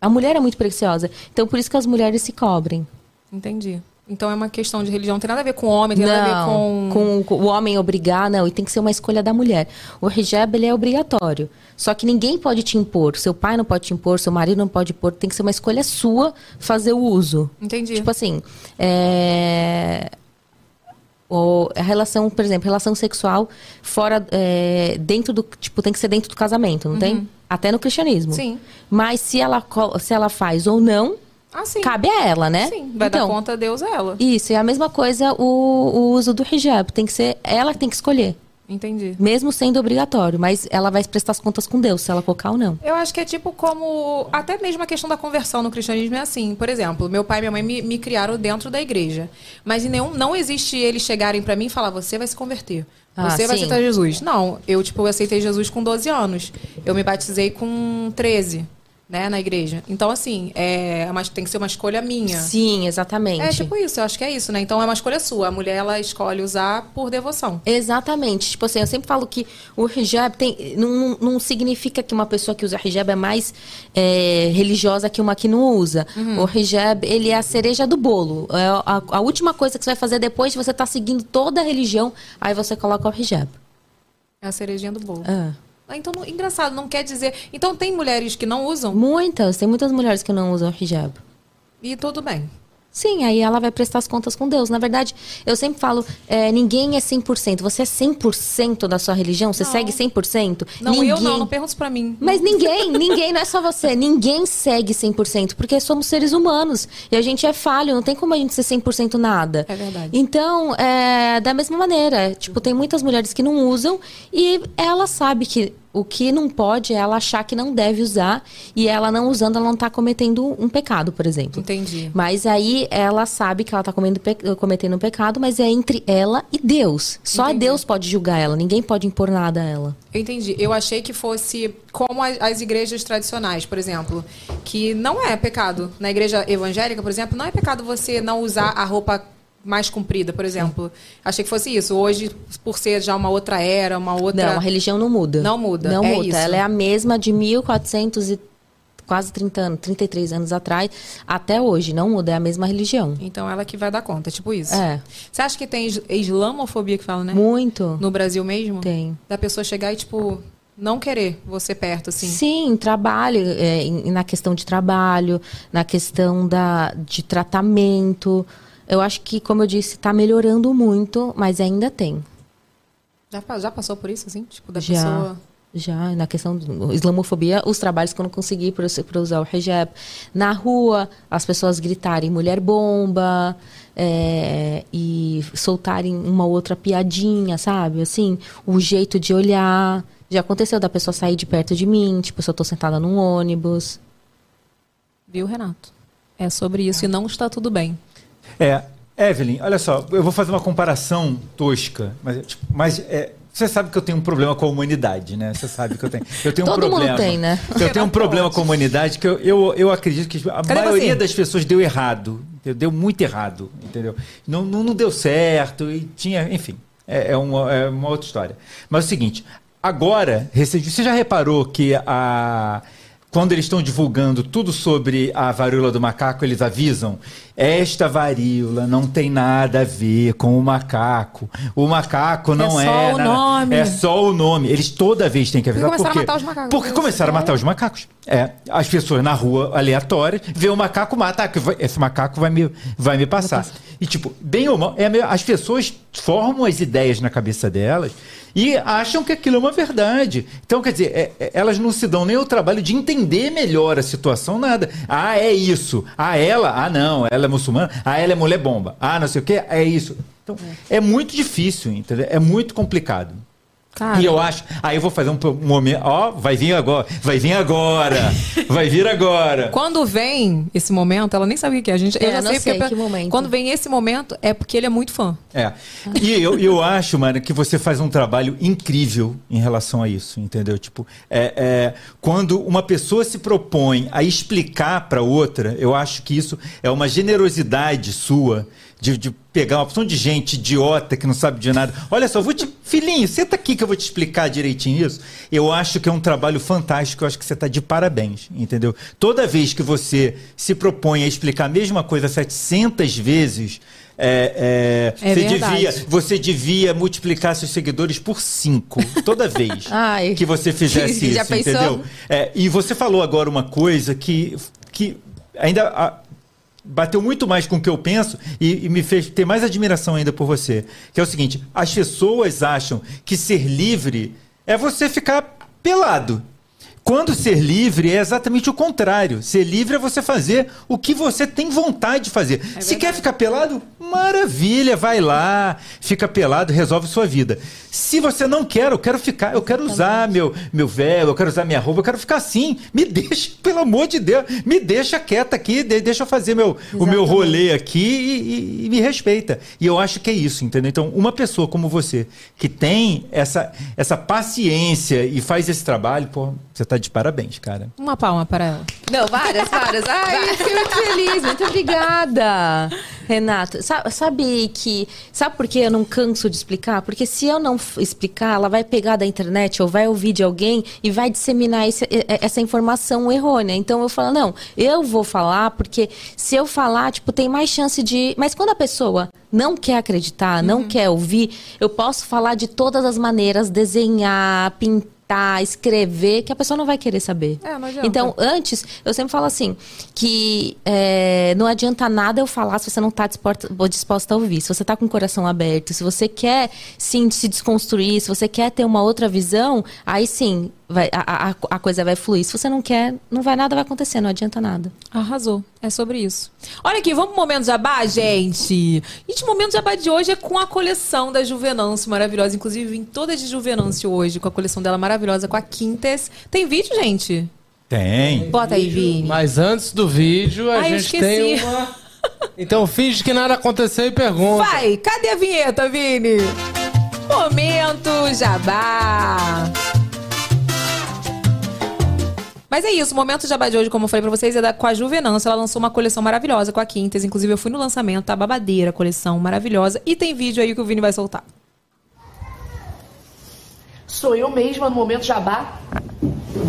Speaker 5: A mulher é muito preciosa. Então por isso que as mulheres se cobrem.
Speaker 1: Entendi. Então é uma questão de religião, não tem nada a ver com homem, tem nada a ver
Speaker 5: Não,
Speaker 1: com...
Speaker 5: com o homem obrigar, não, e tem que ser uma escolha da mulher. O hijab ele é obrigatório. Só que ninguém pode te impor. Seu pai não pode te impor, seu marido não pode impor. Tem que ser uma escolha sua fazer o uso.
Speaker 1: Entendi.
Speaker 5: Tipo assim, é... o- a relação, por exemplo, relação sexual fora, é, dentro do, tipo, tem que ser dentro do casamento, não tem? Até no cristianismo.
Speaker 1: Uhum. Sim.
Speaker 5: Mas se ela, se ela faz ou não,
Speaker 1: Ah, sim.
Speaker 5: cabe a ela, né?
Speaker 1: Sim, vai
Speaker 5: então,
Speaker 1: dar conta Deus a ela.
Speaker 5: Isso, é a mesma coisa o, o uso do hijab. Tem que ser ela que tem que escolher.
Speaker 1: Entendi.
Speaker 5: Mesmo sendo obrigatório, mas ela vai prestar as contas com Deus, se ela colocar ou não.
Speaker 1: Eu acho que é tipo como. Até mesmo a questão da conversão no cristianismo é assim. Por exemplo, meu pai e minha mãe me, me criaram dentro da igreja. Mas em nenhum, não existe eles chegarem pra mim e falar: você vai se converter.
Speaker 5: Ah,
Speaker 1: Você vai
Speaker 5: sim.
Speaker 1: aceitar Jesus. Não, eu, tipo, eu aceitei Jesus com 12 anos. Eu me batizei com 13, né, na igreja. Então, assim, é, mas tem que ser uma escolha minha.
Speaker 5: Sim, exatamente.
Speaker 1: É tipo isso, eu acho que é isso, né? Então é uma escolha sua. A mulher, ela escolhe usar por devoção.
Speaker 5: Exatamente. Tipo assim, eu sempre falo que o hijab tem, não, não significa que uma pessoa que usa hijab é mais é, religiosa que uma que não usa.
Speaker 1: Uhum.
Speaker 5: O hijab, ele é a cereja do bolo. É a, a última coisa que você vai fazer depois de você estar seguindo toda a religião, aí você coloca o hijab.
Speaker 1: É a cerejinha do bolo.
Speaker 5: Ah.
Speaker 1: Ah, então, não- engraçado, não quer dizer. Então, tem mulheres que não usam
Speaker 5: Muitas, tem muitas mulheres que não usam hijab.
Speaker 1: e tudo bem.
Speaker 5: Sim, aí ela vai prestar as contas com Deus. Na verdade, eu sempre falo, é, ninguém é 100%. Você é 100% da sua religião? Você segue 100%?
Speaker 1: Não,
Speaker 5: ninguém...
Speaker 1: eu não, não pergunta isso pra mim.
Speaker 5: Mas ninguém, ninguém, não é só você. Ninguém segue 100%, porque somos seres humanos. E a gente é falho, não tem como a gente ser 100% nada.
Speaker 1: É verdade.
Speaker 5: Então, é, da mesma maneira, tipo, tem muitas mulheres que não usam e ela sabe que o que não pode é ela achar que não deve usar e ela não usando, ela não tá cometendo um pecado, por exemplo.
Speaker 1: Entendi.
Speaker 5: Mas aí ela sabe que ela tá pe- cometendo um pecado, mas é entre ela e Deus. Só
Speaker 1: Entendi.
Speaker 5: Deus pode julgar ela, ninguém pode impor nada a ela.
Speaker 1: Eu entendi. Eu achei que fosse como as igrejas tradicionais, por exemplo, que não é pecado. Na igreja evangélica, por exemplo, não é pecado você não usar a roupa mais comprida, por exemplo. Achei que fosse isso. Hoje, por ser já uma outra era, uma outra.
Speaker 5: Não, a religião não muda.
Speaker 1: Não muda,
Speaker 5: Não
Speaker 1: é
Speaker 5: muda.
Speaker 1: isso.
Speaker 5: Ela é a mesma de 1400 e quase 30 anos, 33 anos atrás, até hoje. Não muda, é a mesma religião.
Speaker 1: Então ela que vai dar conta, tipo isso.
Speaker 5: É.
Speaker 1: Você acha que tem is- islamofobia que fala, né?
Speaker 5: Muito.
Speaker 1: No Brasil mesmo?
Speaker 5: Tem.
Speaker 1: Da pessoa chegar e, tipo, não querer você perto, assim.
Speaker 5: Sim, trabalho, é, na questão de trabalho, na questão da, de tratamento. Eu acho que, como eu disse, está melhorando muito, mas ainda tem.
Speaker 1: Já, já passou por isso, assim? Tipo, da
Speaker 5: Já.
Speaker 1: pessoa.
Speaker 5: Já, na questão da islamofobia, os trabalhos que eu não consegui para usar o hijab. Na rua, as pessoas gritarem mulher bomba é, e soltarem uma outra piadinha, sabe? Assim, o jeito de olhar. Já aconteceu da pessoa sair de perto de mim, tipo, se eu tô sentada num ônibus.
Speaker 1: Viu, Renato? É sobre isso e não está tudo bem.
Speaker 2: É, Evelyn, olha só, eu vou fazer uma comparação tosca, mas, tipo, mas é, você sabe que eu tenho um problema com a humanidade, né? Você sabe que eu tenho. Eu tenho um (laughs)
Speaker 5: Todo mundo
Speaker 2: problema.
Speaker 5: tem, né?
Speaker 2: Eu tenho um problema com a humanidade que eu, eu, eu acredito que a
Speaker 1: Cadê
Speaker 2: maioria
Speaker 1: você?
Speaker 2: das pessoas deu errado. entendeu? Deu muito errado, entendeu? Não, não, não deu certo e tinha, enfim, é, é uma, é uma outra história. Mas é o seguinte, agora, você já reparou que a quando eles estão divulgando tudo sobre a varíola do macaco, eles avisam: esta varíola não tem nada a ver com o macaco. O macaco não
Speaker 1: É
Speaker 2: é.
Speaker 1: só o nome.
Speaker 2: É só o nome. Eles toda vez têm que avisar.
Speaker 1: começaram a
Speaker 2: por quê?
Speaker 1: matar os macacos.
Speaker 2: Porque começaram a matar os macacos. É, as pessoas na rua aleatórias vê o macaco mata, ah, esse macaco vai me, vai me passar. E tipo, bem ou mal, é, as pessoas formam as ideias na cabeça delas e acham que aquilo é uma verdade. Então, quer dizer, é- é- elas não se dão nem o trabalho de entender melhor a situação, nada. Ah, é isso. Ah, ela, ah, não, ela é muçulmana. Ah, ela é mulher bomba. Ah, não sei o quê, é isso. Então, é muito difícil, entendeu? É muito complicado.
Speaker 1: Cara,
Speaker 2: E eu acho. Aí eu vou fazer um, momento. Ó, vai vir agora. Vai vir agora. (laughs) vai vir agora.
Speaker 1: Quando vem esse momento, ela nem sabe o que é. A gente, eu
Speaker 5: É,
Speaker 1: já
Speaker 5: não
Speaker 1: sei,
Speaker 5: sei
Speaker 1: porque
Speaker 5: que momento.
Speaker 1: Quando vem esse momento, é porque ele é muito fã.
Speaker 2: É. E eu, eu acho, mano, que você faz um trabalho incrível em relação a isso, entendeu? Tipo, é, é, quando uma pessoa se propõe a explicar para outra, eu acho que isso é uma generosidade sua de, de pegar uma opção de gente idiota que não sabe de nada. Olha só, vou te. Filhinho, senta aqui que eu vou te explicar direitinho isso. Eu acho que é um trabalho fantástico, eu acho que você está de parabéns, entendeu? Toda vez que você se propõe a explicar a mesma coisa 700 vezes. É, é,
Speaker 1: É
Speaker 2: você,
Speaker 1: verdade.
Speaker 2: devia, você devia multiplicar seus seguidores por cinco toda vez (laughs)
Speaker 5: Ai.
Speaker 2: que você fizesse isso,
Speaker 5: pensou?
Speaker 2: entendeu? É, e você falou agora uma coisa que, que ainda bateu muito mais com o que eu penso e, e me fez ter mais admiração ainda por você. Que é o seguinte: as pessoas acham que ser livre é você ficar pelado. Quando ser livre é exatamente o contrário. Ser livre é você fazer o que você tem vontade de fazer. Se quer ficar pelado, maravilha, vai lá, fica pelado, resolve sua vida. Se você não quer, eu quero ficar, eu quero usar meu, meu véu, eu quero usar minha roupa, eu quero ficar assim. Me deixa, (laughs) pelo amor de Deus, me deixa quieta aqui, de- deixa eu fazer meu, o meu rolê aqui e, e- e me respeita. E eu acho que é isso, entendeu? Então, uma pessoa como você, que tem essa, essa paciência e faz esse trabalho, pô, você tá de parabéns, cara.
Speaker 1: Uma palma para ela.
Speaker 5: Não, várias, várias. (laughs) Ai, eu fiquei muito feliz, muito obrigada. Renato, sa- sabe que. Sabe por que eu não canso de explicar? Porque se eu não explicar, ela vai pegar da internet ou vai ouvir de alguém e vai disseminar esse- essa informação errônea. Então eu falo, não, eu vou falar, porque se eu falar, tipo, tem mais chance de. Mas quando a pessoa não quer acreditar, não quer ouvir, eu posso falar de todas as maneiras, desenhar, pintar escrever, que a pessoa não vai querer saber.
Speaker 1: É, não adianta.
Speaker 5: Então, antes, eu sempre falo assim, que é, não adianta nada eu falar se você não está disposta, disposta a ouvir. Se você está com o coração aberto, se você quer, sim, se desconstruir, se você quer ter uma outra visão, aí sim, vai, a, a, a coisa vai fluir. Se você não quer, não vai nada vai acontecer, não adianta nada.
Speaker 1: Arrasou. É sobre isso. Olha aqui, vamos pro momento jabá, gente? Gente, o momento jabá de hoje é com a coleção da Juvenâncio maravilhosa. Inclusive, vim toda de Juvenâncio hoje, com a coleção dela maravilhosa, com a Quintes. Tem vídeo, gente?
Speaker 2: Tem.
Speaker 1: Bota aí, Vini.
Speaker 3: Mas antes do vídeo, a
Speaker 1: Ai, eu
Speaker 3: gente
Speaker 1: esqueci.
Speaker 3: tem uma. (laughs) Então finge que nada aconteceu e pergunta.
Speaker 1: Vai, cadê a vinheta, Vini? Momento Jabá. Mas é isso, o momento Jabá de hoje, como eu falei pra vocês, é da, com a Juvenância. Ela lançou uma coleção maravilhosa com a Quintas. Inclusive, eu fui no lançamento, tá babadeira coleção, maravilhosa. E tem vídeo aí que o Vini vai soltar.
Speaker 8: Sou eu mesma no Momento Jabá?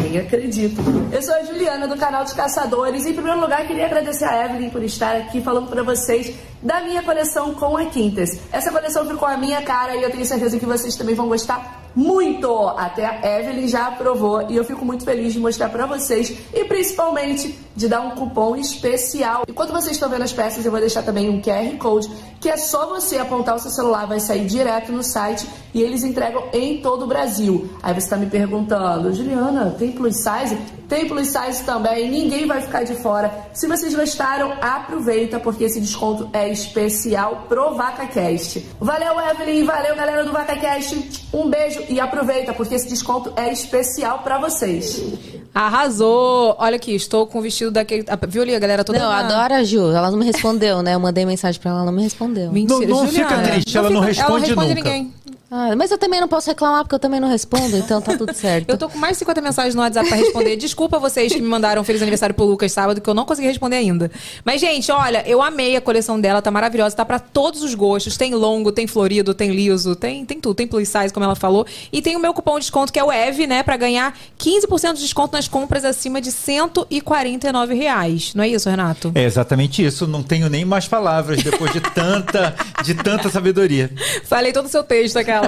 Speaker 8: Nem acredito. Eu sou a Juliana do canal dos Caçadores e em primeiro lugar queria agradecer a Evelyn por estar aqui falando para vocês da minha coleção com a Quintas. Essa coleção ficou a minha cara e eu tenho certeza que vocês também vão gostar muito. Até a Evelyn já aprovou e eu fico muito feliz de mostrar para vocês e principalmente de dar um cupom especial. Enquanto vocês estão vendo as peças, eu vou deixar também um QR Code que é só você apontar o seu celular, vai sair direto no site e eles entregam em todo o Brasil. Aí você está me perguntando, Juliana, tem plus size? Tem plus size também, ninguém vai ficar de fora. Se vocês gostaram, aproveita porque esse desconto é especial pro VacaCast. Valeu, Evelyn, valeu, galera do VacaCast. Um beijo e aproveita porque esse desconto é especial para vocês.
Speaker 1: Arrasou! Olha aqui, estou com o vestido daquele. ah, Viu ali a galera toda?
Speaker 5: Não,
Speaker 1: na-
Speaker 5: adoro a Ju. Ela não me respondeu, né? Eu mandei mensagem pra ela, ela não me respondeu.
Speaker 1: Mentira,
Speaker 2: Não- não
Speaker 1: Juliana.
Speaker 2: fica triste, ela não
Speaker 1: fica- Ela não
Speaker 2: responde
Speaker 1: responde
Speaker 2: nunca.
Speaker 1: ninguém.
Speaker 5: Ah, mas eu também não posso reclamar porque eu também não respondo, então tá tudo certo.
Speaker 1: Eu tô com mais de 50 mensagens no WhatsApp pra responder. Desculpa vocês que me mandaram feliz aniversário pro Lucas sábado, que eu não consegui responder ainda. Mas, gente, olha, eu amei a coleção dela, tá maravilhosa, tá pra todos os gostos. Tem longo, tem florido, tem liso, tem, tem tudo. Tem plus size, como ela falou. E tem o meu cupom de desconto, que é o EV, né? Pra ganhar 15% de desconto nas compras acima de 149 reais. Não é isso, Renato?
Speaker 2: É exatamente isso. Não tenho nem mais palavras depois de tanta, de tanta sabedoria.
Speaker 1: Falei todo o seu texto, aquela.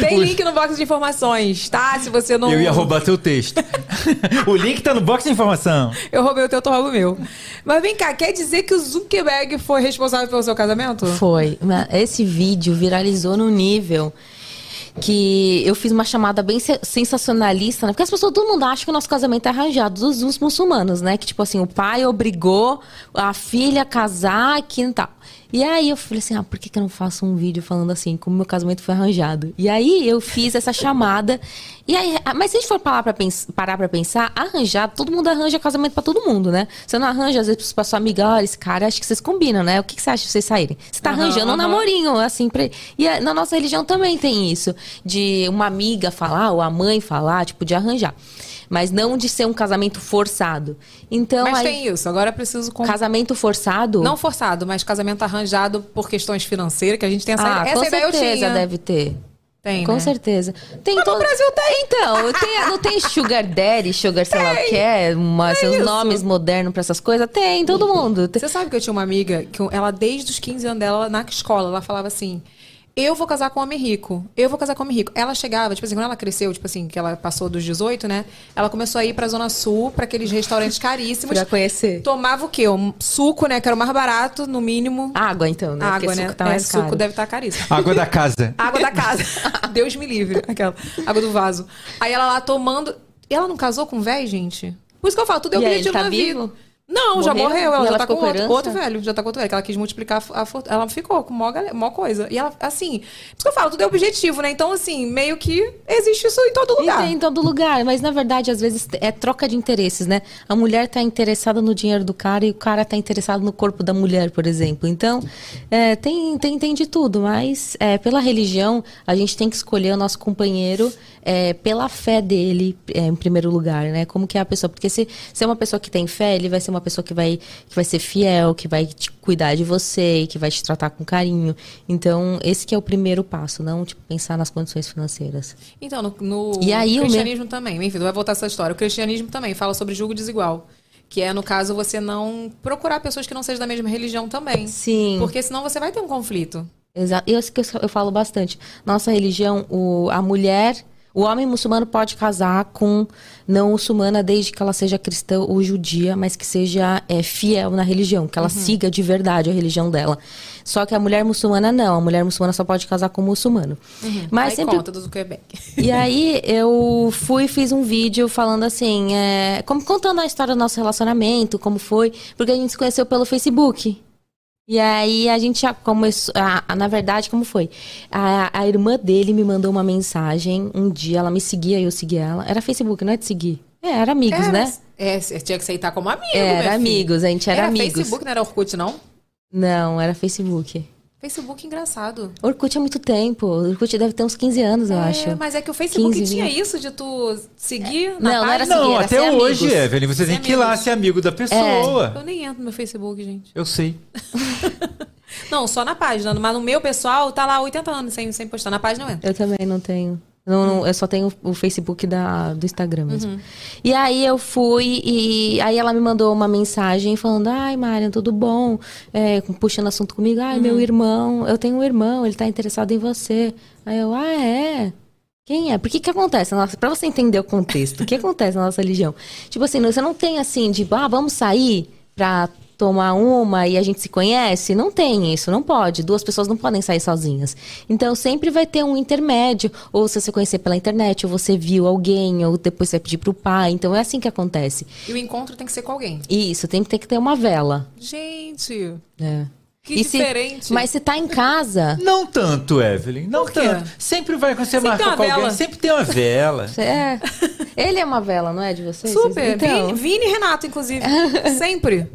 Speaker 1: Tem
Speaker 2: Os-
Speaker 1: link no box de informações, tá? Se você não.
Speaker 2: Eu ia roubar teu texto. (laughs) o link tá no box de informação.
Speaker 1: Eu roubei o teu, tu rouba o meu. Mas vem cá, quer dizer que o Zuckerberg foi responsável pelo seu casamento?
Speaker 5: Foi. Mas Esse vídeo viralizou no nível que eu fiz uma chamada bem se- sensacionalista, né? Porque as pessoas, todo mundo acha que o nosso casamento é arranjado dos, dos muçulmanos, né? Que tipo assim, o pai obrigou a filha a casar aqui e tal. E aí eu falei assim, ah, por que, que eu não faço um vídeo falando assim, como meu casamento foi arranjado? E aí eu fiz essa chamada. E aí, ah, mas se a gente for parar pra, pens- parar pra pensar, arranjado, todo mundo arranja casamento pra todo mundo, né? Você não arranja, às vezes, pra sua amiga, olha, esse cara, acho que vocês combinam, né? O que, que você acha de vocês saírem? Você tá
Speaker 1: Aham,
Speaker 5: arranjando um
Speaker 1: aham.
Speaker 5: namorinho, assim, pra... E na nossa religião também tem isso, de uma amiga falar, ou a mãe falar, tipo, de arranjar. Mas não de ser um casamento forçado. Então,
Speaker 1: Mas
Speaker 5: aí,
Speaker 1: tem isso, agora eu preciso... Com...
Speaker 5: casamento forçado...
Speaker 1: Não forçado, mas casamento arranjado por questões financeiras, que a gente tem essa,
Speaker 5: ah,
Speaker 1: essa
Speaker 5: com
Speaker 1: ideia
Speaker 5: certeza deve ter.
Speaker 1: Tem,
Speaker 5: Com
Speaker 1: né?
Speaker 5: certeza. Tem
Speaker 1: Mas no
Speaker 5: todo-
Speaker 1: Brasil tem.
Speaker 5: Então, tem, não tem sugar daddy, sugar sei lá o que é, uma, seus
Speaker 1: isso.
Speaker 5: nomes modernos pra essas coisas? Tem, todo mundo.
Speaker 1: Você sabe que eu tinha uma amiga, que ela desde os 15 anos dela, na escola, ela falava assim... Eu vou casar com um homem rico. Eu vou casar com um homem rico. Ela chegava, tipo assim, quando ela cresceu, tipo assim, que ela passou dos 18, né? Ela começou a ir pra Zona Sul, pra aqueles restaurantes caríssimos.
Speaker 5: Pra conhecer.
Speaker 1: Tomava o quê? Um suco, né? Que era o mais barato, no mínimo.
Speaker 5: Água, então, né?
Speaker 1: Água,
Speaker 5: Porque
Speaker 1: né?
Speaker 5: suco tá
Speaker 1: É, suco deve estar caríssimo.
Speaker 2: Água da casa. (laughs)
Speaker 1: Água da casa. (laughs) Deus me livre. Aquela. Água do vaso. Aí ela lá tomando. E ela não casou com um velho, gente? Por isso que eu falo, tudo é objetivo
Speaker 5: ele tá
Speaker 1: na
Speaker 5: vivo?
Speaker 1: vida. Não, já
Speaker 5: Morreu?
Speaker 1: morreu. Ela
Speaker 5: E
Speaker 1: já
Speaker 5: ela
Speaker 1: tá com outro, outro velho. Já tá com outro velho. Que ela quis multiplicar a fortuna. Ela ficou com mó, mó coisa. E ela, assim. Por isso que eu falo, tudo é objetivo, né? Então, assim, meio que existe isso em todo lugar.
Speaker 5: tem em todo lugar, mas na verdade, às vezes, é troca de interesses, né? A mulher tá interessada no dinheiro do cara e o cara tá interessado no corpo da mulher, por exemplo. Então, é, tem, tem, tem de tudo, mas é, pela religião, a gente tem que escolher o nosso companheiro é, pela fé dele, é, em primeiro lugar, né? Como que é a pessoa. Porque se, se é uma pessoa que tem fé, ele vai ser uma pessoa que vai, que vai ser fiel, que vai te cuidar de você, que vai te tratar com carinho. Então, esse que é o primeiro passo, não, tipo, pensar nas condições financeiras.
Speaker 1: Então, no, no
Speaker 5: E aí,
Speaker 1: cristianismo também, enfim, vai voltar essa história. O cristianismo também fala sobre julgo desigual. Que é, no caso, você não procurar pessoas que não sejam da mesma religião também.
Speaker 5: Sim.
Speaker 1: Porque senão você vai ter um conflito.
Speaker 5: Exato. Eu, eu, eu falo bastante. Nossa religião, o, a mulher O homem muçulmano pode casar com não muçulmana desde que ela seja cristã ou judia, mas que seja é, fiel na religião, que ela siga de verdade a religião dela. Só que a mulher muçulmana não, a mulher muçulmana só pode casar com muçulmano. Mas
Speaker 1: Aí
Speaker 5: sempre
Speaker 1: conta do Zuckerberg.
Speaker 5: e aí eu fui e fiz um vídeo falando assim, é, como contando a história do nosso relacionamento, como foi, porque a gente se conheceu pelo Facebook. E aí a gente já começou. a- na verdade, como foi? A, a irmã dele me mandou uma mensagem um dia, ela me seguia e eu segui ela. Era Facebook, não é de seguir. É, era amigos,
Speaker 1: É,
Speaker 5: né?
Speaker 1: É, você tinha que aceitar como amigo,
Speaker 5: Era amigos, a gente era amigos.
Speaker 1: Facebook, não era Orkut, não?
Speaker 5: Não, era Facebook.
Speaker 1: Facebook engraçado.
Speaker 5: Orkut há muito tempo. Orkut deve ter uns 15 anos, eu
Speaker 1: É,
Speaker 5: acho.
Speaker 1: mas é que o Facebook
Speaker 5: 15,
Speaker 1: tinha
Speaker 5: 20.
Speaker 1: isso de tu seguir na
Speaker 5: Não, não era
Speaker 1: página.
Speaker 2: Não,
Speaker 5: seguir, era
Speaker 2: até
Speaker 5: ser
Speaker 2: hoje,
Speaker 5: amigos.
Speaker 2: Evelyn. Você tem que ir lá ser amigo da pessoa.
Speaker 1: Eu nem entro no meu Facebook, gente.
Speaker 2: Eu sei. (laughs)
Speaker 1: Não, só na página. Mas no meu pessoal, tá lá há 80 anos sem, sem postar. Na página eu entro.
Speaker 5: Eu também não tenho. Não, não, eu só tenho o Facebook da, do Instagram mesmo.
Speaker 1: Uhum.
Speaker 5: E aí eu fui e aí ela me mandou uma mensagem falando, ai, Marian, tudo bom? É, puxando assunto comigo, ai,
Speaker 1: Uhum.
Speaker 5: meu irmão, eu tenho um irmão, ele tá interessado em você. Aí eu, ah, é? Quem é? Por que que acontece? Nossa, pra você entender o contexto, o que acontece na nossa religião? Tipo assim, você não tem assim, de, ah, vamos sair pra tomar uma e a gente se conhece? Não tem isso, não pode. Duas pessoas não podem sair sozinhas. Então sempre vai ter um intermédio, ou se você conhecer pela internet, ou você viu alguém, ou depois você vai pedir pro pai. Então é assim que acontece.
Speaker 1: E o encontro tem que ser com alguém.
Speaker 5: Isso, tem que ter que ter uma vela.
Speaker 1: Gente,
Speaker 5: É.
Speaker 1: que
Speaker 5: E se-
Speaker 1: diferente.
Speaker 5: mas se tá em casa, (laughs)
Speaker 2: Não tanto, Evelyn. Não
Speaker 1: Por quê?
Speaker 2: tanto. Sempre vai quando você
Speaker 1: Sempre
Speaker 2: marca com alguém.
Speaker 1: vela.
Speaker 2: Sempre tem uma vela. (laughs)
Speaker 5: é. Ele é uma vela, não é de vocês?
Speaker 1: Super.
Speaker 5: Então,
Speaker 1: Vini, Vini e Renato, inclusive. (laughs) Sempre.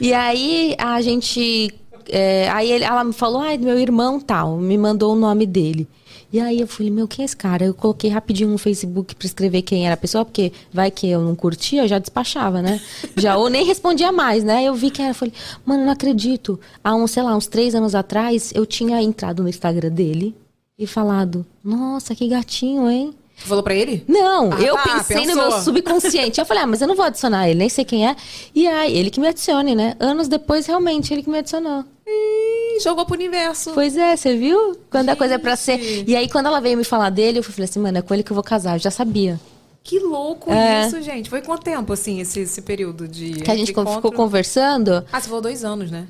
Speaker 5: E aí a gente. é, aí ele- ela me falou, ai, meu irmão tal, me mandou o nome dele. E aí eu falei, meu, quem é esse cara? Eu coloquei rapidinho no Facebook pra escrever quem era a pessoa, porque vai que eu não curtia, eu já despachava, né? (laughs) Já, ou nem respondia mais, né? Eu vi que era, falei, mano, não acredito. Há uns, sei lá, uns três anos atrás, eu tinha entrado no Instagram dele e falado, nossa, que gatinho, hein?
Speaker 1: Tu falou pra ele?
Speaker 5: Não,
Speaker 1: Ah,
Speaker 5: eu
Speaker 1: tá,
Speaker 5: pensei no
Speaker 1: pensou.
Speaker 5: meu subconsciente. Eu falei, ah, mas eu não vou adicionar ele, nem sei quem é. E aí, ele que me adicione, né? Anos depois, realmente, ele que me adicionou.
Speaker 1: Ih, jogou pro universo.
Speaker 5: Pois é, você viu? Quando a coisa é pra ser. E aí, quando ela veio me falar dele, eu falei assim, mano, é com ele que eu vou casar. Eu já sabia.
Speaker 1: Que louco
Speaker 5: É.
Speaker 1: isso, gente. Foi quanto tempo, assim, esse, esse período de.
Speaker 5: Que a gente
Speaker 1: encontro?
Speaker 5: ficou conversando.
Speaker 1: Ah, você falou dois anos, né?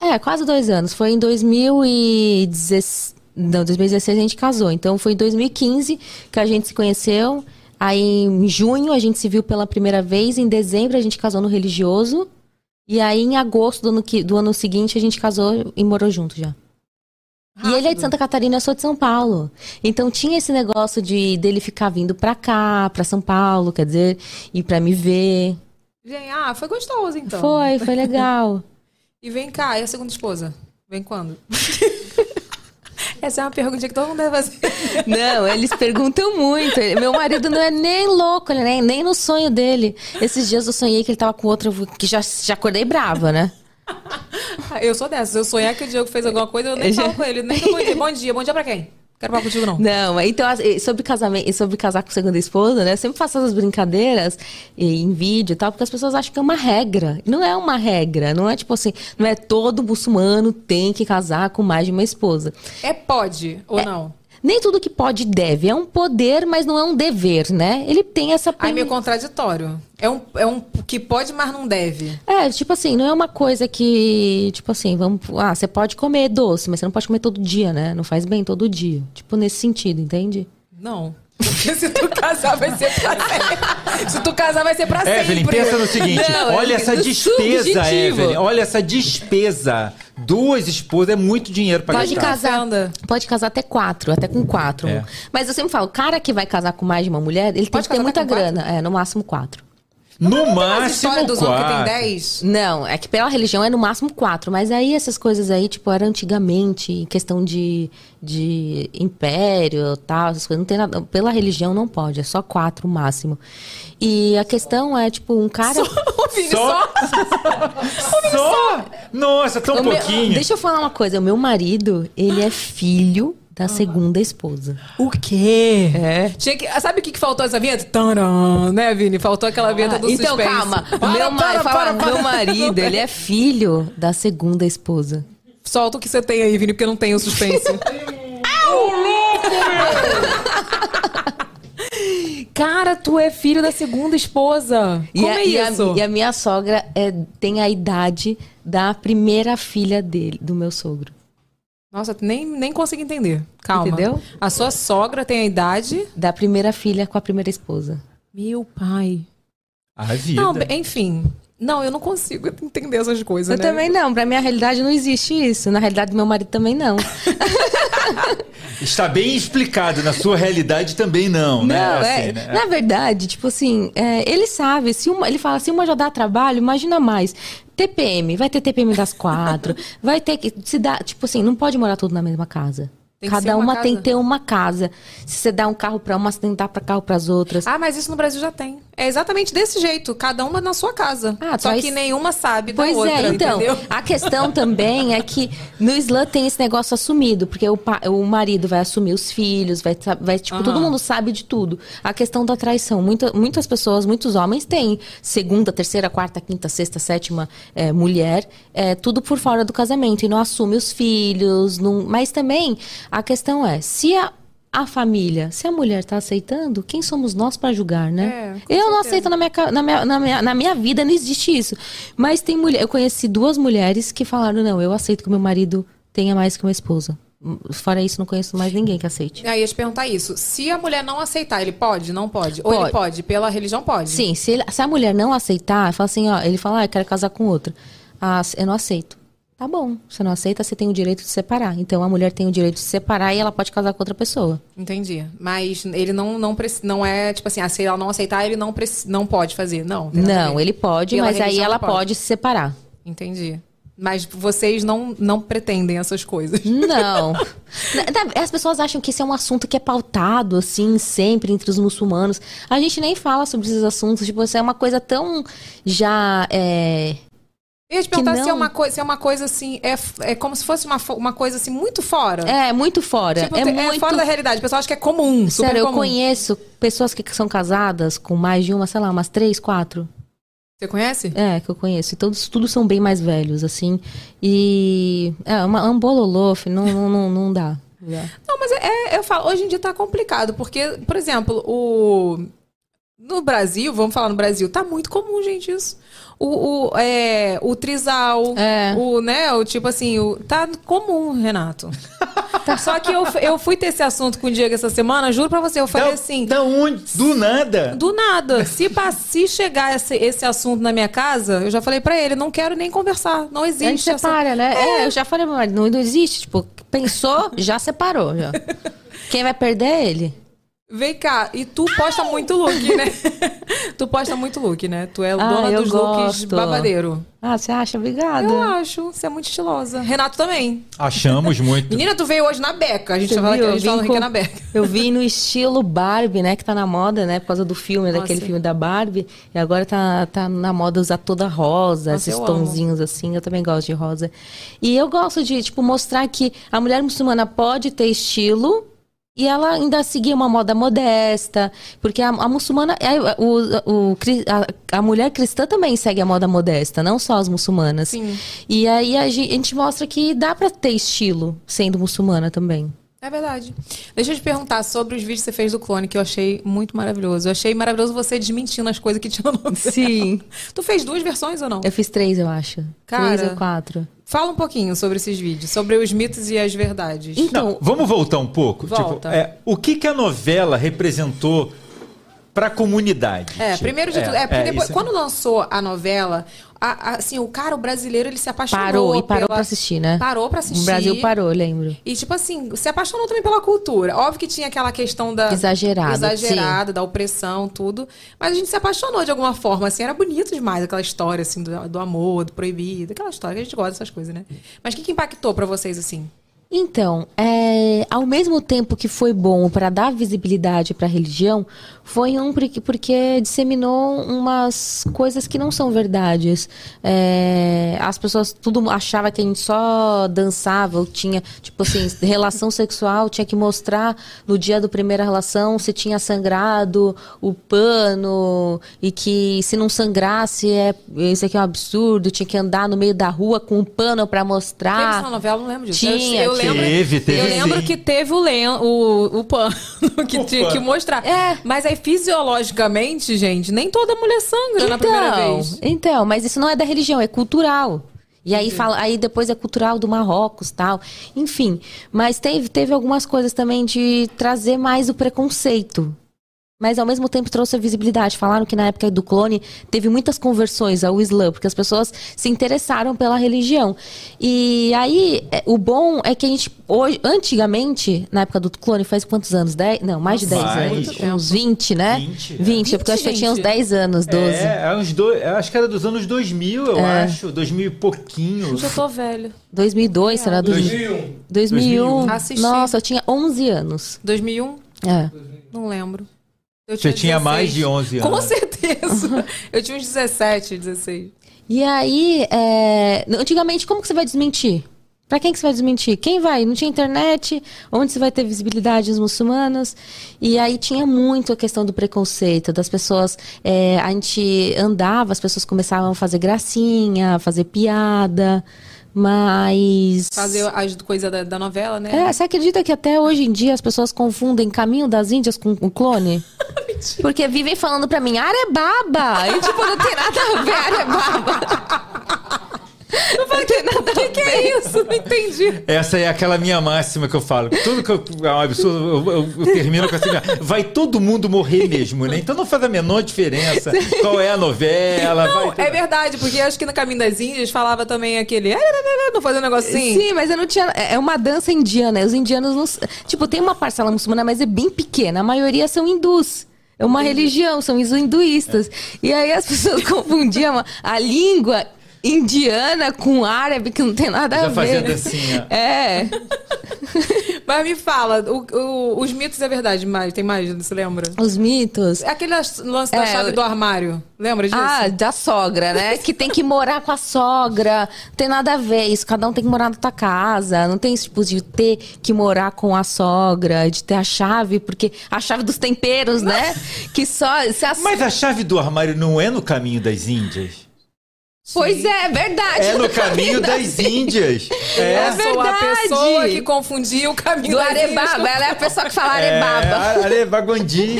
Speaker 5: É, quase dois anos. Foi em 2016. Não, 2016 a gente casou. Então foi em 2015 que a gente se conheceu. Aí em junho a gente se viu pela primeira vez. Em dezembro a gente casou no religioso. E aí em agosto do ano, do ano seguinte a gente casou e morou junto já. E ele é de
Speaker 1: Rápido.
Speaker 5: Santa Catarina, eu sou de São Paulo. Então tinha esse negócio de dele ficar vindo pra cá, pra São Paulo, quer dizer, ir pra me ver.
Speaker 1: Gente, ah, foi gostoso, então.
Speaker 5: Foi, foi (laughs) legal.
Speaker 1: E vem cá, e a segunda esposa? Vem quando? (laughs) Essa é uma pergunta que todo mundo deve fazer. (laughs)
Speaker 5: Não, eles perguntam muito. Meu marido não é nem louco, ele nem, nem no sonho dele. Esses dias eu sonhei que ele tava com outra, que já, já acordei brava, né?
Speaker 1: Eu sou dessas. Eu sonhar que o Diego fez alguma coisa, eu nem falo com ele. Nem bom dia. Bom dia. Bom dia pra quem? Quero falar contigo, não.
Speaker 5: Não, então, assim, sobre casamento, sobre casar com segunda esposa, né? Eu sempre faço essas brincadeiras em vídeo e tal, porque as pessoas acham que é uma regra. Não é uma regra, não é tipo assim, não é todo muçulmano tem que casar com mais de uma esposa.
Speaker 1: É pode ou não?
Speaker 5: Nem tudo que pode deve. É um poder, mas não é um dever, né? Ele tem essa
Speaker 1: Aí meio contraditório. É um, é um que pode, mas não deve.
Speaker 5: É, tipo assim, não é uma coisa que, tipo assim, vamos, ah, você pode comer doce, mas você não pode comer todo dia, né? Não faz bem todo dia. Tipo nesse sentido, entende?
Speaker 1: Não. Porque se tu casar, vai ser pra sempre. Se tu casar, vai ser pra sempre.
Speaker 2: Evelyn, pensa no seguinte:
Speaker 5: Não, é
Speaker 2: olha essa
Speaker 5: do
Speaker 2: despesa,
Speaker 5: subjetivo.
Speaker 2: Evelyn. Olha essa despesa. Duas esposas é muito dinheiro pra
Speaker 5: Pode
Speaker 2: gastar.
Speaker 5: casar. Pode casar até quatro, até com quatro.
Speaker 2: É.
Speaker 5: Mas eu sempre falo, o cara que vai casar com mais de uma mulher, ele tem
Speaker 1: Pode
Speaker 5: que ter muita
Speaker 1: com quatro?
Speaker 5: grana. É, no máximo quatro.
Speaker 2: No
Speaker 1: Mas
Speaker 2: máximo
Speaker 1: dos homens que tem
Speaker 2: quatro.
Speaker 1: 10.
Speaker 5: Não, é que pela religião é no máximo quatro. Mas aí essas coisas aí, tipo, era antigamente, em questão de, de império tal, essas coisas. Não tem nada. Pela religião não pode, é só quatro o máximo. E a questão é, tipo, um cara.
Speaker 1: Ô, (laughs) Vini,
Speaker 2: Só? Só? Nossa, tão
Speaker 5: O meu-
Speaker 2: pouquinho.
Speaker 5: deixa eu falar uma coisa, o meu marido, ele é filho da segunda esposa.
Speaker 1: O quê?
Speaker 5: É.
Speaker 1: Tinha que, sabe o que, que faltou essa vinheta? Taran, né, Vini? Faltou aquela vinheta do
Speaker 5: então,
Speaker 1: suspense.
Speaker 5: calma. O
Speaker 1: Para,
Speaker 5: meu,
Speaker 1: para,
Speaker 5: fala,
Speaker 1: para, para.
Speaker 5: meu marido, ele é filho da segunda esposa.
Speaker 1: Solta o que você tem aí, Vini, porque não tem o suspense. (laughs) (laughs) Cara, tu é filho da segunda esposa.
Speaker 5: E
Speaker 1: Como
Speaker 5: a,
Speaker 1: é
Speaker 5: e a-
Speaker 1: isso?
Speaker 5: e a minha sogra é, tem a idade da primeira filha dele, do meu sogro.
Speaker 1: Nossa, nem, nem consigo entender. Calma.
Speaker 5: Entendeu?
Speaker 1: A sua sogra tem a idade.
Speaker 5: Da primeira filha com a primeira esposa.
Speaker 1: Meu pai.
Speaker 2: A vida.
Speaker 1: Não, enfim. Não, eu não consigo entender essas coisas,
Speaker 5: Eu
Speaker 1: né?
Speaker 5: também não, pra minha realidade não existe isso. Na realidade do meu marido também não. (laughs)
Speaker 2: Está bem explicado. Na sua realidade também não, né?
Speaker 5: Não,
Speaker 2: Assim,
Speaker 5: é,
Speaker 2: né?
Speaker 5: Na verdade, tipo assim, é, ele sabe, se uma, ele fala, se uma já dá trabalho, imagina mais. TPM, vai ter TPM das quatro, (laughs) vai ter que se dá, tipo assim, não pode morar tudo na mesma casa.
Speaker 1: Tem
Speaker 5: Cada
Speaker 1: uma
Speaker 5: uma tem que ter uma casa. Se você dá um carro pra uma, você tem que dar pra carro pras outras.
Speaker 1: Ah, mas isso no Brasil já tem. É exatamente desse jeito, cada uma na sua casa.
Speaker 5: Ah,
Speaker 1: Só que nenhuma sabe da
Speaker 5: Pois
Speaker 1: outra,
Speaker 5: é, então,
Speaker 1: entendeu?
Speaker 5: a questão também é que no Islã tem esse negócio assumido, porque o, pa- o marido vai assumir os filhos, vai, vai tipo, todo
Speaker 1: Aham.
Speaker 5: mundo sabe de tudo. A questão da traição, muita- muitas pessoas, muitos homens têm segunda, terceira, quarta, quinta, sexta, sétima eh, mulher, eh, tudo por fora do casamento, e não assume os filhos, não- mas também a questão é, se a a família, se a mulher tá aceitando, quem somos nós para julgar, né?
Speaker 1: É,
Speaker 5: eu não
Speaker 1: certeza.
Speaker 5: aceito na minha, na, minha, na, minha, na minha vida, não existe isso. Mas tem mulher. Eu conheci duas mulheres que falaram: não, eu aceito que meu marido tenha mais que uma esposa. Fora isso, não conheço mais ninguém que aceite.
Speaker 1: Aí eu ia te perguntar isso. Se a mulher não aceitar, ele pode? Não pode? Ou ele
Speaker 5: Pode.
Speaker 1: pode? Pela religião pode?
Speaker 5: Sim, se, ele- se a mulher não aceitar, fala assim: ó, ele fala, ah, eu quero casar com outra. Ah, eu não aceito. Tá bom, você não aceita, você tem o direito de separar. Então a mulher tem o direito de separar e ela pode casar com outra pessoa.
Speaker 1: Entendi. Mas ele não, não, não é, tipo assim, ah, se ela não aceitar, ele não, não pode fazer. Não.
Speaker 5: Não, ele pode,
Speaker 1: Pela
Speaker 5: mas aí ela
Speaker 1: pode.
Speaker 5: pode se separar.
Speaker 1: Entendi. Mas vocês não, não pretendem essas coisas.
Speaker 5: Não. (laughs) As pessoas acham que esse é um assunto que é pautado, assim, sempre entre os muçulmanos. A gente nem fala sobre esses assuntos. Tipo, isso é uma coisa tão já. É...
Speaker 1: Eu ia te perguntar
Speaker 5: Que
Speaker 1: se, é
Speaker 5: não-
Speaker 1: uma coi- se é uma coisa assim, é, é como se fosse uma, uma coisa assim muito fora.
Speaker 5: é muito fora.
Speaker 1: Tipo,
Speaker 5: é
Speaker 1: te-
Speaker 5: muito.
Speaker 1: fora da realidade. O pessoal acha que é comum, super
Speaker 5: Sério, eu
Speaker 1: comum.
Speaker 5: conheço pessoas que são casadas com mais de uma, sei lá, umas três, quatro.
Speaker 1: Você conhece?
Speaker 5: É, que eu conheço. E todos, todos são bem mais velhos, assim. E. É, uma, um bololô, não, não, não, não dá. (laughs)
Speaker 1: Não, mas é, é- eu falo, hoje em dia tá complicado, porque, por exemplo, o. No Brasil, vamos falar no Brasil, tá muito comum, gente, isso. O, o, é, o trisal,
Speaker 5: É.
Speaker 1: o, né, o tipo assim, o, tá comum, Renato. (laughs) Só que eu, eu fui ter esse assunto com o Diego essa semana, juro pra você, eu falei
Speaker 2: da,
Speaker 1: assim,
Speaker 2: Da onde? Do nada?
Speaker 1: do nada, se, se chegar esse, esse assunto na minha casa, eu já falei pra ele, não quero nem conversar, não
Speaker 5: A gente
Speaker 1: existe. essa-
Speaker 5: separa, né? É, eu já falei, mas não, não existe. Tipo, pensou, já separou. Já. (laughs) Quem vai perder é ele.
Speaker 1: Vem cá, e tu posta muito look, né? (laughs) tu posta muito look, né? Tu é
Speaker 5: Ah,
Speaker 1: dona dos looks
Speaker 5: gosto.
Speaker 1: babadeiro.
Speaker 5: Ah, você acha? Obrigada.
Speaker 1: Eu acho, você é muito estilosa. Renato também.
Speaker 2: Achamos (laughs) muito.
Speaker 1: Menina, tu veio hoje na beca. A gente fala,
Speaker 5: viu?
Speaker 1: a gente
Speaker 5: vim
Speaker 1: que é
Speaker 5: com-
Speaker 1: na beca. (laughs)
Speaker 5: Eu vi no estilo Barbie, né? Que tá na moda, né? Por causa do filme,
Speaker 1: Nossa.
Speaker 5: daquele filme da Barbie. E agora tá, tá na moda usar toda rosa,
Speaker 1: Nossa,
Speaker 5: esses
Speaker 1: eu amo.
Speaker 5: tonzinhos assim. Eu também gosto de rosa. E eu gosto de, tipo, mostrar que a mulher muçulmana pode ter estilo. E ela ainda seguir uma moda modesta, porque a, a muçulmana, é, o, o, cri- a, a mulher cristã também segue a moda modesta, não só as muçulmanas.
Speaker 1: Sim.
Speaker 5: E aí a gen- a gente mostra que dá pra ter estilo sendo muçulmana também.
Speaker 1: É verdade. Deixa eu te perguntar sobre os vídeos que você fez do clone, que eu achei muito maravilhoso. Eu achei maravilhoso você desmentindo as coisas que tinha no.
Speaker 5: Sim.
Speaker 1: Tu fez duas versões ou não?
Speaker 5: Eu fiz três, eu acho.
Speaker 1: Cara.
Speaker 5: Três ou quatro.
Speaker 1: Fala um pouquinho sobre esses vídeos, sobre os mitos e as verdades.
Speaker 5: Então,
Speaker 2: Não, vamos voltar um pouco?
Speaker 1: Volta.
Speaker 2: Tipo, é, o que, que a novela representou para a comunidade?
Speaker 1: É,
Speaker 2: Tipo,
Speaker 1: primeiro de tudo. É, porque depois,
Speaker 2: isso-
Speaker 1: quando lançou a novela, a- a- assim, o cara, o brasileiro, ele se apaixonou.
Speaker 5: parou e parou
Speaker 1: pela-
Speaker 5: pra assistir, né?
Speaker 1: Parou pra assistir.
Speaker 5: O Brasil parou, eu lembro.
Speaker 1: E, tipo assim, se apaixonou também pela cultura. Óbvio que tinha aquela questão da.
Speaker 5: Exagerada,
Speaker 1: Exagerada, da opressão, tudo. Mas a gente se apaixonou de alguma forma, assim. Era bonito demais aquela história, assim, do, do amor, do proibido. Aquela história que a gente gosta dessas coisas, né? Mas o que, que impactou pra vocês, assim?
Speaker 5: Então, é, ao mesmo tempo que foi bom para dar visibilidade para a religião, foi um porque, porque disseminou umas coisas que não são verdades. É, as pessoas tudo achava que a gente só dançava, ou tinha tipo assim (laughs) relação sexual, tinha que mostrar no dia do primeira relação se tinha sangrado o pano e que se não sangrasse é isso aqui é um absurdo, tinha que andar no meio da rua com um pano para
Speaker 1: Teve
Speaker 5: mostrar.
Speaker 1: essa novela, não lembro disso.
Speaker 5: Tinha,
Speaker 1: eu, lembro,
Speaker 2: Teve, teve
Speaker 1: eu lembro
Speaker 2: sim.
Speaker 1: que teve o, len, o, o pano (laughs) que
Speaker 2: O
Speaker 1: tinha que
Speaker 2: pano.
Speaker 1: mostrar.
Speaker 5: É.
Speaker 1: Mas aí, fisiologicamente, gente, nem toda mulher sangra na primeira
Speaker 5: Então,
Speaker 1: vez.
Speaker 5: então, mas isso não é da religião, é cultural. E aí fala, aí depois é cultural do Marrocos, tal. Enfim, mas teve, teve algumas coisas também de trazer mais o preconceito. Mas ao mesmo tempo trouxe a visibilidade. Falaram que na época do clone teve muitas conversões ao Islã, porque as pessoas se interessaram pela religião. E aí, é, o bom é que a gente, hoje, antigamente, na época do clone, faz quantos anos? 10? Não, mais de 10
Speaker 2: Mais.
Speaker 5: anos. Uns 20, né?
Speaker 2: 20,
Speaker 5: 20, porque eu acho que eu tinha uns 10 anos, 12.
Speaker 2: É, é uns dois, eu acho que era dos anos 2000, eu
Speaker 5: É.
Speaker 2: acho. 2000 e pouquinho.
Speaker 1: Eu tô velho.
Speaker 5: 2002, será?
Speaker 3: 2001.
Speaker 5: 2001.
Speaker 1: Assisti.
Speaker 5: Nossa, eu tinha 11 anos.
Speaker 1: 2001?
Speaker 5: É.
Speaker 1: Não lembro. Eu
Speaker 2: Você tinha
Speaker 1: 16.
Speaker 2: mais de 11 anos.
Speaker 1: Com certeza. (laughs) Eu tinha uns 17, 16.
Speaker 5: E aí, é, antigamente, como que você vai desmentir? Pra quem que você vai desmentir? Quem vai? Não tinha internet? Onde você vai ter visibilidade os muçulmanos? E aí tinha muito a questão do preconceito, das pessoas. é, a gente andava, as pessoas começavam a fazer gracinha, a fazer piada, mas.
Speaker 1: Fazer as coisas da, da novela, né?
Speaker 5: É, você acredita que até hoje em dia as pessoas confundem Caminho das Índias com o clone? (laughs) Porque vivem falando pra mim, Arebaba! E tipo, não tem nada a ver, Arebaba. (laughs) Não vai ter nada ver.
Speaker 1: que é isso? Não entendi.
Speaker 2: Essa é aquela minha máxima que eu falo. Tudo que eu, é um absurdo, eu, eu- eu termino com assim: vai todo mundo morrer mesmo, né? Então não faz a menor diferença qual é a novela.
Speaker 1: Não,
Speaker 2: vai
Speaker 1: é verdade, porque acho que no Caminho das Índias falava também aquele. Não fazia um negócio assim.
Speaker 5: Sim, mas eu não tinha. É uma dança indiana. Os indianos não. Tipo, tem uma parcela muçulmana, mas é bem pequena. A maioria são hindus. É uma religião, são os hinduístas. E aí as pessoas (laughs) confundiam a língua indiana com árabe, que não tem nada
Speaker 2: Já
Speaker 5: a
Speaker 2: fazia
Speaker 5: ver.
Speaker 2: dancinha. (laughs)
Speaker 5: É. (laughs)
Speaker 1: Mas me fala, o- o- os mitos é verdade, mais, tem mais, você lembra?
Speaker 5: Os mitos.
Speaker 1: Aquele lance da
Speaker 5: É,
Speaker 1: chave do armário. Lembra disso?
Speaker 5: Ah, da sogra, né? Que tem que morar com a sogra. Não tem nada a ver isso. Cada um tem que morar na tua casa. Não tem esse tipo de ter que morar com a sogra, de ter a chave, porque a chave dos temperos, né? (laughs) Que só. Se a...
Speaker 2: Mas a chave do armário não é no caminho das Índias?
Speaker 5: Pois é, verdade.
Speaker 2: É no (laughs) caminho das Índias.
Speaker 1: É,
Speaker 2: É.
Speaker 1: Sou a
Speaker 5: verdade.
Speaker 1: pessoa que confundia o caminho
Speaker 5: Do Arebaba.
Speaker 1: Índias.
Speaker 5: Ela é a pessoa que fala
Speaker 2: É,
Speaker 5: Arebaba.
Speaker 2: Arebaguandi.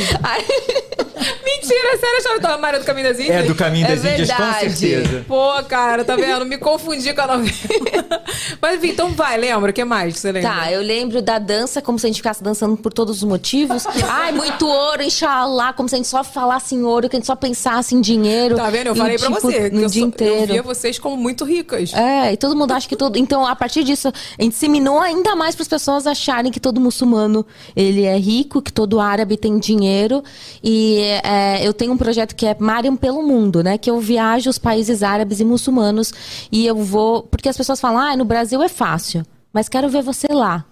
Speaker 2: (laughs)
Speaker 1: Mentira, é sério a chave do armário do caminho das Índias?
Speaker 2: É do caminho
Speaker 5: É
Speaker 2: das Índias, com
Speaker 5: verdade.
Speaker 2: certeza.
Speaker 1: Pô, cara, tá vendo? Me confundi com a novela. (laughs) Mas enfim, então vai, lembra? O que mais você lembra?
Speaker 5: Tá, eu lembro da dança como se a gente ficasse dançando por todos os motivos. (laughs) Ai, muito ouro, inshallah, como se a gente só falasse em ouro, que a gente só pensasse em dinheiro.
Speaker 1: Tá vendo? Eu
Speaker 5: E,
Speaker 1: falei pra
Speaker 5: tipo,
Speaker 1: você que
Speaker 5: no
Speaker 1: eu,
Speaker 5: dia
Speaker 1: sou-
Speaker 5: inteiro.
Speaker 1: eu via vocês como muito ricas.
Speaker 5: É, e todo mundo acha que todo. Então, a partir disso, a gente disseminou ainda mais para as pessoas acharem que todo muçulmano ele é rico, que todo árabe tem dinheiro. E é, eu tenho um projeto que é Mariam pelo Mundo, né? Que eu viajo os países árabes e muçulmanos e eu vou. Porque as pessoas falam, ah, no Brasil é fácil, mas quero ver você lá.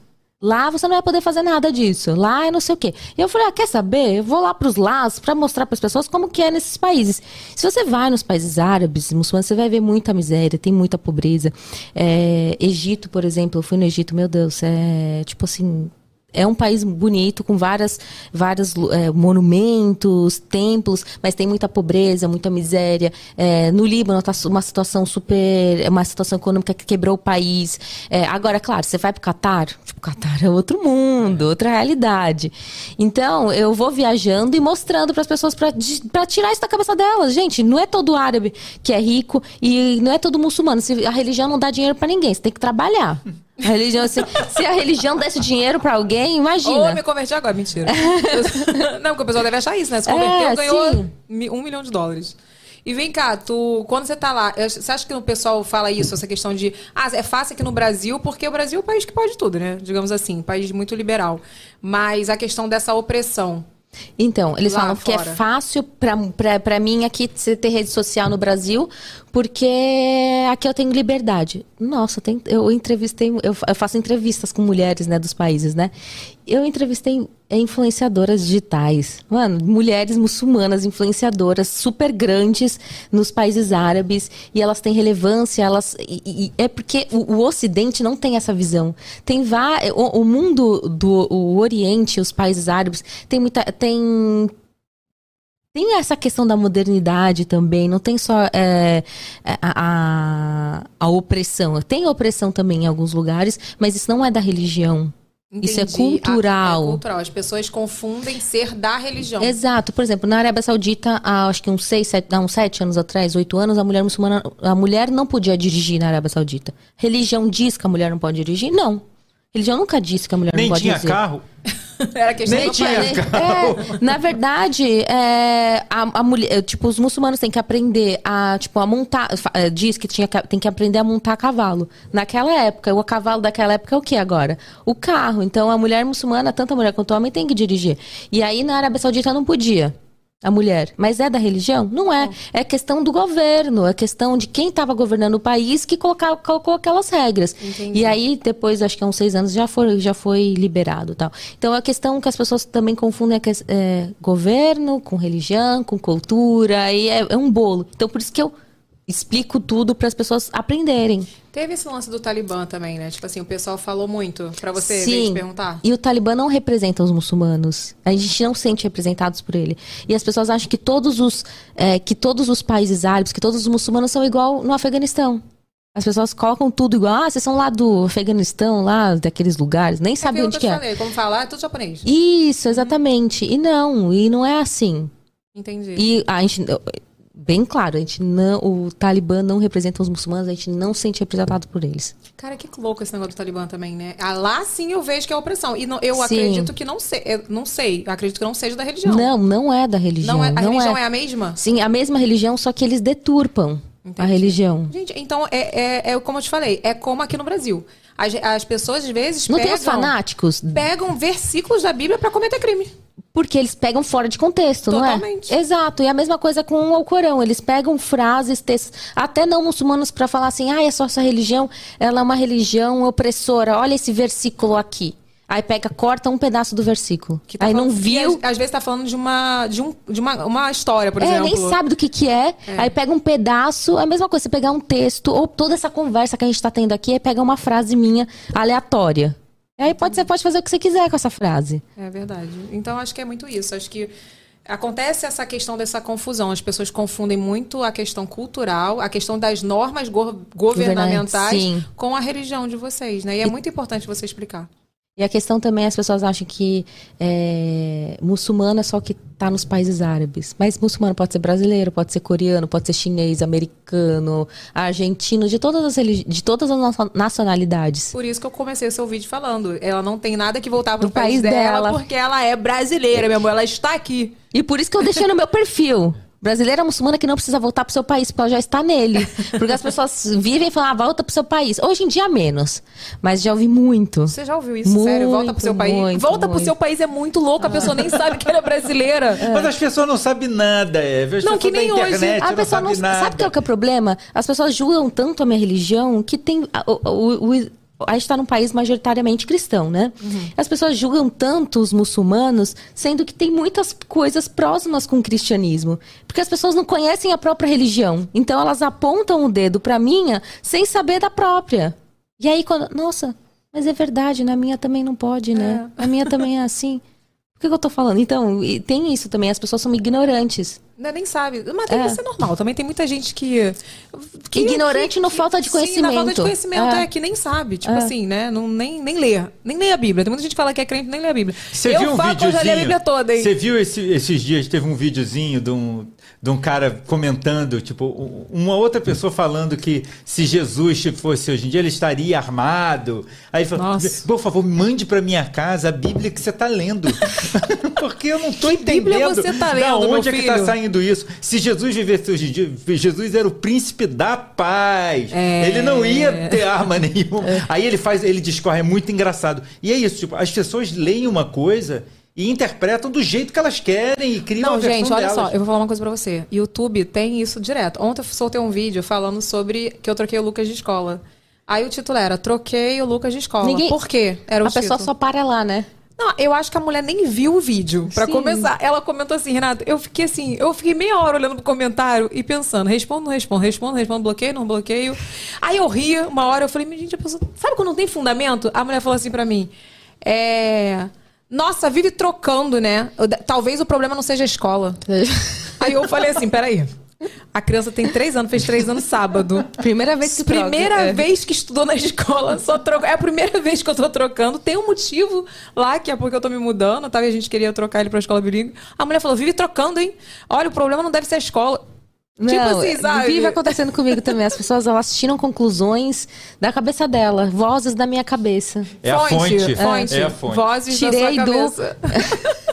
Speaker 5: Lá você não vai poder fazer nada disso. Lá é não sei o quê. E eu falei, ah, quer saber? Eu vou lá pros lados para mostrar para as pessoas como que é nesses países. Se você vai nos países árabes, muçulmanos, você vai ver muita miséria, tem muita pobreza. É, Egito, por exemplo, eu fui no Egito, meu Deus, é tipo assim, é um país bonito, com várias, vários é, monumentos, templos, mas tem muita pobreza, muita miséria. É, no Líbano está uma situação super. é uma situação econômica que quebrou o país. É, agora, claro, você vai para o Catar, tipo, o Catar é outro mundo, outra realidade. Então, eu vou viajando e mostrando para as pessoas para tirar isso da cabeça delas. Gente, não é todo árabe que é rico e não é todo muçulmano. A religião não dá dinheiro para ninguém, você tem que trabalhar. A religião, se, se a religião desse dinheiro pra alguém,
Speaker 1: Ou
Speaker 5: imagina.
Speaker 1: me converti agora, mentira. (laughs) não, porque o pessoal deve achar isso, né? Se converteu,
Speaker 5: É,
Speaker 1: ganhou
Speaker 5: sim.
Speaker 1: um milhão de dólares. E vem cá, tu, quando você tá lá, eu- você acha que o pessoal fala isso, essa questão de, ah, é fácil aqui no Brasil, porque o Brasil é o país que pode tudo, né? Digamos assim, um país muito liberal. Mas a questão dessa opressão.
Speaker 5: Então, eles falam que é
Speaker 1: fora.
Speaker 5: fácil pra mim aqui você ter rede social no Brasil, porque aqui eu tenho liberdade. Nossa, tem- eu entrevistei, eu, eu faço entrevistas com mulheres, né, dos países, né? Eu entrevistei influenciadoras digitais. Mano, mulheres muçulmanas, influenciadoras super grandes nos países árabes, e elas têm relevância, elas. e- e- é porque o, o Ocidente não tem essa visão. Tem vá, o, o mundo do o Oriente, os países árabes, tem muita. tem tem essa questão da modernidade também, não tem só é, a, a, a opressão. Tem opressão também em alguns lugares, mas isso não é da religião. Isso é
Speaker 1: Entendi.
Speaker 5: cultural.
Speaker 1: Ah, é cultural. As pessoas confundem ser da religião.
Speaker 5: Exato. Por exemplo, na Arábia Saudita, há acho que uns seis, sete, uns sete anos atrás, oito anos, a mulher muçulmana, a mulher não podia dirigir na Arábia Saudita. Religião diz que a mulher não pode dirigir? Não. Religião nunca disse que a mulher (laughs)
Speaker 2: Nem
Speaker 5: não pode
Speaker 2: tinha
Speaker 5: dirigir.
Speaker 2: carro.
Speaker 1: Era questão
Speaker 2: Nem
Speaker 1: do
Speaker 2: tinha
Speaker 1: país.
Speaker 2: carro.
Speaker 5: É, na verdade, é, a, a mulher, tipo, os muçulmanos têm que aprender a, tipo, a montar. é, Diz que tinha que, tem que aprender a montar cavalo. Naquela época, o cavalo daquela época é o que agora? O carro. Então, a mulher muçulmana, tanto a mulher quanto o homem, tem que dirigir. E aí, na Arábia Saudita, não podia. A mulher. Mas é da religião? Não é. É questão do governo. É questão de quem estava governando o país que colocou aquelas regras. E aí, depois, acho que há uns seis anos, já foi, já foi liberado tal. Então, a questão que as pessoas também confundem é, que, é governo com religião, com cultura. E é, é um bolo. Então, por isso que eu explico tudo para as pessoas aprenderem.
Speaker 1: Teve esse lance do Talibã também, né? Tipo assim, o pessoal falou muito pra você veio te
Speaker 5: Sim.
Speaker 1: perguntar.
Speaker 5: E o Talibã não representa os muçulmanos. A gente não se sente representados por ele. E as pessoas acham que todos os, é, que todos os países árabes, que todos os muçulmanos são igual no Afeganistão. As pessoas colocam tudo igual. Ah, vocês são lá do Afeganistão, lá daqueles lugares. Nem
Speaker 1: É
Speaker 5: sabe
Speaker 1: aquilo
Speaker 5: onde
Speaker 1: que
Speaker 5: é.
Speaker 1: falei, como falar, é tudo japonês.
Speaker 5: Isso, exatamente. E não, e não é assim.
Speaker 1: Entendi.
Speaker 5: E a gente, bem claro, a gente não, o Talibã não representa os muçulmanos, a gente não se sente representado por eles.
Speaker 1: Cara, que louco esse negócio do Talibã também, né? Ah, lá sim eu vejo que é opressão. E não- eu
Speaker 5: Sim.
Speaker 1: acredito que não sei. Não sei. Acredito que não seja da religião.
Speaker 5: Não, não é da religião.
Speaker 1: Não é, a
Speaker 5: não
Speaker 1: religião é. a mesma?
Speaker 5: Sim, a mesma religião, só que eles deturpam a
Speaker 1: Entendi.
Speaker 5: religião.
Speaker 1: Gente, então é, é, é como eu te falei, é como aqui no Brasil. As, as pessoas, às vezes,
Speaker 5: Não
Speaker 1: pegam,
Speaker 5: tem os fanáticos?
Speaker 1: pegam versículos da Bíblia pra cometer crime.
Speaker 5: Porque eles pegam fora de contexto,
Speaker 1: Totalmente.
Speaker 5: não é? Exato. E a mesma coisa com o Alcorão. Eles pegam frases, textos, até não muçulmanos, pra falar assim: ah, essa sua religião ela é uma religião opressora. Olha esse versículo aqui. Aí pega, corta um pedaço do versículo.
Speaker 1: Que tá
Speaker 5: Aí não
Speaker 1: falando- e
Speaker 5: viu.
Speaker 1: Às, às vezes tá falando de uma, de um, de uma, uma história, por
Speaker 5: é,
Speaker 1: exemplo.
Speaker 5: nem sabe do que que é. Aí pega um pedaço, é a mesma coisa, você pegar um texto, ou toda essa conversa que a gente tá tendo aqui, aí pega uma frase minha aleatória. Aí pode, você pode fazer o que você quiser com essa frase.
Speaker 1: É verdade. Então acho que é muito isso. Acho que acontece essa questão dessa confusão. As pessoas confundem muito a questão cultural, a questão das normas go- governamentais
Speaker 5: Sim.
Speaker 1: com a religião de vocês, né? E é muito importante você explicar.
Speaker 5: E a questão também, as pessoas acham que é, muçulmano é só que tá nos países árabes. Mas muçulmano pode ser brasileiro, pode ser coreano, pode ser chinês, americano, argentino, de todas as, de todas as nacio- nacionalidades.
Speaker 1: Por isso que eu comecei o seu vídeo falando. Ela não tem nada que voltar pro
Speaker 5: Do
Speaker 1: país,
Speaker 5: país
Speaker 1: dela,
Speaker 5: dela.
Speaker 1: porque ela é brasileira, meu amor. Ela está aqui.
Speaker 5: E por isso que eu deixei no meu perfil. Brasileira muçulmana que não precisa voltar pro seu país, porque ela já está nele. (laughs) Porque as pessoas vivem e falam, ah, volta pro seu país. Hoje em dia, menos. Mas já ouvi muito.
Speaker 1: Você já ouviu isso? Sério? Volta pro seu
Speaker 5: Muito,
Speaker 1: país.
Speaker 5: muito,
Speaker 1: Volta pro
Speaker 5: muito.
Speaker 1: seu país é muito louco. A pessoa nem sabe que ela é brasileira.
Speaker 2: Mas as pessoas não sabem nada, é. As
Speaker 1: Não,
Speaker 2: pessoas
Speaker 1: que nem hoje.
Speaker 2: internet
Speaker 5: A
Speaker 2: não
Speaker 5: pessoa não
Speaker 2: sabem nada.
Speaker 5: sabe o que é, o que é o problema? As pessoas julgam tanto a minha religião que tem. o- o- o- a gente está num país majoritariamente cristão, né? As pessoas julgam tanto os muçulmanos, sendo que tem muitas coisas próximas com o cristianismo. Porque as pessoas não conhecem a própria religião. Então elas apontam o dedo pra minha sem saber da própria. E aí, quando. Nossa, mas é verdade, na minha também não pode, né? A minha também é assim. Por que, que eu tô falando? Então, tem isso também, as pessoas são ignorantes.
Speaker 1: Não, nem sabe. Mas tem
Speaker 5: É.
Speaker 1: que ser normal. Também tem muita gente que. que
Speaker 5: Ignorante no falta de
Speaker 1: Sim, na falta de
Speaker 5: conhecimento.
Speaker 1: conhecimento, é,
Speaker 5: É.
Speaker 1: que nem sabe. Tipo
Speaker 5: É.
Speaker 1: assim, né? Não, nem, nem lê. Nem lê a Bíblia. Tem muita gente que fala que é crente e nem lê a Bíblia.
Speaker 2: Você
Speaker 1: eu
Speaker 2: viu um
Speaker 1: falo que eu já li a Bíblia toda, hein?
Speaker 2: Você viu esse- esses dias, teve um videozinho de um, de um cara comentando, tipo, um- uma outra pessoa falando que se Jesus fosse hoje em dia, ele estaria armado. Aí ele falou, por favor, mande pra minha casa a Bíblia que você tá lendo. (laughs) Porque eu não tô entendendo
Speaker 1: Bíblia você tá
Speaker 2: da
Speaker 1: lendo, meu
Speaker 2: onde é que tá
Speaker 1: filho?
Speaker 2: saindo isso. Se Jesus vivesse hoje em dia, Jesus era o príncipe da paz.
Speaker 1: É.
Speaker 2: Ele não ia ter arma (laughs) nenhuma. Aí ele faz, ele discorre, é muito engraçado. E é isso, tipo, as pessoas leem uma coisa e interpretam do jeito que elas querem e criam
Speaker 1: Não,
Speaker 2: a versão
Speaker 1: gente, olha
Speaker 2: delas.
Speaker 1: só, eu vou falar uma coisa pra você. YouTube tem isso direto. Ontem eu soltei um vídeo falando sobre que eu troquei o Lucas de escola. Aí o título era Troquei o Lucas de escola.
Speaker 5: Ninguém-
Speaker 1: Por quê? Era o
Speaker 5: a pessoa
Speaker 1: título.
Speaker 5: só para lá, né?
Speaker 1: Não, eu acho que a mulher nem viu o vídeo. Pra
Speaker 5: Sim.
Speaker 1: começar, ela comentou assim, Renato, eu fiquei assim, eu fiquei meia hora olhando pro comentário e pensando, respondo, não respondo, respondo, respondo, bloqueio, não bloqueio. Aí eu ri uma hora, eu falei, "Mas, gente, a pessoa, sabe quando não tem fundamento? A mulher falou assim pra mim, é... Nossa, vive trocando, né? Eu- Talvez o problema não seja a escola. (laughs) Aí eu falei assim, peraí. A criança tem três anos, fez três anos sábado.
Speaker 5: Primeira vez que troca,
Speaker 1: Primeira
Speaker 5: é.
Speaker 1: vez que estudou na escola, só troca. É a primeira vez que eu tô trocando. Tem um motivo lá, que é porque eu tô me mudando, tá? E a gente queria trocar ele pra escola bilíngue. A mulher falou: vive trocando, hein? Olha, o problema não deve ser a escola. Tipo
Speaker 5: Não,
Speaker 1: assim, sabe?
Speaker 5: Vive acontecendo comigo também. As pessoas elas tiram conclusões da cabeça dela, vozes da minha cabeça.
Speaker 2: É a fonte.
Speaker 1: fonte.
Speaker 2: É a fonte.
Speaker 1: Vozes
Speaker 5: Tirei
Speaker 1: da
Speaker 5: do-
Speaker 1: sua cabeça. (laughs)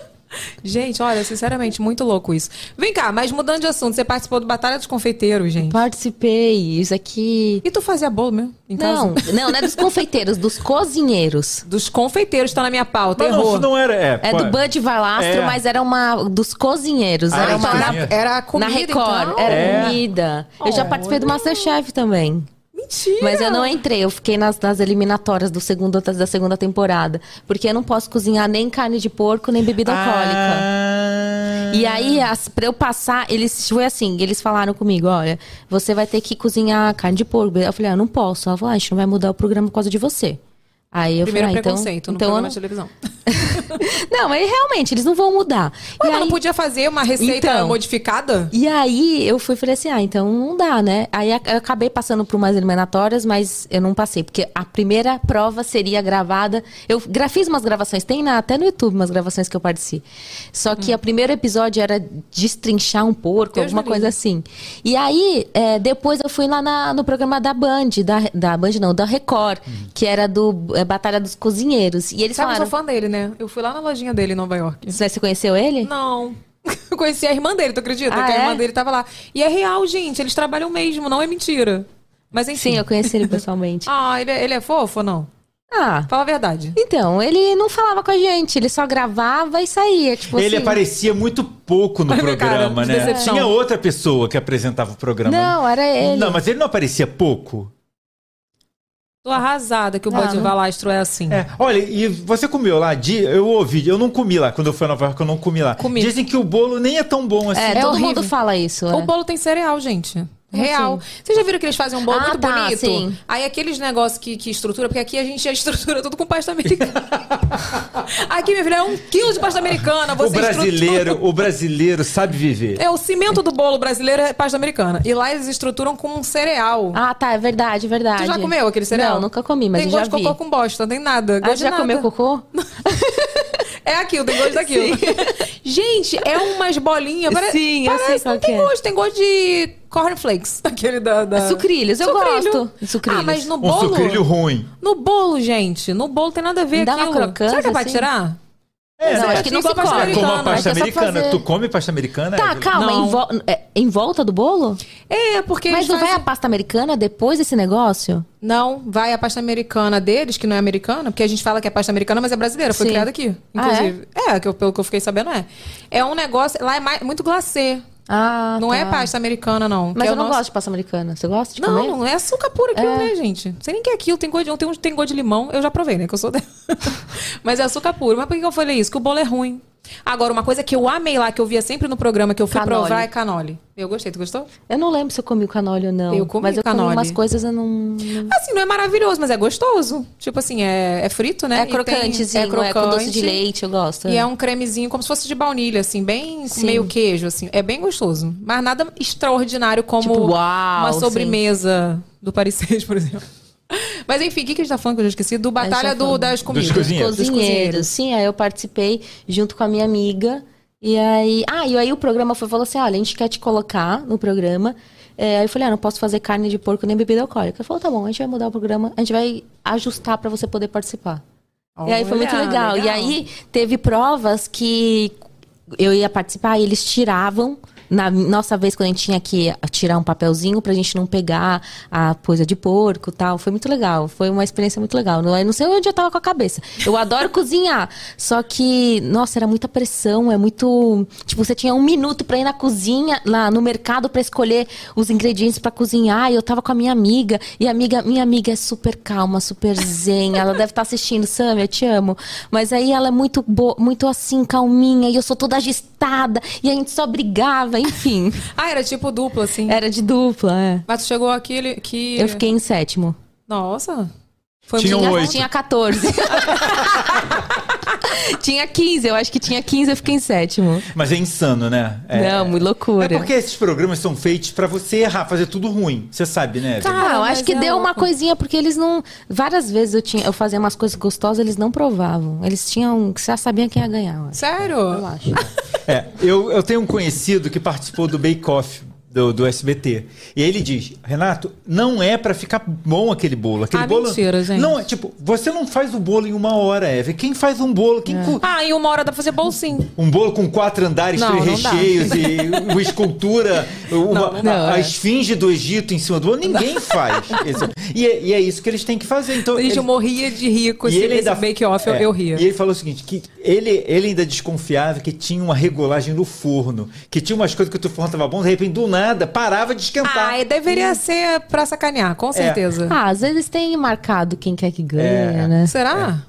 Speaker 1: gente, olha, sinceramente, muito louco isso. Vem cá, mas mudando de assunto, você participou do Batalha dos Confeiteiros, gente.
Speaker 5: Participei, isso aqui.
Speaker 1: E tu fazia bolo mesmo? Em
Speaker 5: Não,
Speaker 1: casa?
Speaker 5: não, não é dos confeiteiros, dos cozinheiros.
Speaker 1: Dos confeiteiros tá na minha pauta,
Speaker 2: Mas não,
Speaker 1: errou.
Speaker 2: isso não era. É,
Speaker 5: É do Bud Valastro,
Speaker 2: É.
Speaker 5: mas era uma dos cozinheiros.
Speaker 2: Ah,
Speaker 5: era uma
Speaker 2: então
Speaker 5: na,
Speaker 2: era-
Speaker 1: era comida,
Speaker 5: na Record,
Speaker 1: então?
Speaker 5: era
Speaker 2: É.
Speaker 5: comida. Eu já participei do Masterchef também.
Speaker 1: Mentira!
Speaker 5: Mas eu não entrei, eu fiquei nas, nas eliminatórias do segundo, da segunda temporada. Porque eu não posso cozinhar nem carne de porco, nem bebida alcoólica.
Speaker 2: Ah.
Speaker 5: E aí, as, pra eu passar, eles foi assim, eles falaram comigo, olha, você vai ter que cozinhar carne de porco. Eu falei, ah, não posso. Ela falou, ah, a gente não vai mudar o programa por causa de você. Aí eu
Speaker 1: Primeiro
Speaker 5: falei, ah, então,
Speaker 1: preconceito no
Speaker 5: então eu
Speaker 1: programa
Speaker 5: não...
Speaker 1: de televisão. (laughs) (laughs)
Speaker 5: não, mas realmente, eles não vão mudar.
Speaker 1: Ué,
Speaker 5: e, aí,
Speaker 1: não podia fazer uma receita
Speaker 5: Então.
Speaker 1: modificada?
Speaker 5: e aí eu fui falei assim, ah, então não dá, né? Aí eu acabei passando por umas eliminatórias, mas eu não passei, porque a primeira prova seria gravada. Eu fiz umas gravações, tem na- até no YouTube umas gravações que eu participo. Só que o primeiro episódio era destrinchar um porco,
Speaker 1: Deus
Speaker 5: alguma coisa assim. E aí, é, depois eu fui lá na- no programa da Band, da, da Band não, da Record, que era do é, Batalha dos Cozinheiros. E eles
Speaker 1: Sabe, eu
Speaker 5: falaram.
Speaker 1: sou fã dele, né? Eu fui lá na lojinha dele em Nova York.
Speaker 5: Você conheceu ele?
Speaker 1: Não. (laughs) Eu conheci a irmã dele, tu acredita?
Speaker 5: Ah,
Speaker 1: que a
Speaker 5: é?
Speaker 1: irmã dele tava lá. E é real, gente. Eles trabalham mesmo, não é mentira. Mas enfim.
Speaker 5: Sim, eu conheci ele pessoalmente. (laughs)
Speaker 1: Ah, ele é, ele é fofo ou não?
Speaker 5: Ah,
Speaker 1: Fala a verdade.
Speaker 5: Então, ele não falava com a gente, ele só gravava e saía, tipo
Speaker 2: Ele
Speaker 5: assim.
Speaker 2: aparecia muito pouco no (laughs)
Speaker 1: cara,
Speaker 2: programa,
Speaker 1: que
Speaker 2: né?
Speaker 1: decepção.
Speaker 2: Tinha outra pessoa que apresentava o programa.
Speaker 5: Não, era ele.
Speaker 2: Não, mas ele não aparecia pouco.
Speaker 1: Tô arrasada que o
Speaker 5: Ah,
Speaker 1: Bud
Speaker 5: não.
Speaker 1: Valastro é assim.
Speaker 2: É, olha, e você comeu lá? Eu ouvi, eu não comi lá. Quando eu fui a Nova York, eu não comi lá.
Speaker 1: Comi.
Speaker 2: Dizem que o bolo nem é tão bom assim.
Speaker 5: É,
Speaker 1: É
Speaker 5: todo
Speaker 1: horrível.
Speaker 5: mundo fala isso.
Speaker 1: O
Speaker 5: é.
Speaker 1: bolo tem cereal, gente. Real.
Speaker 5: assim?
Speaker 1: Vocês já viram que eles fazem um bolo
Speaker 5: Ah,
Speaker 1: muito
Speaker 5: tá,
Speaker 1: bonito?
Speaker 5: sim.
Speaker 1: Aí aqueles negócios que, que estrutura, porque aqui a gente já (laughs) estrutura tudo com pasta americana. (laughs) aqui, minha filha, é um quilo de pasta americana.
Speaker 2: o
Speaker 1: Você
Speaker 2: brasileiro,
Speaker 1: estrutura-
Speaker 2: o brasileiro sabe viver.
Speaker 1: É, o cimento do bolo brasileiro é pasta americana. E lá eles estruturam com um cereal.
Speaker 5: Ah, tá, é verdade, é verdade.
Speaker 1: Tu já comeu aquele cereal?
Speaker 5: Não, nunca comi, mas
Speaker 1: tem
Speaker 5: eu já
Speaker 1: gosto de
Speaker 5: vi.
Speaker 1: cocô com bosta, não tem nada.
Speaker 5: Ah, já
Speaker 1: nada.
Speaker 5: comeu cocô? (laughs)
Speaker 1: É aquilo, tem gosto daquilo. (laughs) Gente, é umas bolinhas. Pare...
Speaker 5: Sim,
Speaker 1: parece, não tem
Speaker 5: é.
Speaker 1: gosto, tem gosto de cornflakes. (laughs) Aquele da. da...
Speaker 5: Sucrilhos, eu
Speaker 1: Sucrilho.
Speaker 5: gosto de sucrilhos.
Speaker 1: Ah, mas no
Speaker 2: Um
Speaker 1: bolo.
Speaker 2: sucrilho ruim.
Speaker 1: No bolo, gente. No bolo tem nada a ver
Speaker 5: Dá uma
Speaker 1: aquilo.
Speaker 5: crocância,
Speaker 1: Será que é pra
Speaker 5: assim?
Speaker 1: tirar?
Speaker 2: É,
Speaker 5: Não,
Speaker 2: né?
Speaker 5: acho que não se
Speaker 1: pasta
Speaker 5: come.
Speaker 2: Como a pasta
Speaker 5: que é só
Speaker 2: americana.
Speaker 5: fazer-
Speaker 2: Tu come pasta americana?
Speaker 5: Tá, calma,
Speaker 1: Não.
Speaker 5: em, vo- é, em volta do bolo?
Speaker 1: É, porque
Speaker 5: Mas não vai a pasta americana depois desse negócio?
Speaker 1: Não, vai a pasta americana deles, que não é americana, porque a gente fala que é pasta americana, mas é brasileira, foi
Speaker 5: Sim.
Speaker 1: criada aqui.
Speaker 5: Ah,
Speaker 1: Inclusive. é, que eu- pelo que eu fiquei sabendo é. É um negócio. Lá é mais- muito glacê.
Speaker 5: Ah,
Speaker 1: não
Speaker 5: tá.
Speaker 1: é pasta americana, não.
Speaker 5: Mas
Speaker 1: é
Speaker 5: eu
Speaker 1: o
Speaker 5: não
Speaker 1: nosso-
Speaker 5: gosto de pasta americana. Você gosta de
Speaker 1: Não,
Speaker 5: comer?
Speaker 1: não é açúcar puro aquilo,
Speaker 5: É.
Speaker 1: né, gente? Não sei nem que é aquilo. Tem gosto de, tem, um- tem gosto de limão. Eu já provei, né? Que eu sou (laughs) dela. Mas é açúcar puro. Mas por que que eu falei isso? Que o bolo é ruim. Agora, uma coisa que eu amei lá, que eu via sempre no programa, que eu fui
Speaker 5: Canole.
Speaker 1: provar, é canole. Eu gostei. Tu gostou?
Speaker 5: Eu não lembro se eu comi o canole ou não.
Speaker 1: Eu comi
Speaker 5: mas eu
Speaker 1: canole.
Speaker 5: comi umas coisas eu não.
Speaker 1: Assim, não é maravilhoso, mas é gostoso. Tipo assim, é, é frito, né?
Speaker 5: É
Speaker 1: E tem-
Speaker 5: crocantezinho, é, com doce de leite, eu gosto.
Speaker 1: E é um cremezinho como se fosse de baunilha, assim, bem
Speaker 5: Sim.
Speaker 1: meio queijo, assim. É bem gostoso. Mas nada extraordinário como
Speaker 5: Tipo, uau,
Speaker 1: uma
Speaker 5: sim.
Speaker 1: sobremesa do Paris 6, por exemplo. Mas enfim, o que, que a gente tá falando que eu já esqueci? Do Batalha
Speaker 5: tá
Speaker 1: do, das comidas.
Speaker 2: cozinheiros.
Speaker 1: Dos
Speaker 5: cozinheiros. Sim, aí eu participei junto com a minha amiga. E aí. Ah, e aí o programa foi falou assim: olha, a gente quer te colocar no programa. É, aí eu falei, ah, não posso fazer carne de porco nem bebida alcoólica. Ele falou, tá bom, a gente vai mudar o programa, a gente vai ajustar pra você poder participar. e aí foi muito
Speaker 1: Olha,
Speaker 5: legal. E aí teve provas que eu ia participar e eles tiravam. Na nossa vez, quando a gente tinha que tirar um papelzinho pra gente não pegar a coisa de porco tal. Foi muito legal. Foi uma experiência muito legal. Não, não sei onde eu tava com a cabeça. Eu adoro (laughs) cozinhar. Só que, nossa, era muita pressão. É muito. Tipo, você tinha um minuto pra ir na cozinha, lá no mercado, pra escolher os ingredientes pra cozinhar. E eu tava com a minha amiga. E a amiga, minha amiga é super calma, super zen. Ela deve estar assistindo, Sam, eu te amo. Mas aí ela é muito, bo... muito assim, calminha. E eu sou toda agitada. E a gente só brigava, enfim.
Speaker 1: Ah, era tipo duplo, assim.
Speaker 5: Era de dupla, é.
Speaker 1: Mas tu chegou aqui que.
Speaker 5: Eu fiquei em sétimo.
Speaker 1: Nossa. Foi muito-
Speaker 2: oito.
Speaker 5: Tinha 14. (laughs) tinha 15, eu acho que tinha 15, eu fiquei em sétimo.
Speaker 2: Mas é insano, né? É,
Speaker 5: Não, muito loucura.
Speaker 2: É porque esses programas são feitos pra você errar, fazer tudo ruim. Você sabe, né?
Speaker 1: Tá.
Speaker 5: Ah, eu acho que
Speaker 1: é
Speaker 5: deu uma
Speaker 1: louco.
Speaker 5: coisinha, porque eles não. Várias vezes eu, tinha, eu fazia umas coisas gostosas, eles não provavam. Eles tinham. Já sabiam quem ia ganhar.
Speaker 1: Sério?
Speaker 5: Eu acho.
Speaker 2: É, eu, eu tenho um conhecido que participou do Bake Off do, do SBT. E ele diz: Renato, não é pra ficar bom aquele bolo. Aquele
Speaker 1: Ah,
Speaker 2: bolo.
Speaker 1: mentira, gente.
Speaker 2: Não, é tipo, você não faz o bolo em uma hora, Eve. Quem faz um bolo? Quem cu-
Speaker 1: Ah, em uma hora dá pra fazer bolo sim.
Speaker 2: Um bolo com quatro andares,
Speaker 1: Não,
Speaker 2: três
Speaker 1: não dá.
Speaker 2: recheios e (laughs) uma escultura, uma-
Speaker 1: não dá.
Speaker 2: a, a
Speaker 5: é.
Speaker 2: esfinge do Egito em cima do bolo. Ninguém faz. Esse- e, é, e é isso que eles têm que fazer. Então,
Speaker 1: Gente,
Speaker 2: ele-
Speaker 1: eu morria de
Speaker 2: e
Speaker 1: esse,
Speaker 2: ele
Speaker 1: esse
Speaker 2: ainda-
Speaker 1: bake-off, eu,
Speaker 2: é,
Speaker 1: eu ria.
Speaker 2: E ele falou o seguinte, que ele, ele ainda desconfiava que tinha uma regulagem no forno, que tinha umas coisas que o teu forno tava bom, de repente, do nada, parava de esquentar.
Speaker 1: Ah, e deveria ser pra sacanear, com certeza.
Speaker 5: Ah, às vezes tem marcado quem quer que ganha,
Speaker 2: É.
Speaker 5: né?
Speaker 1: Será?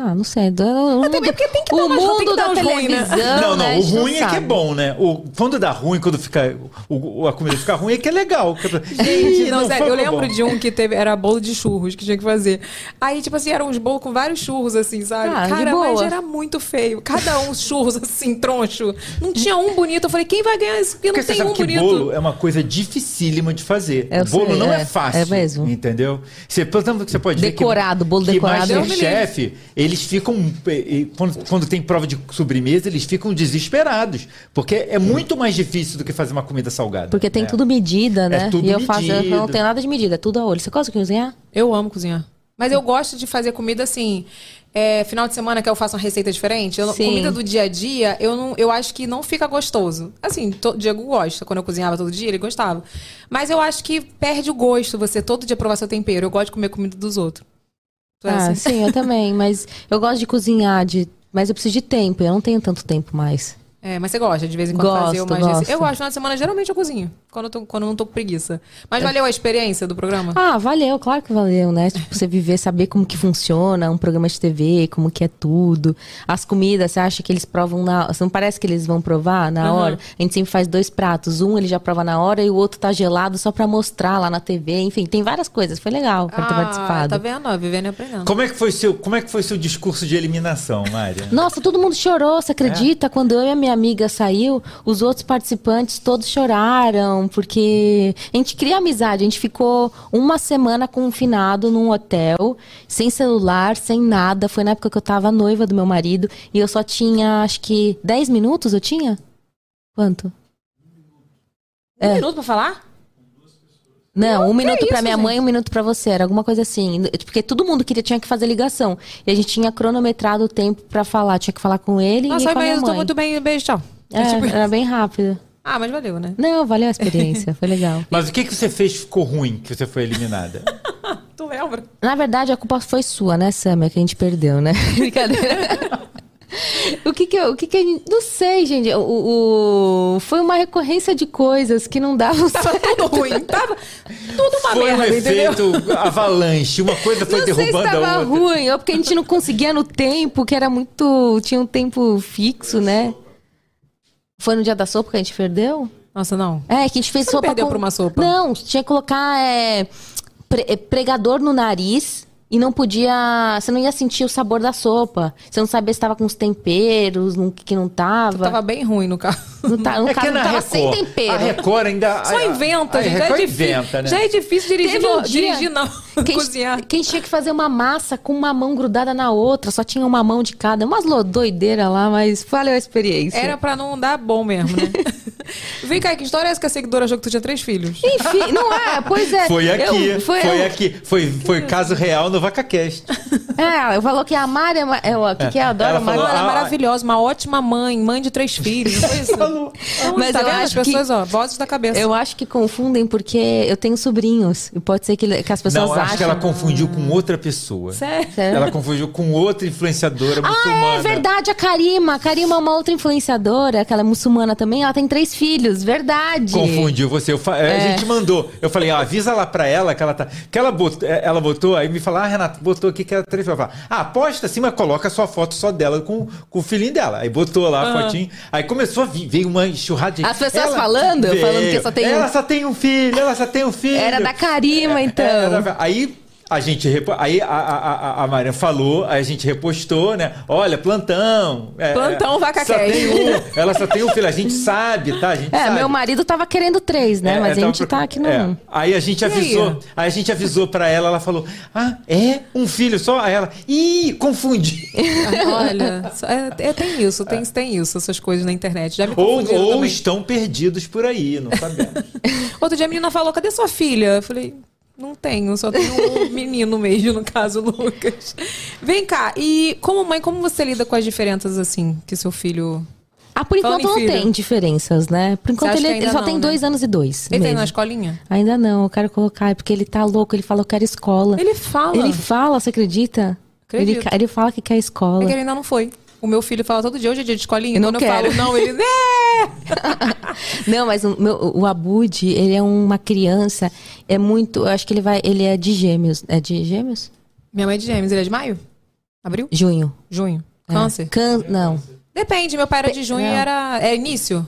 Speaker 5: Ah, não sei. O mundo,
Speaker 1: também porque tem que dar
Speaker 5: o
Speaker 1: umas- tem que
Speaker 5: mundo
Speaker 1: dar
Speaker 5: da
Speaker 1: ruim, né?
Speaker 5: televisão.
Speaker 2: não, não,
Speaker 5: né,
Speaker 2: o ruim é que é
Speaker 5: sabe.
Speaker 2: bom, né? O, quando dá ruim, quando fica o, o- a comida fica ruim, é que é legal.
Speaker 1: Gente, não,
Speaker 2: Ih,
Speaker 1: sério, eu lembro
Speaker 2: bom.
Speaker 1: de um que teve, era bolo de churros que tinha que fazer. Aí, tipo assim, eram uns bolos com vários churros, assim, sabe?
Speaker 5: Ah,
Speaker 1: Cara, mas era muito feio. Cada um churros, assim, troncho. Não tinha um bonito. Eu falei, quem vai ganhar isso? Porque não
Speaker 2: Porque você
Speaker 1: tem
Speaker 2: sabe
Speaker 1: um
Speaker 2: que
Speaker 1: bonito.
Speaker 2: bolo é uma coisa dificílima de fazer.
Speaker 5: Eu
Speaker 2: o bolo
Speaker 5: sei,
Speaker 2: não é,
Speaker 5: é,
Speaker 2: fácil.
Speaker 5: é mesmo.
Speaker 2: Entendeu? Você, portanto, você pode
Speaker 5: Decorado, bolo
Speaker 2: que
Speaker 5: decorado.
Speaker 2: Masterchef, eles ficam... Quando, quando tem prova de sobremesa, eles ficam desesperados. Porque é muito mais difícil do que fazer uma comida salgada.
Speaker 5: Porque tem
Speaker 2: É.
Speaker 5: tudo medida, né?
Speaker 2: tudo
Speaker 5: e eu faço, eu
Speaker 2: medido.
Speaker 5: não tenho nada de medida, é tudo a olho. Você gosta de cozinhar?
Speaker 1: Eu amo cozinhar. Mas eu gosto de fazer comida assim. é, final de semana que eu faço uma receita diferente. Eu comida do dia a dia, eu, não, eu acho que não fica gostoso. Assim, to- o Diego gosta. Quando eu cozinhava todo dia, ele gostava. Mas eu acho que perde o gosto você todo dia provar seu tempero. Eu gosto de comer comida dos outros. Tu é
Speaker 5: ah,
Speaker 1: assim?
Speaker 5: sim, eu também. Mas eu gosto de cozinhar, de... mas eu preciso de tempo. Eu não tenho tanto tempo mais.
Speaker 1: É, mas você gosta de vez em quando
Speaker 5: Gosto,
Speaker 1: fazer umas
Speaker 5: gosto.
Speaker 1: Eu gosto, final de semana, geralmente eu cozinho. Quando eu, tô, quando eu não tô com preguiça. Mas valeu a experiência do programa?
Speaker 5: Ah, valeu, claro que valeu, né? Tipo, você viver, saber como que funciona um programa de TV, como que é tudo. As comidas, você acha que eles provam na... Você não parece que eles vão provar na
Speaker 1: Uhum.
Speaker 5: hora? A gente sempre faz dois pratos. Um ele já prova na hora e o outro tá gelado só pra mostrar lá na TV. Enfim, tem várias coisas. Foi legal pra ter participado.
Speaker 1: tá vendo? Ó, Vivendo e aprendendo.
Speaker 2: Como é que foi seu, como é que foi seu discurso de eliminação, Mária?
Speaker 5: Nossa, todo mundo chorou, você acredita?
Speaker 2: É.
Speaker 5: Quando eu e a minha amiga saiu, os outros participantes todos choraram, porque a gente cria amizade. A gente ficou uma semana confinado num hotel, sem celular, sem nada. Foi na época que eu tava noiva do meu marido e eu só tinha, acho que 10 minutos eu tinha? Quanto?
Speaker 1: Um minuto pra falar?
Speaker 5: Não, um minuto pra
Speaker 1: isso,
Speaker 5: minha
Speaker 1: gente?
Speaker 5: mãe, um minuto pra você, era alguma coisa assim. Porque todo mundo queria, tinha que fazer ligação. E a gente tinha cronometrado o tempo pra falar. Tinha que falar com ele
Speaker 1: Nossa,
Speaker 5: e com a minha
Speaker 1: eu tô
Speaker 5: mãe.
Speaker 1: muito bem. Beijo, tchau.
Speaker 5: É,
Speaker 1: É tipo-
Speaker 5: era bem rápido.
Speaker 1: Ah, mas valeu, né?
Speaker 5: Não, valeu a experiência, foi legal. (laughs)
Speaker 2: Mas o que, que você fez que ficou ruim que você foi eliminada? (laughs)
Speaker 1: Tu lembra?
Speaker 5: Na verdade, a culpa foi sua, né, Samia, que a gente perdeu, né? (laughs) Brincadeira. O que que eu, o que que a gente, não sei, gente, o, o- foi uma recorrência de coisas que não davam
Speaker 1: Tava
Speaker 5: certo.
Speaker 1: tudo ruim. Tava tudo uma
Speaker 2: foi um
Speaker 1: merda, entendeu?
Speaker 2: efeito avalanche. Uma coisa foi
Speaker 5: Não sei se
Speaker 2: derrubando a
Speaker 5: tava
Speaker 2: outra.
Speaker 5: ruim, ou porque a gente não conseguia no tempo, que era muito, tinha um tempo fixo, né? Foi no dia da sopa que a gente perdeu?
Speaker 1: Nossa, não.
Speaker 5: É, que a gente fez
Speaker 1: Você não
Speaker 5: sopa
Speaker 1: perdeu
Speaker 5: com...
Speaker 1: pra uma sopa?
Speaker 5: Não, tinha que colocar é, pre- é, pregador no nariz e não podia... Você não ia sentir o sabor da sopa. Você não sabia se tava com os temperos, que não tava.
Speaker 1: Tava bem ruim no carro.
Speaker 5: No, ta- no
Speaker 2: É que
Speaker 5: caso,
Speaker 2: na
Speaker 5: não tava
Speaker 2: Record,
Speaker 5: sem tempero.
Speaker 2: a Record ainda...
Speaker 1: Só
Speaker 2: a-
Speaker 1: inventa,
Speaker 2: a
Speaker 1: gente. Já é,
Speaker 2: Record
Speaker 1: difícil,
Speaker 2: inventa, né?
Speaker 1: já é difícil dirigir,
Speaker 5: um
Speaker 1: não,
Speaker 5: dia
Speaker 1: dirigir não.
Speaker 5: que a gente-
Speaker 1: Cozinhar.
Speaker 5: que a gente tinha que fazer uma massa com uma mão grudada na outra, só tinha uma mão de cada. Umas doideira lá, mas valeu a experiência.
Speaker 1: Era pra não dar bom mesmo, né? (laughs) Vem cá, que história é essa que a seguidora achou que tu tinha três filhos?
Speaker 5: Enfim, não é, pois é.
Speaker 2: Foi aqui,
Speaker 5: Eu-
Speaker 2: foi,
Speaker 5: eu-
Speaker 2: aqui. Foi, foi caso real no VacaCast.
Speaker 5: É, eu falou que a Mari é. é o que, que é? Eu adoro
Speaker 2: Ela
Speaker 5: a Mari.
Speaker 2: falou,
Speaker 1: Ela é
Speaker 2: ah,
Speaker 1: maravilhosa, uma ótima mãe, mãe de três filhos. Não foi isso? (laughs)
Speaker 5: Mas
Speaker 1: tá
Speaker 5: eu
Speaker 1: vendo?
Speaker 5: acho
Speaker 1: As
Speaker 5: que-
Speaker 1: pessoas, ó, vozes da cabeça.
Speaker 5: Eu acho que confundem porque eu tenho sobrinhos. E pode ser que, que as pessoas
Speaker 2: Não,
Speaker 5: acham.
Speaker 2: acho que ela confundiu com outra pessoa.
Speaker 1: Sério?
Speaker 5: Sério?
Speaker 2: Ela confundiu com outra influenciadora
Speaker 5: Ah,
Speaker 2: muçulmana.
Speaker 5: é verdade, a Karima. A Karima é uma outra influenciadora, aquela muçulmana também. Ela tem três filhos, verdade.
Speaker 2: Confundiu você. Eu fa- A
Speaker 5: É.
Speaker 2: gente mandou. Eu falei, ó, avisa lá pra ela que ela tá. Que ela botou, é, ela botou, aí me falou, ah, Renato, botou aqui que ela três. Eu falei, ah, posta assim, mas coloca a sua foto só dela com, com o filhinho dela. Aí botou lá a fotinho. Aí começou a vir, veio uma enxurrada de
Speaker 5: As pessoas
Speaker 2: Ela
Speaker 5: falando? Falando que só tem um-
Speaker 2: Ela só tem um filho, ela só tem um filho.
Speaker 5: Era da Karima, então.
Speaker 2: Era- aí A gente repo... aí a, a, a, a Maria falou, aí a gente repostou, né? Olha, plantão. é,
Speaker 1: Plantão
Speaker 2: é,
Speaker 1: vaca
Speaker 2: só um, Ela só tem um filho, a gente sabe, tá? A gente
Speaker 5: É,
Speaker 2: sabe.
Speaker 5: meu marido tava querendo três, né?
Speaker 2: É,
Speaker 5: Mas
Speaker 2: é,
Speaker 5: a gente
Speaker 2: tava
Speaker 5: tá aqui no
Speaker 2: é. Aí a gente
Speaker 1: E aí?
Speaker 2: avisou, aí? a gente avisou para ela, ela falou: "Ah, é um filho só?" Aí ela: "Ih, confundi". (laughs)
Speaker 1: Olha, é, é, tem isso, tem, tem isso, essas coisas na internet. Já me
Speaker 2: ou
Speaker 1: confundiram
Speaker 2: ou
Speaker 1: também.
Speaker 2: estão perdidos por aí, não sabemos. (laughs)
Speaker 1: Outro dia a menina falou, cadê sua filha? Eu falei, não tenho, só tenho um (laughs) menino mesmo, no caso, Lucas. Vem cá, e como mãe, como você lida com as diferenças, assim, que seu filho...
Speaker 5: Ah, por enquanto não
Speaker 1: filho.
Speaker 5: tem diferenças, né? Por enquanto ele, ele só
Speaker 1: não,
Speaker 5: tem
Speaker 1: né?
Speaker 5: dois anos e dois.
Speaker 1: Ele tem
Speaker 5: mesmo.
Speaker 1: na escolinha?
Speaker 5: Ainda não, eu quero colocar, é porque ele tá louco, ele fala, eu quero escola.
Speaker 1: Ele fala.
Speaker 5: Ele fala, você acredita? Ele,
Speaker 1: Acredito.
Speaker 5: ca- ele fala que quer escola.
Speaker 1: É que ele ainda não foi. O meu filho fala todo dia, hoje é dia de escolinha.
Speaker 5: Eu não
Speaker 1: Quando
Speaker 5: quero.
Speaker 1: eu falo não, ele... É! (laughs)
Speaker 5: Não, mas o, meu, o Abud, ele é uma criança, é muito, eu acho que ele vai, ele é de gêmeos, é de gêmeos?
Speaker 1: Minha mãe é de gêmeos, ele é de maio? Abril?
Speaker 5: Junho.
Speaker 1: Junho.
Speaker 5: É.
Speaker 1: Câncer?
Speaker 5: Can, não,
Speaker 1: Depende, meu pai era de junho e
Speaker 5: Não.
Speaker 1: era... É início?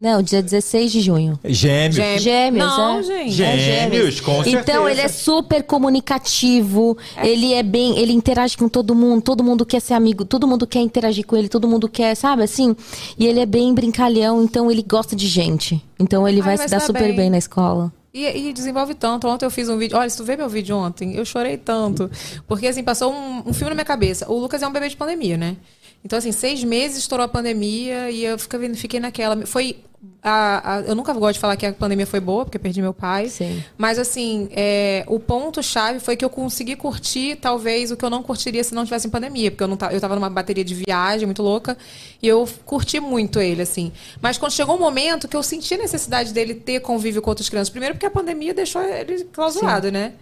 Speaker 5: Não, dia 16 de junho.
Speaker 2: Gêmeos.
Speaker 1: Gêmeos.
Speaker 5: Gêmeos,
Speaker 1: Não,
Speaker 5: é.
Speaker 1: gente.
Speaker 5: É
Speaker 2: Gêmeos, com certeza.
Speaker 5: Então ele é super comunicativo, ele é bem, ele interage com todo mundo, todo mundo quer ser amigo, todo mundo quer interagir com ele, todo mundo quer, sabe assim? E ele é bem brincalhão, então ele gosta de gente. Então ele
Speaker 1: Ai,
Speaker 5: vai
Speaker 1: vai
Speaker 5: se dar
Speaker 1: se dar
Speaker 5: super
Speaker 1: bem.
Speaker 5: bem. na escola.
Speaker 1: E, e desenvolve tanto. Ontem eu fiz um vídeo. Olha, se tu vê meu vídeo ontem, eu chorei tanto. Porque, assim, passou um, um filme na minha cabeça. O Lucas é um bebê de pandemia, né? Então, assim, seis meses estourou a pandemia e eu fiquei, fiquei naquela. Foi. A, a- eu nunca gosto de falar que a pandemia foi boa, porque perdi meu pai.
Speaker 5: Sim.
Speaker 1: Mas, assim, é, o ponto-chave foi que eu consegui curtir, talvez, o que eu não curtiria se não tivesse em pandemia. Porque eu, não ta- eu tava numa bateria de viagem muito louca e eu curti muito ele, assim. Mas quando chegou um momento que eu senti a necessidade dele ter convívio com outras crianças. Primeiro porque a pandemia deixou ele clausurado, né?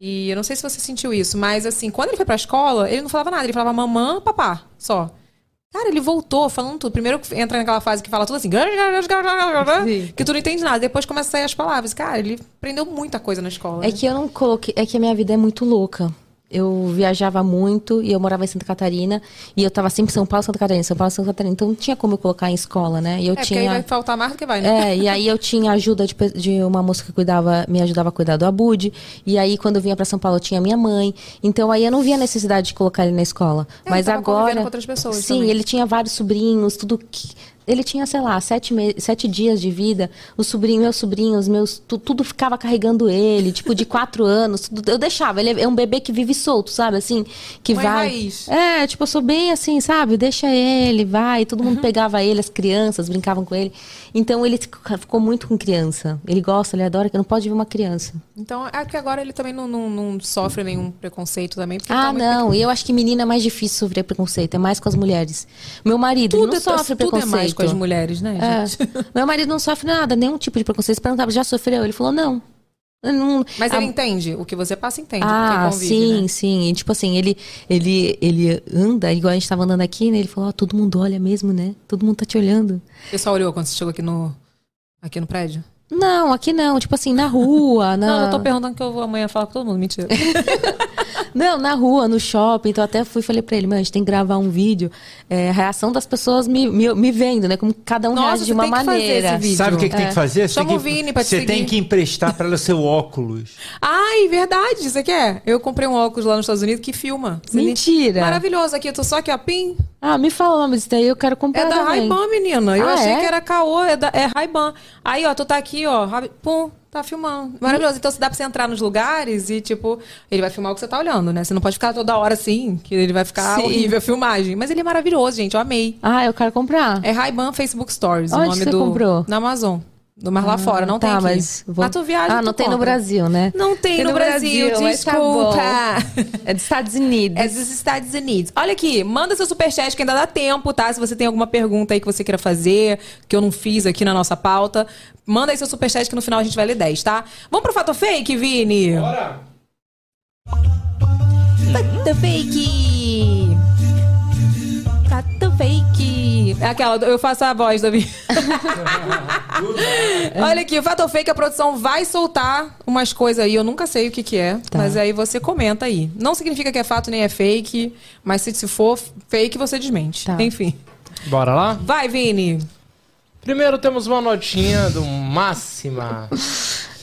Speaker 1: E eu não sei se você sentiu isso, mas, assim, quando ele foi pra escola, ele não falava nada. Ele falava mamã, papá, só. Cara, ele voltou falando tudo. Primeiro entra naquela fase que fala tudo assim,
Speaker 5: Sim.
Speaker 1: que tu não entende nada. Depois começa a sair as palavras. Cara, ele aprendeu muita coisa na escola.
Speaker 5: É
Speaker 1: né?
Speaker 5: que eu não coloquei. É que a minha vida é muito louca. Eu viajava muito e eu morava em Santa Catarina. E eu tava sempre em São Paulo, Santa Catarina, São Paulo, Santa Catarina. Então não tinha como eu colocar em escola, né? E eu
Speaker 1: É, porque aí
Speaker 5: tinha.
Speaker 1: vai faltar mais do que vai, né?
Speaker 5: É, e aí eu tinha ajuda de, de uma moça que cuidava, me ajudava a cuidar do Abud. E aí, quando eu vinha pra São Paulo, eu tinha minha mãe. Então aí eu não via necessidade de colocar ele na escola.
Speaker 1: É,
Speaker 5: Mas agora.
Speaker 1: com outras pessoas
Speaker 5: Sim,
Speaker 1: também.
Speaker 5: ele tinha vários sobrinhos, tudo que. Ele tinha, sei lá, sete, me... sete dias de vida. Os sobrinhos, meus sobrinhos, meus. tu- tudo ficava carregando ele, tipo, de (laughs) quatro anos. Tudo... Eu deixava. Ele é um bebê que vive solto, sabe? Assim, que
Speaker 1: Mãe
Speaker 5: vai.
Speaker 1: raiz.
Speaker 5: É, tipo, eu sou bem assim, sabe? Deixa ele, vai. Todo
Speaker 1: Uhum.
Speaker 5: mundo pegava ele, as crianças brincavam com ele. Então ele ficou muito com criança. Ele gosta, ele adora, que não pode ver uma criança.
Speaker 1: Então, é que agora ele também não, não, não sofre nenhum preconceito também.
Speaker 5: Ah,
Speaker 1: tá
Speaker 5: não. E eu acho que menina é mais difícil sofrer preconceito. É mais com as mulheres. Meu marido
Speaker 1: Tudo,
Speaker 5: não
Speaker 1: é-
Speaker 5: sofre
Speaker 1: tudo é
Speaker 5: preconceito.
Speaker 1: mais com as mulheres, né,
Speaker 5: É.
Speaker 1: gente? (laughs)
Speaker 5: Meu marido não sofre nada, nenhum tipo de preconceito. Você perguntava, já sofreu? Ele falou, não. Não-
Speaker 1: Mas
Speaker 5: a-
Speaker 1: ele entende. O que você passa, entende.
Speaker 5: Ah,
Speaker 1: convive,
Speaker 5: sim,
Speaker 1: né?
Speaker 5: sim. E, tipo assim, ele, ele, ele anda, igual a gente tava andando aqui, né? Ele falou, ó, todo mundo olha mesmo, né? Todo mundo tá te olhando.
Speaker 1: O pessoal olhou quando você chegou aqui no, aqui no prédio?
Speaker 5: Não, aqui não. Tipo assim, na rua, (laughs) na...
Speaker 1: Não, eu tô perguntando que eu vou amanhã falar com todo mundo. Mentira. (laughs)
Speaker 5: Não, na rua, no shopping. Então, até fui e falei pra ele, mano, a gente tem que gravar um vídeo. É, a reação das pessoas me, me, me vendo, né? Como cada um
Speaker 1: Nossa,
Speaker 5: reage de uma
Speaker 1: tem que fazer
Speaker 5: maneira.
Speaker 1: esse vídeo.
Speaker 2: Sabe o que, que tem que fazer? Você
Speaker 1: Chama
Speaker 2: tem
Speaker 1: o
Speaker 2: que-
Speaker 1: Vini pra te
Speaker 2: Você tem que emprestar para ela seu óculos.
Speaker 1: Ai, verdade. Você quer? Eu comprei um óculos lá nos Estados Unidos que filma. Você
Speaker 5: Mentira.
Speaker 1: Maravilhoso. Aqui, eu tô só aqui, ó. Pim.
Speaker 5: Ah, me fala o nome disso daí, eu quero comprar
Speaker 1: É da. Ray-Ban, menina. Eu
Speaker 5: Ah,
Speaker 1: achei
Speaker 5: é?
Speaker 1: que era caô, é, da, é Ray-Ban. Aí, ó, tu tá aqui, ó, pum, tá filmando. Maravilhoso. Então, se dá pra você entrar nos lugares e, tipo, ele vai filmar o que você tá olhando, né? Você não pode ficar toda hora assim, que ele vai ficar
Speaker 5: Sim.
Speaker 1: horrível a filmagem. Mas ele é maravilhoso, gente, eu amei.
Speaker 5: Ah, eu quero comprar.
Speaker 1: É Ray-Ban Facebook Stories, o
Speaker 5: Onde
Speaker 1: nome
Speaker 5: você
Speaker 1: do...
Speaker 5: comprou?
Speaker 1: Na Amazon. Do Mas lá fora, não
Speaker 5: tá,
Speaker 1: tem aqui.
Speaker 5: mas vou-
Speaker 1: Na tua viagem,
Speaker 5: Ah, não
Speaker 1: tu
Speaker 5: tem no. Brasil, né?
Speaker 1: Não tem, no, Brasil,
Speaker 5: mas tá
Speaker 1: desculpa. (laughs)
Speaker 5: É dos Estados Unidos.
Speaker 1: É dos Estados Unidos. Olha aqui, manda seu superchat que ainda dá tempo, tá? Se você tem alguma pergunta aí que você queira fazer, que eu não fiz aqui na nossa pauta, manda aí seu superchat que no final a gente vai ler 10, tá? Vamos pro Fato Fake, Vini?
Speaker 3: Bora!
Speaker 1: Fato Fake! É aquela, eu faço a voz da Vini. (laughs) Olha aqui, o Fato Fake, a produção vai soltar umas coisas aí, eu nunca sei o que que é,
Speaker 5: Tá.
Speaker 1: mas aí você comenta aí. Não significa que é fato nem é fake, mas se, se for fake, você desmente.
Speaker 5: Tá.
Speaker 1: Enfim.
Speaker 3: Bora lá?
Speaker 1: Vai, Vini!
Speaker 3: Primeiro temos uma notinha do Máxima.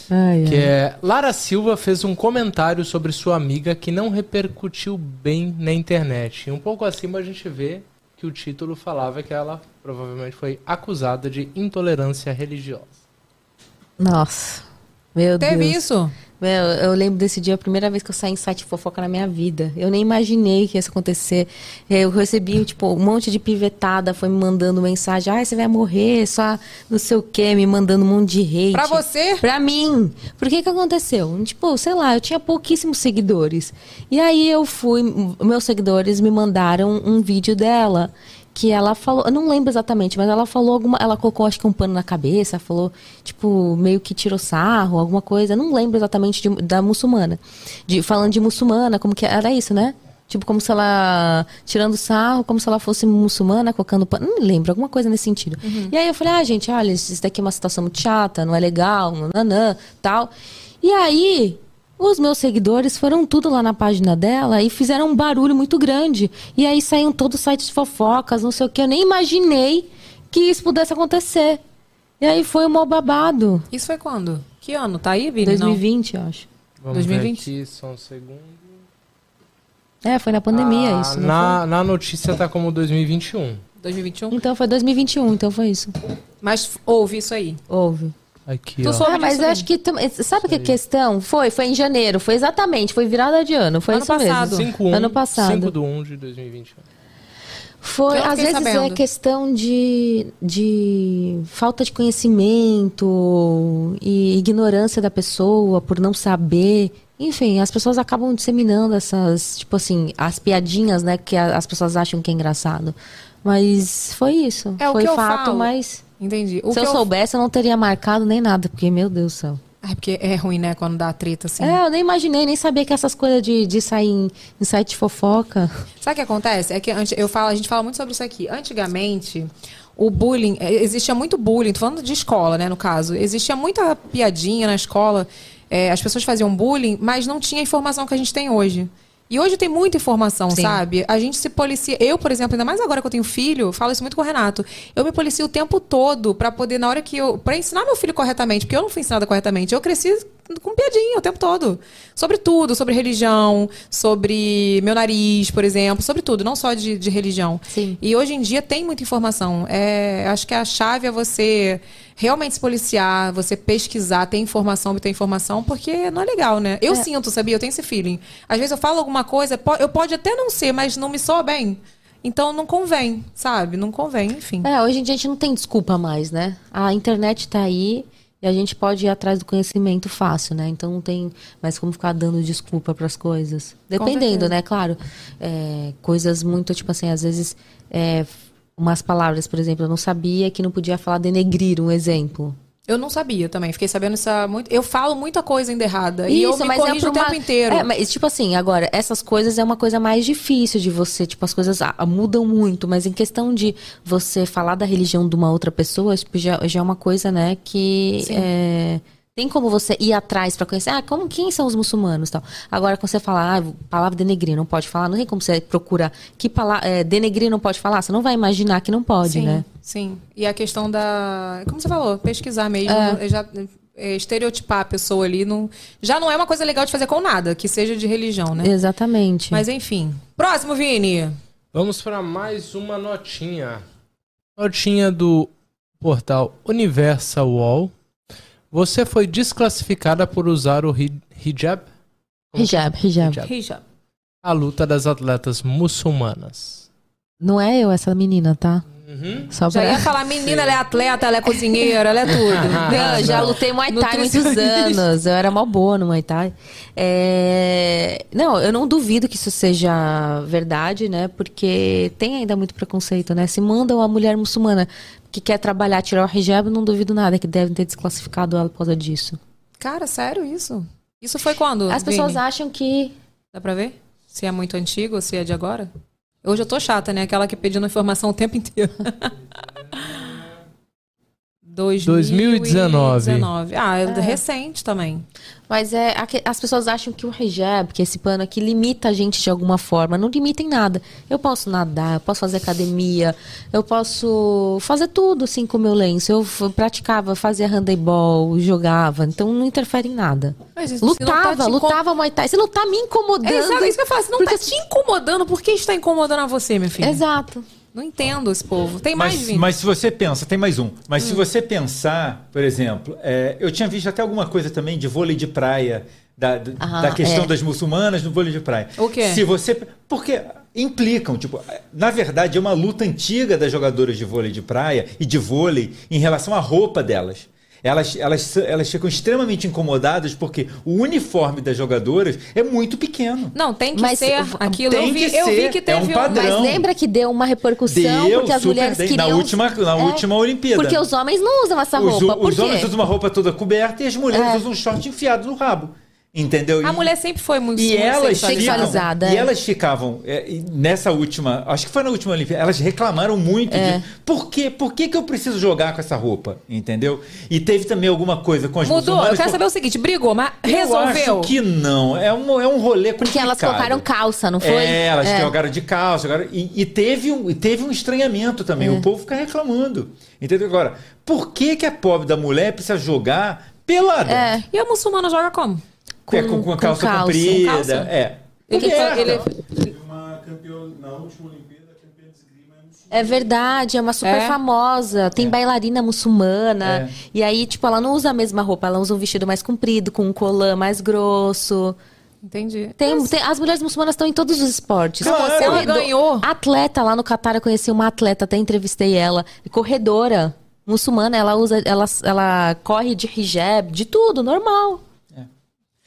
Speaker 5: Ai,
Speaker 3: Que
Speaker 5: ai.
Speaker 3: é Lara Silva fez um comentário sobre sua amiga que não repercutiu bem na internet. E um pouco acima a gente vê que o título falava que ela provavelmente foi acusada de intolerância religiosa.
Speaker 5: Nossa. Meu
Speaker 1: Teve
Speaker 5: Deus.
Speaker 1: isso?
Speaker 5: Meu, eu lembro desse dia, a primeira vez que eu saí em site fofoca na minha vida. Eu nem imaginei que ia isso acontecer. Eu recebi, tipo, um monte de pivetada, foi me mandando mensagem. Ai, você vai morrer, só não sei o quê, me mandando um monte de hate.
Speaker 1: Pra você?
Speaker 5: Pra mim. Por que que aconteceu? Tipo, sei lá, eu tinha pouquíssimos seguidores. E aí eu fui, meus seguidores me mandaram um vídeo dela que ela falou, eu não lembro exatamente, mas ela falou alguma, ela colocou acho que um pano na cabeça, falou, tipo, meio que tirou sarro, alguma coisa, eu não lembro exatamente de- da muçulmana. De, falando de muçulmana, como que era isso, né? Tipo, como se ela. Tirando sarro, como se ela fosse muçulmana, colocando pano. Não lembro, alguma coisa nesse sentido. E aí eu falei, ah, gente, olha, isso daqui é uma situação muito chata, não é legal, nananã, tal. E aí, os meus seguidores foram tudo lá na página dela e fizeram um barulho muito grande. E aí saíam todos os sites de fofocas, não sei o que. Eu nem imaginei que isso pudesse acontecer. E aí foi um mó babado.
Speaker 1: Isso foi quando? Que ano? Tá aí, Vini? Não.
Speaker 5: 2020, eu acho.
Speaker 3: Vamos
Speaker 1: 2020?
Speaker 3: ver aqui, só um segundo.
Speaker 5: É, foi na pandemia
Speaker 3: Ah,
Speaker 5: isso. não
Speaker 3: na, na notícia tá como 2021.
Speaker 1: 2021?
Speaker 5: foi? Então foi 2021, então foi isso.
Speaker 1: Mas houve isso aí.
Speaker 5: Houve.
Speaker 3: Aqui,
Speaker 1: Tu
Speaker 3: ó.
Speaker 1: soube
Speaker 5: Ah, mas eu acho que. tam- Sabe o que é questão? Foi, foi em janeiro. Foi exatamente, foi virada de ano. Foi
Speaker 1: Ano
Speaker 5: isso
Speaker 1: passado.
Speaker 5: mesmo.
Speaker 3: 5
Speaker 5: Ano passado.
Speaker 3: 5 de 1 de 2021.
Speaker 5: Foi,
Speaker 1: Eu
Speaker 5: às vezes é
Speaker 1: sabendo.
Speaker 5: questão de, de falta de conhecimento e ignorância da pessoa por não saber. Enfim, as pessoas acabam disseminando essas, tipo assim, as piadinhas, né, que a- as pessoas acham que é engraçado. Mas foi isso.
Speaker 1: É o
Speaker 5: foi
Speaker 1: que eu
Speaker 5: fato,
Speaker 1: falo.
Speaker 5: mas
Speaker 1: Entendi. O
Speaker 5: se eu
Speaker 1: eu
Speaker 5: soubesse, eu não teria marcado nem nada, porque, meu Deus do céu.
Speaker 1: É porque é ruim, né, quando dá treta assim.
Speaker 5: É, eu nem imaginei, nem sabia que essas coisas de, de sair em, em site de fofoca.
Speaker 1: Sabe o que acontece? É que eu falo, a gente fala muito sobre isso aqui. Antigamente, o bullying, eh, existia muito bullying, tô falando de escola, né, no caso. Existia muita piadinha na escola. eh, as pessoas faziam bullying, mas não tinha a informação que a gente tem hoje. E hoje tem muita informação,
Speaker 5: Sim.
Speaker 1: sabe? A gente se policia. Eu, por exemplo, ainda mais agora que eu tenho filho, falo isso muito com o Renato. Eu me policio o tempo todo pra poder, na hora que eu. pra ensinar meu filho corretamente, porque eu não fui ensinada corretamente. Eu cresci com piadinha o tempo todo. Sobre tudo, sobre religião, sobre meu nariz, por exemplo, sobre tudo, não só de, de religião.
Speaker 5: Sim.
Speaker 1: E hoje em dia tem muita informação. É, acho que a chave é você realmente se policiar, você pesquisar, ter informação, obter informação, porque não é legal, né? Eu sinto, sabia? Eu tenho esse feeling. Às vezes eu falo alguma coisa, eu pode até não ser, mas não me soa bem. Então não convém, sabe? Não convém, enfim.
Speaker 5: É, hoje em dia a gente não tem desculpa mais, né? A internet tá aí e a gente pode ir atrás do conhecimento fácil, né? Então não tem mais como ficar dando desculpa para as coisas. Dependendo, né? Claro. É, coisas muito, tipo assim, às vezes. é, umas palavras, por exemplo, eu não sabia que não podia falar denegrir, um exemplo.
Speaker 1: Eu não sabia também, fiquei sabendo isso muito. Eu falo muita coisa ainda errada. e eu me
Speaker 5: mas
Speaker 1: corrijo
Speaker 5: pra
Speaker 1: o tempo
Speaker 5: uma-
Speaker 1: inteiro.
Speaker 5: É, mas tipo assim, agora, essas coisas é uma coisa mais difícil de você, tipo, as coisas ah, mudam muito, mas em questão de você falar da religião de uma outra pessoa, já, já é uma coisa, né, que
Speaker 1: Sim.
Speaker 5: é, tem como você ir atrás pra conhecer, ah, como, quem são os muçulmanos e tal. Agora, quando você fala, ah, palavra denegrir, não pode falar, não tem como você procurar que palavra, é, denegrir não pode falar, você não vai imaginar que não pode,
Speaker 1: sim,
Speaker 5: né?
Speaker 1: Sim. E a questão da. Como você falou, pesquisar mesmo.
Speaker 5: É.
Speaker 1: Já, é, estereotipar a pessoa ali não, já não é uma coisa legal de fazer com nada, que seja de religião, né?
Speaker 5: Exatamente.
Speaker 1: Mas enfim. Próximo, Vini.
Speaker 3: Vamos para mais uma notinha. Notinha do portal Universal Wall. Você foi desclassificada por usar o hi- hijab? Como
Speaker 5: Hijab, hijab.
Speaker 1: Hijab.
Speaker 3: A luta das atletas muçulmanas.
Speaker 5: Não é eu essa menina, tá?
Speaker 3: Uhum.
Speaker 5: Só
Speaker 1: Já
Speaker 5: pra...
Speaker 1: ia falar, (laughs) menina, ela é atleta, ela é cozinheira, ela é tudo. (laughs) (laughs)
Speaker 5: Não, eu já lutei Muay Thai há muitos anos. Eu era mó boa no Muay Thai. É, Não, eu não duvido que isso seja verdade, né? Porque tem ainda muito preconceito, né? Se mandam a mulher muçulmana que quer trabalhar, tirar o hijab, não duvido nada que devem ter desclassificado ela por causa disso.
Speaker 1: Cara, sério isso? Isso foi quando?
Speaker 5: As pessoas
Speaker 1: Vini?
Speaker 5: acham que.
Speaker 1: Dá pra ver? Se é muito antigo ou se é de agora? Hoje eu tô chata, né? Aquela que pedindo informação o tempo inteiro. (laughs)
Speaker 3: 2019.
Speaker 1: 2019. Ah, é, recente também.
Speaker 5: Mas é as pessoas acham que o hijab, que esse pano aqui, limita a gente de alguma forma. Não limita em nada. Eu posso nadar, eu posso fazer academia, eu posso fazer tudo assim com o meu lenço. Eu praticava, fazia handebol, jogava. Então não interfere em nada.
Speaker 1: Mas não tá
Speaker 5: lutava,
Speaker 1: incom-
Speaker 5: lutava Muay Thai. Se não tá me incomodando.
Speaker 1: É, exato, isso que eu falo. Se não
Speaker 5: porque-
Speaker 1: tá te incomodando, por que está incomodando a você, minha filha?
Speaker 5: Exato.
Speaker 1: Não entendo esse povo. Tem mais,
Speaker 2: Mas, mas se você pensa, tem mais um. Mas
Speaker 1: Hum.
Speaker 2: se você pensar, por exemplo, é, eu tinha visto até alguma coisa também de vôlei de praia, da, da-
Speaker 5: Ah,
Speaker 2: da questão
Speaker 5: é.
Speaker 2: das muçulmanas no vôlei de praia.
Speaker 1: O quê?
Speaker 2: Se você, porque implicam, tipo, na verdade é uma luta antiga das jogadoras de vôlei de praia e de vôlei em relação à roupa delas. Elas, elas, elas ficam extremamente incomodadas porque o uniforme das jogadoras é muito pequeno.
Speaker 1: Não, tem que
Speaker 5: Mas
Speaker 1: ser aquilo.
Speaker 2: tem
Speaker 1: eu vi,
Speaker 2: que
Speaker 1: eu vi
Speaker 2: ser,
Speaker 1: que
Speaker 2: é
Speaker 1: teve
Speaker 2: um padrão.
Speaker 5: Mas lembra que deu uma repercussão
Speaker 2: Deu
Speaker 5: porque as mulheres
Speaker 2: bem.
Speaker 5: queriam.
Speaker 2: Na última, na
Speaker 5: É,
Speaker 2: última Olimpíada.
Speaker 5: Porque os homens não usam essa
Speaker 2: Os,
Speaker 5: roupa.
Speaker 2: Os
Speaker 5: quê?
Speaker 2: homens usam uma roupa toda coberta e as mulheres
Speaker 5: É.
Speaker 2: usam um short enfiado no rabo. Entendeu?
Speaker 1: A mulher sempre foi muito
Speaker 2: e
Speaker 1: muito
Speaker 2: elas
Speaker 5: sexualizada,
Speaker 2: ficam,
Speaker 5: é.
Speaker 2: e elas ficavam é, nessa última, acho que foi na última Olimpíada, elas reclamaram muito
Speaker 5: É.
Speaker 2: de por quê? Por que, que eu preciso jogar com essa roupa? Entendeu? E teve também alguma coisa com as
Speaker 1: Mudou. Eu quero saber o seguinte: brigou, mas
Speaker 2: Eu
Speaker 1: resolveu.
Speaker 2: acho que não. É um, é um rolê complicado.
Speaker 5: Porque elas colocaram calça, não foi?
Speaker 2: É, elas
Speaker 5: É.
Speaker 2: jogaram de calça. Jogaram, e, e teve um, e teve um estranhamento também.
Speaker 5: É.
Speaker 2: O povo fica reclamando. Entendeu? Agora, por que, que a pobre da mulher precisa jogar pelada?
Speaker 5: É.
Speaker 1: E a muçulmana joga como?
Speaker 2: É, com, com
Speaker 5: com
Speaker 2: calça,
Speaker 5: calça.
Speaker 2: comprida.
Speaker 1: Com calça?
Speaker 2: É.
Speaker 1: Ele-
Speaker 2: Coberta.
Speaker 1: ele-
Speaker 9: uma campeã na última Olimpíada, a campeã de esgrima é muçulmana.
Speaker 5: É verdade, é uma super
Speaker 1: É?
Speaker 5: famosa. Tem bailarina muçulmana.
Speaker 2: É.
Speaker 5: E aí, tipo, ela não usa a mesma roupa, ela usa um vestido mais comprido, com um colã mais grosso.
Speaker 1: Entendi.
Speaker 5: Tem, tem- as mulheres muçulmanas estão em todos os esportes.
Speaker 2: Claro.
Speaker 1: Se ela ganhou.
Speaker 5: Atleta lá no Catar, eu conheci uma atleta, até entrevistei ela. Corredora muçulmana, ela usa, ela, ela corre de hijab, de tudo, normal.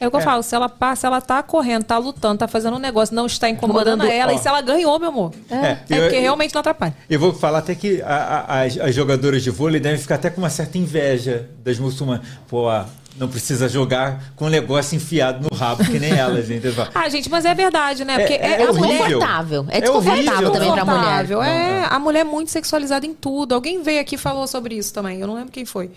Speaker 1: É o que eu
Speaker 2: É.
Speaker 1: falo, se ela passa, ela tá correndo, tá lutando, tá fazendo um negócio, não está incomodando ela,
Speaker 2: ó.
Speaker 1: e se ela ganhou, meu amor.
Speaker 2: É,
Speaker 1: É,
Speaker 2: eu-
Speaker 1: porque realmente não atrapalha.
Speaker 2: Eu vou falar até que a- a- as, as jogadoras de vôlei devem ficar até com uma certa inveja das muçulmanas. Pô, não precisa jogar com um negócio enfiado no rabo, que nem elas, entendeu? (laughs)
Speaker 1: Ah, gente, mas é verdade, né? Porque
Speaker 2: É-
Speaker 1: é,
Speaker 2: é
Speaker 5: desconfortável. É
Speaker 2: É
Speaker 5: desconfortável
Speaker 2: horrível.
Speaker 5: também pra mulher.
Speaker 1: É,
Speaker 2: é.
Speaker 1: a mulher é muito sexualizada em tudo. Alguém veio aqui e falou sobre isso também. Eu não lembro quem foi.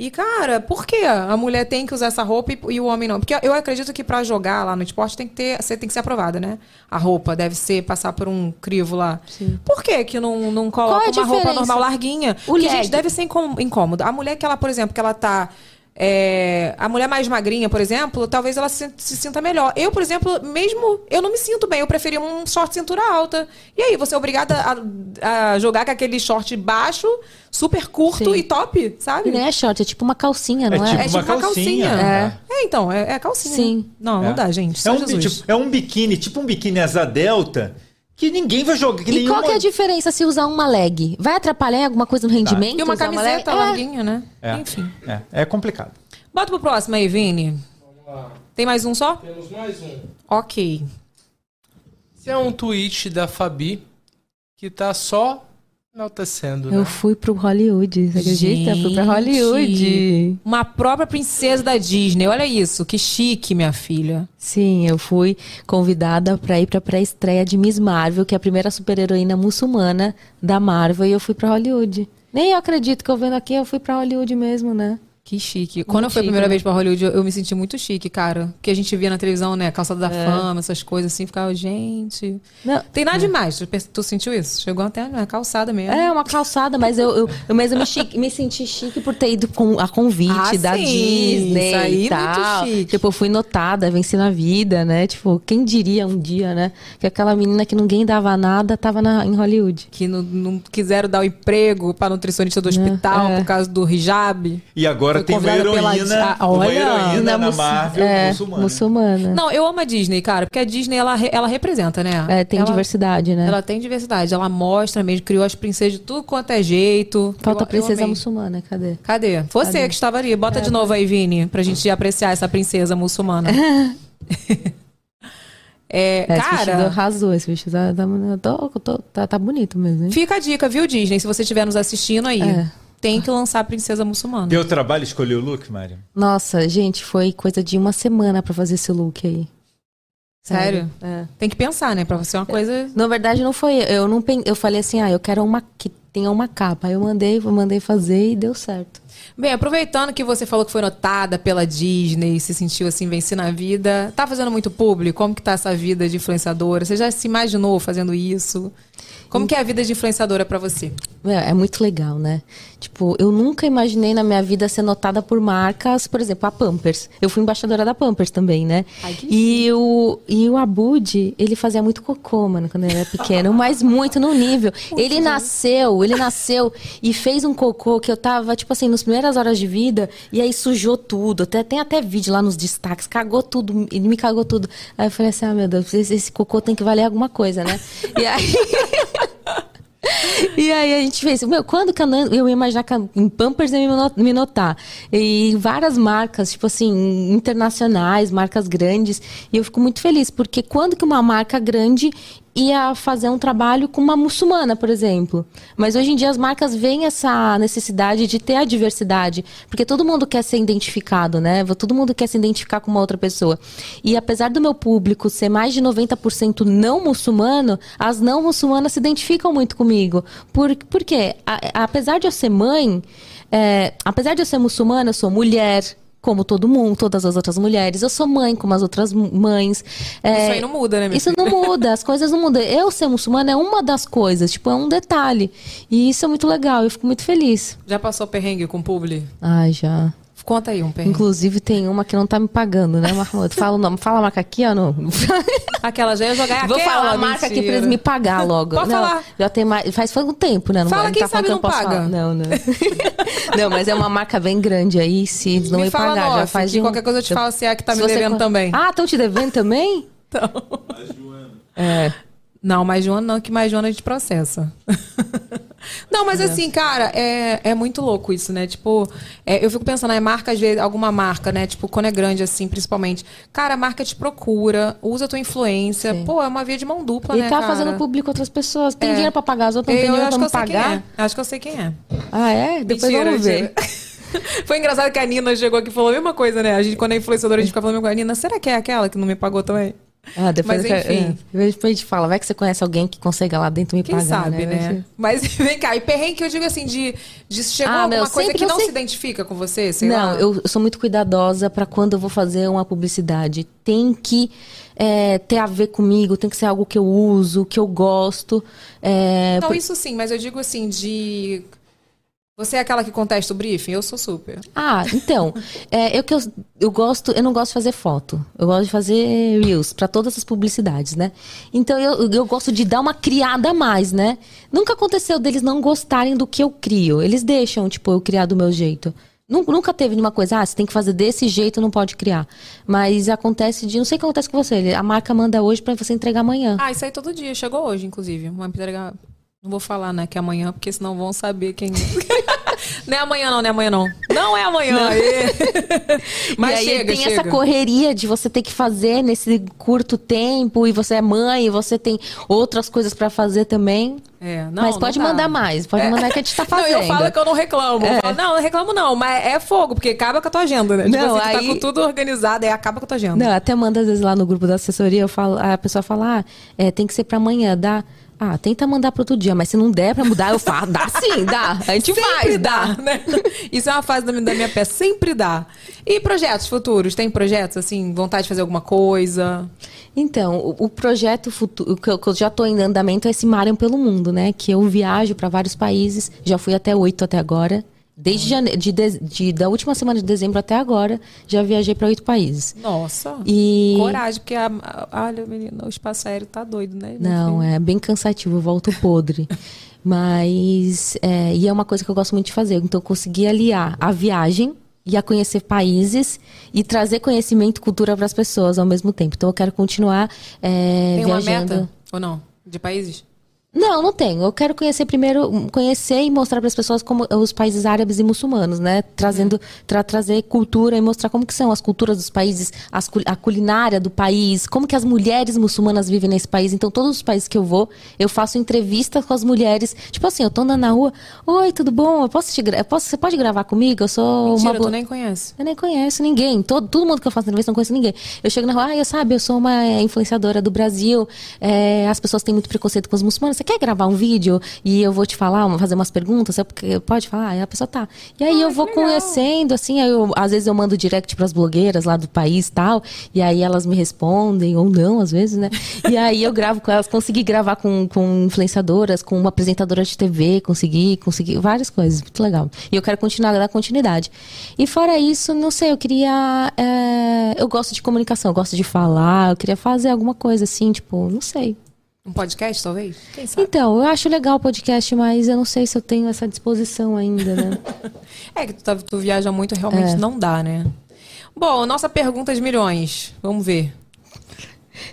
Speaker 1: E, cara, por que a mulher tem que usar essa roupa e, e o homem não? Porque eu acredito que pra jogar lá no esporte tem que ter, você tem que ser aprovada, né? A roupa deve ser, passar por um crivo lá. Por que que não, não coloca
Speaker 5: Qual é
Speaker 1: uma roupa
Speaker 5: diferença?
Speaker 1: normal larguinha?
Speaker 5: O
Speaker 1: Porque,
Speaker 5: leg.
Speaker 1: gente, deve ser incô- incômodo. A mulher que ela, por exemplo, que ela tá... é, a mulher mais magrinha, por exemplo, talvez ela se, se sinta melhor. Eu, por exemplo, mesmo eu não me sinto bem. Eu preferia um short cintura alta. E aí, você é obrigada a, a jogar com aquele short baixo, super curto
Speaker 5: Sim.
Speaker 1: e top, sabe?
Speaker 5: Nem é short, é tipo uma calcinha, não é?
Speaker 2: tipo
Speaker 1: É tipo uma calcinha.
Speaker 2: É.
Speaker 1: É, então, é, é calcinha.
Speaker 5: Sim.
Speaker 1: Não, não
Speaker 2: É.
Speaker 1: dá, gente.
Speaker 2: É um,
Speaker 1: Jesus.
Speaker 2: tipo, é um biquíni, tipo um biquíni asa delta, que ninguém vai jogar. Que
Speaker 5: E
Speaker 2: nenhuma...
Speaker 5: qual que é a diferença se usar uma leg? Vai atrapalhar alguma coisa no rendimento?
Speaker 1: E uma camiseta
Speaker 5: É.
Speaker 1: larguinha, né?
Speaker 2: É.
Speaker 1: Enfim.
Speaker 2: É, é complicado.
Speaker 1: Bota pro próximo aí, Vini.
Speaker 3: Vamos lá.
Speaker 1: Tem mais um só?
Speaker 3: Temos mais um.
Speaker 1: Ok.
Speaker 3: Esse é um tweet da Fabi que tá só enaltecendo,
Speaker 5: Eu
Speaker 3: né?
Speaker 5: fui pro Hollywood, você acredita? Fui pra Hollywood.
Speaker 1: Uma própria princesa da Disney. Olha isso, que chique, minha filha.
Speaker 5: Sim, eu fui convidada pra ir pra pré-estreia de Miss Marvel, que é a primeira super-heroína muçulmana da Marvel, e eu fui pra Hollywood. Nem eu acredito que eu vendo aqui, eu fui pra Hollywood mesmo, né?
Speaker 1: Que chique. Quando eu fui a primeira
Speaker 5: né?
Speaker 1: vez pra Hollywood, eu, eu me senti muito chique, cara. Porque a gente via na televisão, né? Calçada da
Speaker 5: É.
Speaker 1: fama, essas coisas assim. Ficava, gente.
Speaker 5: Não,
Speaker 1: Tem nada demais. Tu, tu sentiu isso? Chegou até na calçada mesmo.
Speaker 5: É, uma calçada, mas eu, eu, eu mesmo me, chique- me senti chique por ter ido com a convite
Speaker 1: Ah,
Speaker 5: da
Speaker 1: sim,
Speaker 5: Disney
Speaker 1: isso aí,
Speaker 5: e
Speaker 1: muito
Speaker 5: tal.
Speaker 1: chique.
Speaker 5: Tipo, eu fui notada, venci na vida, né? Tipo, quem diria um dia, né? Que aquela menina que ninguém dava nada tava na, em Hollywood.
Speaker 1: Que não, não quiseram dar o emprego pra nutricionista do hospital
Speaker 5: é.
Speaker 1: por causa do hijab.
Speaker 2: E agora
Speaker 1: Foi
Speaker 2: tem uma
Speaker 1: pela-
Speaker 2: heroína,
Speaker 1: Ah,
Speaker 2: uma
Speaker 1: olha,
Speaker 2: heroína na Marvel
Speaker 5: é,
Speaker 2: muçulmana.
Speaker 5: muçulmana.
Speaker 1: Não, eu amo a Disney, cara, porque a Disney ela, ela representa, né?
Speaker 5: É, tem
Speaker 1: ela,
Speaker 5: diversidade, né?
Speaker 1: Ela tem diversidade, ela mostra mesmo, criou as princesas de tudo quanto é jeito.
Speaker 5: Falta
Speaker 1: Eu-
Speaker 5: a princesa muçulmana, cadê?
Speaker 1: Cadê? Você
Speaker 5: Cadê?
Speaker 1: que estava ali. Bota de novo aí, Vini, pra gente apreciar essa princesa muçulmana. (laughs) é,
Speaker 5: É, esse vestido
Speaker 1: cara,
Speaker 5: arrasou, esse vestido tá, tá, tô- tá, tá bonito mesmo, hein?
Speaker 1: fica a dica, viu, Disney? Se você estiver nos assistindo aí,
Speaker 5: É.
Speaker 1: tem que lançar a princesa muçulmana.
Speaker 2: Teu trabalho escolher o look, Mário?
Speaker 5: Nossa, gente, foi coisa de uma semana pra fazer esse look aí.
Speaker 1: Sério?
Speaker 5: É.
Speaker 1: Tem que pensar, né? Pra ser uma coisa.
Speaker 5: Na verdade, não foi. Eu não pen- eu falei assim, ah, eu quero uma que tenha uma capa. Aí eu mandei, mandei fazer e deu certo.
Speaker 1: Bem, aproveitando que você falou que foi notada pela Disney, se sentiu assim, vencer na vida, tá fazendo muito público? Como que tá essa vida de influenciadora? Você já se imaginou fazendo isso? Como que é a vida de influenciadora pra você?
Speaker 5: É, é muito legal, né? Tipo, eu nunca imaginei na minha vida ser notada por marcas, por exemplo, a Pampers. Eu fui embaixadora da Pampers também, né?
Speaker 1: Ai, que
Speaker 5: e, o, e o Abud, ele fazia muito cocô, mano, quando ele era pequeno, mas muito no nível. (laughs) Ele nasceu, ele nasceu e fez um cocô que eu tava, tipo assim, nas primeiras horas de vida, e aí sujou tudo. Até, tem até vídeo lá nos destaques, cagou tudo, ele me cagou tudo. Aí eu falei assim, ah, meu Deus, esse, esse cocô tem que valer alguma coisa, né? (laughs) E aí. E aí a gente fez, meu, quando que eu ia imaginar que em Pampers ia me notar? E várias marcas, tipo assim, internacionais, marcas grandes. E eu fico muito feliz, porque quando que uma marca grande ia fazer um trabalho com uma muçulmana, por exemplo? Mas hoje em dia as marcas veem essa necessidade de ter a diversidade, porque todo mundo quer ser identificado, né? Todo mundo quer se identificar com uma outra pessoa. E apesar do meu público ser mais de 90% não muçulmano, as não muçulmanas se identificam muito comigo. Por, por quê? A- apesar de eu ser mãe, é, apesar de eu ser muçulmana, eu sou mulher. Como todo mundo, todas as outras mulheres. Eu sou mãe, como as outras mães. É,
Speaker 1: Isso aí não muda, né, minha
Speaker 5: Isso não muda, as coisas não mudam. Eu ser muçulmana é uma das coisas, tipo, é um detalhe. E isso é muito legal, eu fico muito feliz.
Speaker 1: Já passou perrengue com publi?
Speaker 5: Ai, já.
Speaker 1: Conta aí um perrengue.
Speaker 5: Inclusive tem uma que não tá me pagando, né, Mahmoud? Fala o nome, fala a marca aqui, ó. Não. (laughs)
Speaker 1: Aquela já ia jogar
Speaker 5: Vou
Speaker 1: aquela,
Speaker 5: falar a marca aqui pra eles me pagar logo.
Speaker 1: Pode
Speaker 5: não,
Speaker 1: falar.
Speaker 5: Já tem mais. Faz faz um tempo, né? Não,
Speaker 1: Fala, quem
Speaker 5: tá falando
Speaker 1: sabe não paga.
Speaker 5: falar. Não, não. (laughs) não, mas é uma marca bem grande aí, se eles não
Speaker 1: Me
Speaker 5: me,
Speaker 1: fala
Speaker 5: pagar, já
Speaker 1: off,
Speaker 5: faz de um-
Speaker 1: qualquer coisa eu te falo se é a que tá me
Speaker 5: você
Speaker 1: devendo também.
Speaker 5: Ah, estão te devendo também? (laughs) É.
Speaker 1: Não, mais de um ano não, que mais de um ano a gente processa. Não, mas assim, cara, é, é muito louco isso, né? Tipo, é, eu fico pensando, é marca, às vezes, alguma marca, né? Tipo, quando é grande assim, principalmente. Cara, a marca te procura, usa a tua influência.
Speaker 5: Sim.
Speaker 1: Pô, é uma via de mão dupla,
Speaker 5: E
Speaker 1: né,
Speaker 5: tá
Speaker 1: cara?
Speaker 5: fazendo público com outras pessoas. Tem
Speaker 1: É.
Speaker 5: dinheiro pra pagar, as outras não tem
Speaker 1: Eu
Speaker 5: dinheiro
Speaker 1: acho
Speaker 5: pra
Speaker 1: que
Speaker 5: me
Speaker 1: eu sei quem
Speaker 5: pagar.
Speaker 1: é. Acho que eu sei quem é.
Speaker 5: Ah, é? Depois
Speaker 1: Mentira,
Speaker 5: vamos ver. (laughs)
Speaker 1: Foi engraçado que a Nina chegou aqui e falou a mesma coisa, né? A gente, quando é influenciadora, a gente fica falando com a Nina, será que é aquela que não me pagou também?
Speaker 5: Ah, depois,
Speaker 1: Mas,
Speaker 5: eu
Speaker 1: enfim.
Speaker 5: é. depois a gente fala, vai que você conhece alguém que consiga lá dentro me
Speaker 1: Quem
Speaker 5: pagar,
Speaker 1: sabe, né?
Speaker 5: Ser-
Speaker 1: Mas (laughs) vem cá, e perrengue eu digo assim, de, de chegou
Speaker 5: Ah,
Speaker 1: alguma
Speaker 5: meu,
Speaker 1: coisa que não
Speaker 5: você-
Speaker 1: se identifica com você, sei
Speaker 5: não, eu, eu sou muito cuidadosa pra quando eu vou fazer uma publicidade. Tem que é, ter a ver comigo, tem que ser algo que eu uso, que eu gosto. É,
Speaker 1: Não,
Speaker 5: por-
Speaker 1: isso sim, mas eu digo assim, de. Você é aquela que contesta o briefing? Eu sou super.
Speaker 5: Ah, então, (laughs) é, eu que eu, eu gosto, eu não gosto de fazer foto. Eu gosto de fazer reels pra todas as publicidades, né? Então eu, eu gosto de dar uma criada a mais, né? Nunca aconteceu deles não gostarem do que eu crio. Eles deixam, tipo, eu criar do meu jeito. Nun- Nunca teve nenhuma coisa, ah, você tem que fazer desse jeito, não pode criar. Mas acontece de, não sei o que acontece com você. A marca manda hoje pra você entregar amanhã.
Speaker 1: Ah, isso aí todo dia. Chegou hoje, inclusive. Uma entregar. Não vou falar, né, que é amanhã, porque senão vão saber quem é. (laughs) não é amanhã, não, não é amanhã, não. Não é amanhã. aê. (laughs) Mas
Speaker 5: e aí
Speaker 1: chega,
Speaker 5: tem
Speaker 1: chega.
Speaker 5: essa correria de você ter que fazer nesse curto tempo e você é mãe e você tem outras coisas pra fazer também.
Speaker 1: É, não,
Speaker 5: mas
Speaker 1: não
Speaker 5: pode mandar mais, pode
Speaker 1: É.
Speaker 5: mandar que a gente tá fazendo.
Speaker 1: Não, eu falo que eu não reclamo. Eu
Speaker 5: É.
Speaker 1: falo, não, não reclamo não, mas é fogo, porque acaba com a tua agenda, né? Tipo
Speaker 5: Não,
Speaker 1: assim, tu tá
Speaker 5: aí-
Speaker 1: com tudo organizado, aí acaba com a tua agenda.
Speaker 5: Não, até manda às vezes lá no grupo da assessoria, eu falo, a pessoa fala, ah, é, tem que ser pra amanhã, dá. Ah, tenta mandar pro outro dia, mas se não der pra mudar, eu falo, dá sim, dá. A gente
Speaker 1: Sempre
Speaker 5: faz,
Speaker 1: dá,
Speaker 5: dá.
Speaker 1: né? Isso é uma fase da minha, peça, sempre dá. E projetos futuros? Tem projetos, assim, vontade de fazer alguma coisa?
Speaker 5: Então, o, o projeto futuro, que eu, que eu já tô em andamento é esse Mariam pelo Mundo, né? Que eu viajo pra vários países, já fui até oito até agora. Desde jane... de, de- de- da última semana de dezembro até agora, já viajei pra oito países.
Speaker 1: Nossa.
Speaker 5: E
Speaker 1: Coragem, porque a, olha, menina, o espaço aéreo tá doido, né?
Speaker 5: Não, é bem cansativo, eu volto podre. (laughs) Mas, é, e é uma coisa que eu gosto muito de fazer. Então, eu consegui aliar a viagem e a conhecer países e trazer conhecimento e cultura para as pessoas ao mesmo tempo. Então, eu quero continuar é,
Speaker 1: Tem uma
Speaker 5: viajando.
Speaker 1: meta? Ou não? De países?
Speaker 5: Não, não tenho. Eu quero conhecer primeiro, conhecer e mostrar para as pessoas como os países árabes e muçulmanos, né? Trazendo, tra- trazer cultura e mostrar como que são as culturas dos países, as a culinária do país, como que as mulheres muçulmanas vivem nesse país. Então, todos os países que eu vou, eu faço entrevistas com as mulheres. Tipo assim, eu tô andando na rua, oi, tudo bom? Eu posso te eu posso, você pode gravar comigo? Eu sou
Speaker 1: Mentira,
Speaker 5: uma
Speaker 1: tu
Speaker 5: blo-
Speaker 1: nem conhece.
Speaker 5: eu nem conheço ninguém. Todo, todo mundo que eu faço entrevista não conheço ninguém. Eu chego na rua, ah, eu sabe, eu sou uma influenciadora do Brasil. é, as pessoas têm muito preconceito com os muçulmanos. Você quer gravar um vídeo e eu vou te falar, fazer umas perguntas? Você pode falar? Aí a pessoa tá. E aí eu vou conhecendo, assim, eu- às vezes eu mando direct pras blogueiras lá do país e tal, e aí elas me respondem, ou não, às vezes, né? E aí eu gravo com elas, consegui gravar com, com influenciadoras, com uma apresentadora de TV, consegui, consegui várias coisas, muito legal. E eu quero continuar dar continuidade. E fora isso, não sei, eu queria. é, eu gosto de comunicação, eu gosto de falar, eu queria fazer alguma coisa assim, tipo, não sei.
Speaker 1: Um podcast, talvez? Quem sabe?
Speaker 5: Então, eu acho legal o podcast, mas eu não sei se eu tenho essa disposição ainda, né? (laughs)
Speaker 1: É que tu, tá- tu viaja muito, realmente
Speaker 5: É.
Speaker 1: não dá, né? Bom, nossa pergunta de milhões. Vamos ver.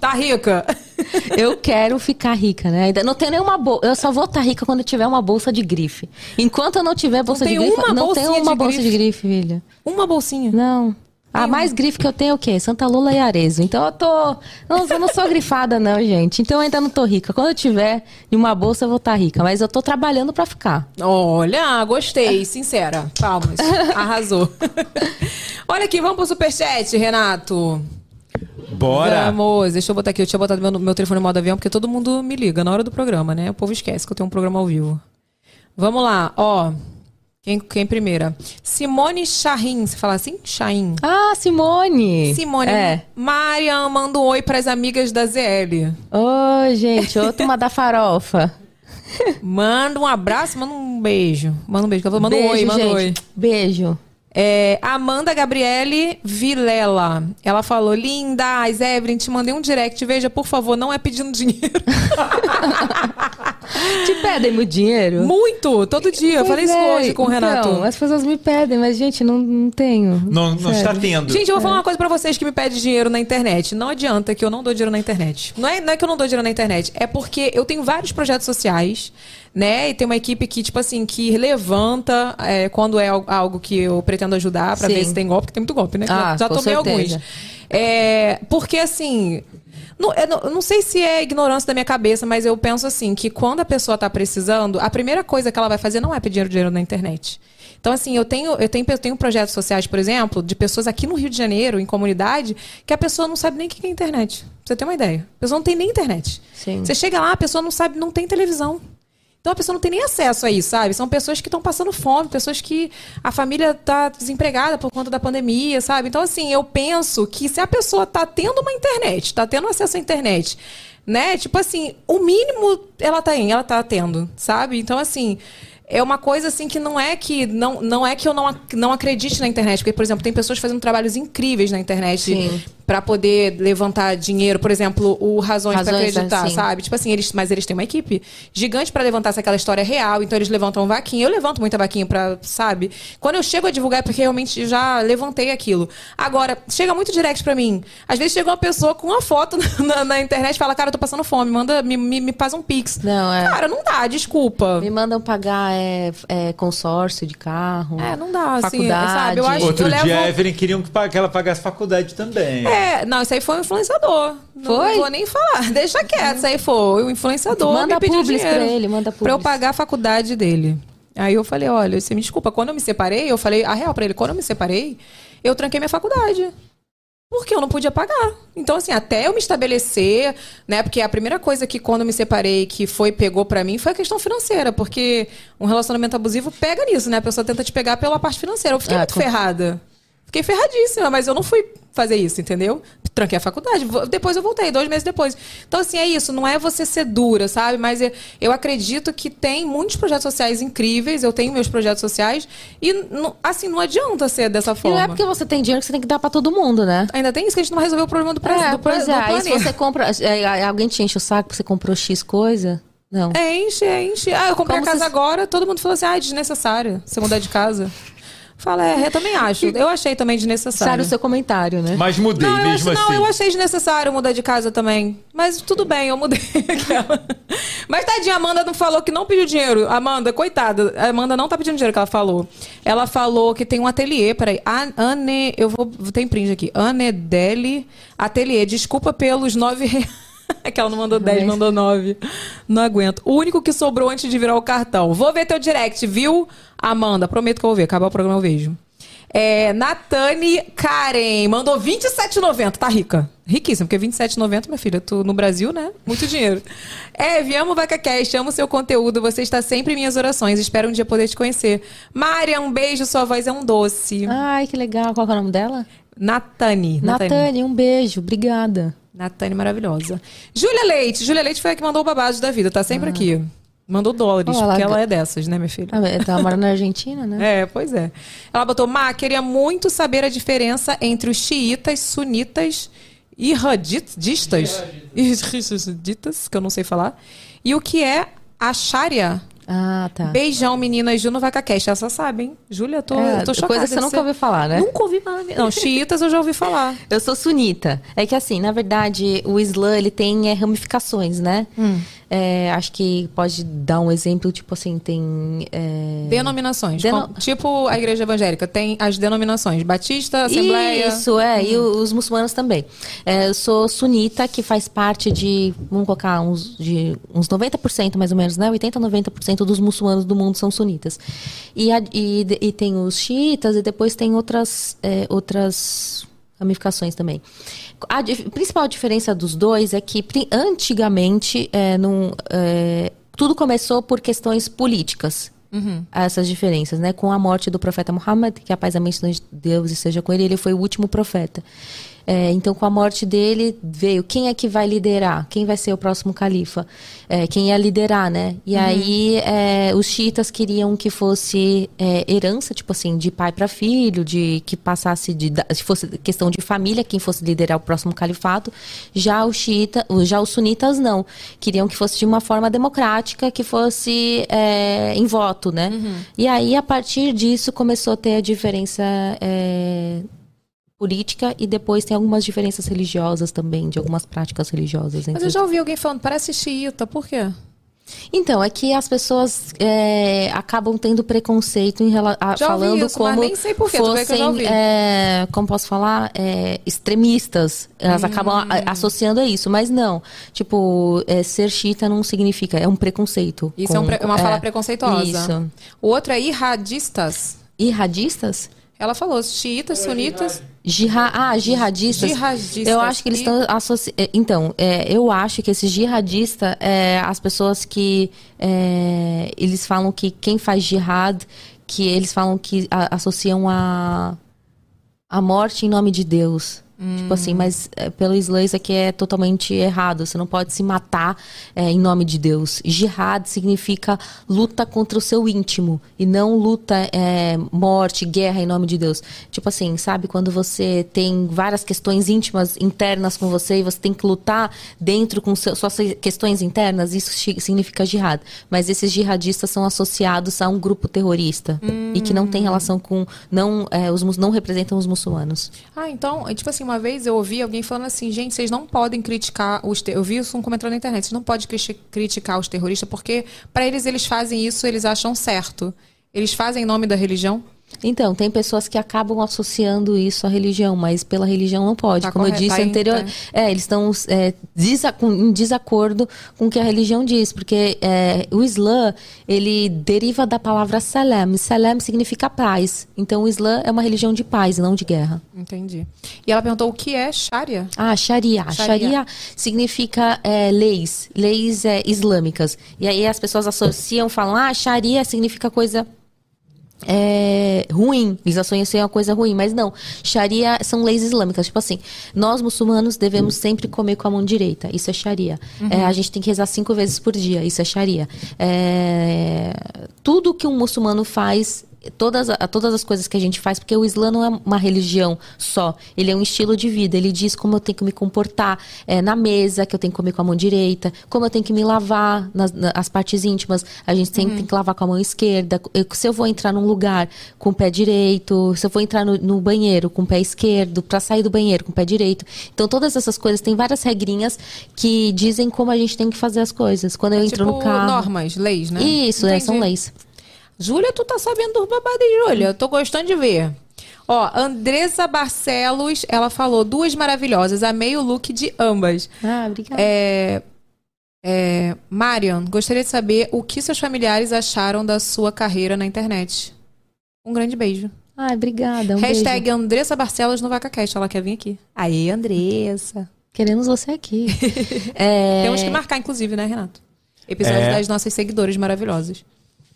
Speaker 1: Tá rica? (laughs)
Speaker 5: Eu quero ficar rica, né? Ainda não tenho nenhuma bolsa. Eu só vou estar rica quando eu tiver uma bolsa de grife. Enquanto eu não tiver bolsa
Speaker 1: tem
Speaker 5: de grife, não tenho uma
Speaker 1: de
Speaker 5: bolsa
Speaker 1: grife?
Speaker 5: de grife, filha.
Speaker 1: Uma bolsinha.
Speaker 5: Não. A mais grife que eu tenho é o quê? Santa Lula e Arezo. Então eu tô. Não, eu não sou grifada, não, gente. Então eu ainda não tô rica. Quando eu tiver em uma bolsa, eu vou estar rica. Mas eu tô trabalhando pra ficar.
Speaker 1: Olha, gostei, sincera. Palmas. (laughs) Arrasou. Olha aqui, vamos pro superchat, Renato.
Speaker 2: Bora!
Speaker 1: Vamos, deixa eu botar aqui. Eu tinha botado meu, meu telefone em modo avião, porque todo mundo me liga na hora do programa, né? O povo esquece que eu tenho um programa ao vivo. Vamos lá, ó. Quem, quem primeira? Simone Chahin. Você fala assim? Chahin.
Speaker 5: Ah, Simone!
Speaker 1: Simone.
Speaker 5: É.
Speaker 1: Marian manda um oi pras amigas da ZL.
Speaker 5: Ô, gente, outra uma da farofa.
Speaker 1: Manda um abraço, manda um beijo. Manda um beijo. manda um oi,
Speaker 5: Beijo,
Speaker 1: manda um oi.
Speaker 5: Beijo.
Speaker 1: É, Amanda Gabriele Vilela. Ela falou: Linda, Evelyn, te mandei um direct. Veja, por favor, não é pedindo dinheiro. (laughs)
Speaker 5: Te pedem muito dinheiro?
Speaker 1: Muito, todo dia. eu
Speaker 5: Pois
Speaker 1: falei isso
Speaker 5: é,
Speaker 1: hoje com o Renato.
Speaker 5: Então, as pessoas me pedem, mas, gente, não, não tenho.
Speaker 2: Não, não está tendo.
Speaker 1: Gente, eu vou falar uma coisa pra vocês que me pedem dinheiro na internet. Não adianta que eu não dou dinheiro na internet. Não é, não é que eu não dou dinheiro na internet, é porque eu tenho vários projetos sociais, né? E tem uma equipe que, tipo assim, que levanta é, quando é al- algo que eu pretendo ajudar pra
Speaker 5: Sim.
Speaker 1: ver se tem golpe, porque tem muito golpe, né?
Speaker 5: Ah,
Speaker 1: já já
Speaker 5: com
Speaker 1: tomei
Speaker 5: certeza.
Speaker 1: alguns. É, porque assim. Não, eu não, eu não sei se é ignorância da minha cabeça, mas eu penso assim, que quando a pessoa tá precisando, a primeira coisa que ela vai fazer não é pedir dinheiro na internet. Então, assim, eu tenho, eu tenho, eu tenho projetos sociais, por exemplo, de pessoas aqui no Rio de Janeiro, em comunidade, que a pessoa não sabe nem o que é internet. Pra você ter uma ideia. A pessoa não tem nem internet.
Speaker 5: Sim.
Speaker 1: Você chega lá, a pessoa não sabe, não tem televisão. Então a pessoa não tem nem acesso a isso, sabe? São pessoas que estão passando fome, pessoas que a família tá desempregada por conta da pandemia, sabe? Então, assim, eu penso que se a pessoa tá tendo uma internet, tá tendo acesso à internet, né? Tipo assim, o mínimo ela tá em, ela tá tendo, sabe? Então, assim. É uma coisa assim que não é que não, não é que eu não, ac- não acredite na internet, porque por exemplo, tem pessoas fazendo trabalhos incríveis na internet para poder levantar dinheiro, por exemplo, o Razões, para
Speaker 5: Razões,
Speaker 1: acreditar, sabe? Tipo assim, eles, mas eles têm uma equipe gigante para levantar se aquela história é real, então eles levantam vaquinha. Eu levanto muita vaquinha para, sabe? Quando eu chego a divulgar é porque realmente já levantei aquilo. Agora, chega muito direct para mim. Às vezes chega uma pessoa com uma foto (laughs) na, na internet e fala: "Cara, eu tô passando fome, manda me, me, me faz um pix".
Speaker 5: Não, é.
Speaker 1: Cara, não dá, desculpa.
Speaker 5: Me mandam pagar é, é, consórcio de carro.
Speaker 1: É, não dá, assim,
Speaker 5: faculdade.
Speaker 1: sabe? Eu acho-
Speaker 2: Outro
Speaker 1: eu
Speaker 2: dia
Speaker 1: levo-
Speaker 2: a Evelyn queriam que que ela pagasse faculdade também.
Speaker 1: É, não, isso aí foi um influenciador. Não
Speaker 5: Foi?
Speaker 1: vou nem falar. (laughs) Deixa quieto, isso aí foi um influenciador.
Speaker 5: Manda publis
Speaker 1: dinheiro
Speaker 5: pra ele, manda
Speaker 1: Pra eu
Speaker 5: publis.
Speaker 1: pagar a faculdade dele. Aí eu falei, olha, você me desculpa, quando eu me separei, eu falei a real pra ele, quando eu me separei, eu tranquei minha faculdade. Porque eu não podia pagar. Então, assim, até eu me estabelecer, né? Porque a primeira coisa que quando me separei, que foi, pegou pra mim, foi a questão financeira. Porque um relacionamento abusivo pega nisso, né? A pessoa tenta te pegar pela parte financeira. Eu fiquei
Speaker 5: Ah,
Speaker 1: muito
Speaker 5: com-
Speaker 1: ferrada. Fiquei ferradíssima, mas eu não fui fazer isso, entendeu? Tranquei a faculdade. Depois eu voltei, dois meses depois. Então, assim, é isso. Não é você ser dura, sabe? Mas eu, acredito que tem muitos projetos sociais incríveis. Eu tenho meus projetos sociais. E, assim, não adianta ser dessa
Speaker 5: E
Speaker 1: forma.
Speaker 5: não é porque você tem dinheiro que você tem que dar pra todo mundo, né?
Speaker 1: Ainda tem isso que a gente não resolveu o problema do, pra,
Speaker 5: É,
Speaker 1: do,
Speaker 5: pois
Speaker 1: do
Speaker 5: é. Aí se você compra. é, alguém te enche o saco porque você comprou X coisa? Não.
Speaker 1: É, enche, é, enche. Ah, eu comprei
Speaker 5: Como
Speaker 1: a casa
Speaker 5: se-
Speaker 1: agora, todo mundo falou assim, ah, é desnecessário você mudar de casa. Fala, é, eu também acho. Eu achei também desnecessário.
Speaker 5: Sério o seu comentário, né?
Speaker 2: Mas mudei
Speaker 1: Não, eu,
Speaker 2: mesmo
Speaker 1: acho,
Speaker 2: assim.
Speaker 1: não, eu achei desnecessário mudar de casa também. Mas tudo bem, eu mudei (laughs) aquela. Mas tadinha, a Amanda não falou que não pediu dinheiro. Amanda, coitada, a Amanda não tá pedindo dinheiro que ela falou. Ela falou que tem um ateliê, peraí. Ane, eu vou. Tem print aqui. Anedeli Ateliê. Desculpa pelos nove reais. (laughs) É que ela não mandou 10, mandou 9. Não aguento. O único que sobrou antes de virar o cartão. Vou ver teu direct, viu, Amanda? Prometo que eu vou ver. Acabar o programa eu vejo. É, Natane Karen mandou 27,90. Tá rica. Riquíssima, porque 27,90, minha filha, tu no Brasil, né? Muito dinheiro. (laughs) Eve, amo VacaCast, amo seu conteúdo. Você está sempre em minhas orações. Espero um dia poder te conhecer. Mária, um beijo. Sua voz é um doce.
Speaker 5: Ai, que legal. Qual é o nome dela?
Speaker 1: Natane.
Speaker 5: Natane, um beijo. Obrigada.
Speaker 1: Natane maravilhosa. Júlia Leite. Júlia Leite foi a que mandou o babado da vida. Tá sempre aqui. Mandou dólares,
Speaker 5: Oh, ela-
Speaker 1: porque ela é dessas, né, minha filha?
Speaker 5: Ah, ela tá morando na Argentina, né? (laughs)
Speaker 1: É, pois é. Ela botou, Má, queria muito saber a diferença entre os xiitas, sunitas e radistas. Irraditas, (laughs) que eu não sei falar. E o que é a Sharia?
Speaker 5: Ah, tá.
Speaker 1: Beijão, meninas. Ju no VacaCast. Essa sabe, hein? Júlia, eu tô,
Speaker 5: É,
Speaker 1: eu tô chocada.
Speaker 5: coisa que você nunca ouviu falar, né?
Speaker 1: Nunca ouvi falar. Não, xiitas eu já ouvi falar.
Speaker 5: Eu sou sunita. É que assim, na verdade, o Islã ele tem é, ramificações, né?
Speaker 1: Hum.
Speaker 5: É, acho que pode dar um exemplo, tipo assim, tem. é,
Speaker 1: Denominações.
Speaker 5: Deno-
Speaker 1: Tipo a igreja evangélica. Tem as denominações. Batista, Assembleia.
Speaker 5: Isso, é, e
Speaker 1: Hum.
Speaker 5: o- os muçulmanos também. É, eu sou sunita, que faz parte de, vamos colocar, uns, de, uns 90% mais ou menos, né? 80, 90% dos muçulmanos do mundo são sunitas. E, a- e, e tem os xiitas, e depois tem outras, é, outras ramificações também. A dif- principal diferença dos dois é que, antigamente, é, não, é, tudo começou por questões políticas essas diferenças, né? Com a morte do profeta Muhammad, que a paz e a bênção de Deus esteja com ele, ele foi o último profeta. É, então, com a morte dele, veio quem é que vai liderar? Quem vai ser o próximo califa? É, quem ia liderar, né? E aí, é, os xiitas queriam que fosse é, herança, tipo assim, de pai para filho, de que passasse de, se fosse questão de família, quem fosse liderar o próximo califato. Já os xiita, o- já os sunitas não, queriam que fosse de uma forma democrática, que fosse é, em voto, né? E aí, a partir disso, começou a ter a diferença é, política e depois tem algumas diferenças religiosas também, de algumas práticas religiosas.
Speaker 1: Mas eu já ouvi alguém falando, parece xiita. Por quê?
Speaker 5: então, é que as pessoas é, acabam tendo preconceito em a- falando
Speaker 1: isso,
Speaker 5: como
Speaker 1: nem sei por quê, tu vê que eu já
Speaker 5: fossem, é, como posso falar, é, extremistas. Elas
Speaker 1: Hum.
Speaker 5: acabam a- associando a isso, mas não. Tipo, é, ser chita não significa, é um preconceito.
Speaker 1: Isso é um
Speaker 5: com-
Speaker 1: pre- uma fala
Speaker 5: é,
Speaker 1: preconceituosa.
Speaker 5: Isso.
Speaker 1: O outro é irradistas.
Speaker 5: Irradistas?
Speaker 1: Ela falou xiitas, sunitas.
Speaker 5: Jihad, ah, jihadistas.
Speaker 1: Jihadistas.
Speaker 5: Eu acho que eles estão associando. Então, é, eu acho que esses jihadistas, é, as pessoas que. é, eles falam que quem faz jihad, que eles falam que a- associam a, a morte em nome de Deus. Tipo assim, mas é, pelo Islã isso aqui é totalmente errado. Você não pode se matar é, em nome de Deus. Jihad significa luta contra o seu íntimo e não luta, é, morte, guerra em nome de Deus. Tipo assim, sabe? Quando você tem várias questões íntimas internas com você e você tem que lutar dentro com seu- suas questões internas, isso significa jihad. Mas esses jihadistas são associados a um grupo terrorista e que não tem relação com. Não, é, os, não representam os muçulmanos.
Speaker 1: Ah, então, é tipo assim, uma vez eu ouvi alguém falando assim, gente, vocês não podem criticar os ter... Eu vi isso um comentário na internet, vocês não podem criti- criticar os terroristas, porque pra eles eles fazem isso, eles acham certo. Eles fazem em nome da religião?
Speaker 5: Então, tem pessoas que acabam associando isso à religião, mas pela religião não pode.
Speaker 1: Tá
Speaker 5: Como eu
Speaker 1: correto,
Speaker 5: disse
Speaker 1: tá
Speaker 5: anterior,
Speaker 1: tá.
Speaker 5: é, eles estão é, em desacordo com o que a religião diz, porque é, o Islã ele deriva da palavra salam. Salam significa paz. Então, o Islã é uma religião de paz, e não de guerra.
Speaker 1: Entendi. E ela perguntou o que é Sharia?
Speaker 5: Ah, Sharia.
Speaker 1: Sharia.
Speaker 5: Sharia, significa é, leis, leis é, islâmicas. E aí as pessoas associam, falam, ah, Sharia significa coisa é, ruim. Eles associam uma coisa ruim, mas não. Sharia são leis islâmicas. Tipo assim, nós muçulmanos devemos sempre comer com a mão direita. Isso é Sharia. É, a gente tem que rezar cinco vezes por dia. Isso é Sharia. É, tudo que um muçulmano faz todas, a- todas as coisas que a gente faz, porque o Islã não é uma religião só, ele é um estilo de vida. Ele diz como eu tenho que me comportar é, na mesa, que eu tenho que comer com a mão direita, como eu tenho que me lavar nas, nas partes íntimas, a gente tem, tem que lavar com a mão esquerda. Eu- se eu vou entrar num lugar com o pé direito, se eu vou entrar no, no banheiro com o pé esquerdo, para sair do banheiro com o pé direito. Então, todas essas coisas, tem várias regrinhas que dizem como a gente tem que fazer as coisas. Quando eu entro
Speaker 1: tipo
Speaker 5: no carro.
Speaker 1: normas, leis, né?
Speaker 5: Isso, é, são leis.
Speaker 1: Júlia, tu tá sabendo dos babados, hein, Júlia? Eu tô gostando de ver. Ó, Andressa Barcelos, ela falou duas maravilhosas. Amei o look de ambas.
Speaker 5: Ah, obrigada.
Speaker 1: É, é, Marion, gostaria de saber o que seus familiares acharam da sua carreira na internet. Um grande beijo.
Speaker 5: Ai, obrigada. Um
Speaker 1: Hashtag
Speaker 5: beijo.
Speaker 1: Andressa Barcelos no VacaCast. Ela quer vir aqui. Aí, Andressa.
Speaker 5: Queremos você aqui. (laughs) É,
Speaker 1: Temos que marcar, inclusive, né, Renato? Episódio
Speaker 2: É.
Speaker 1: das nossas seguidores maravilhosos.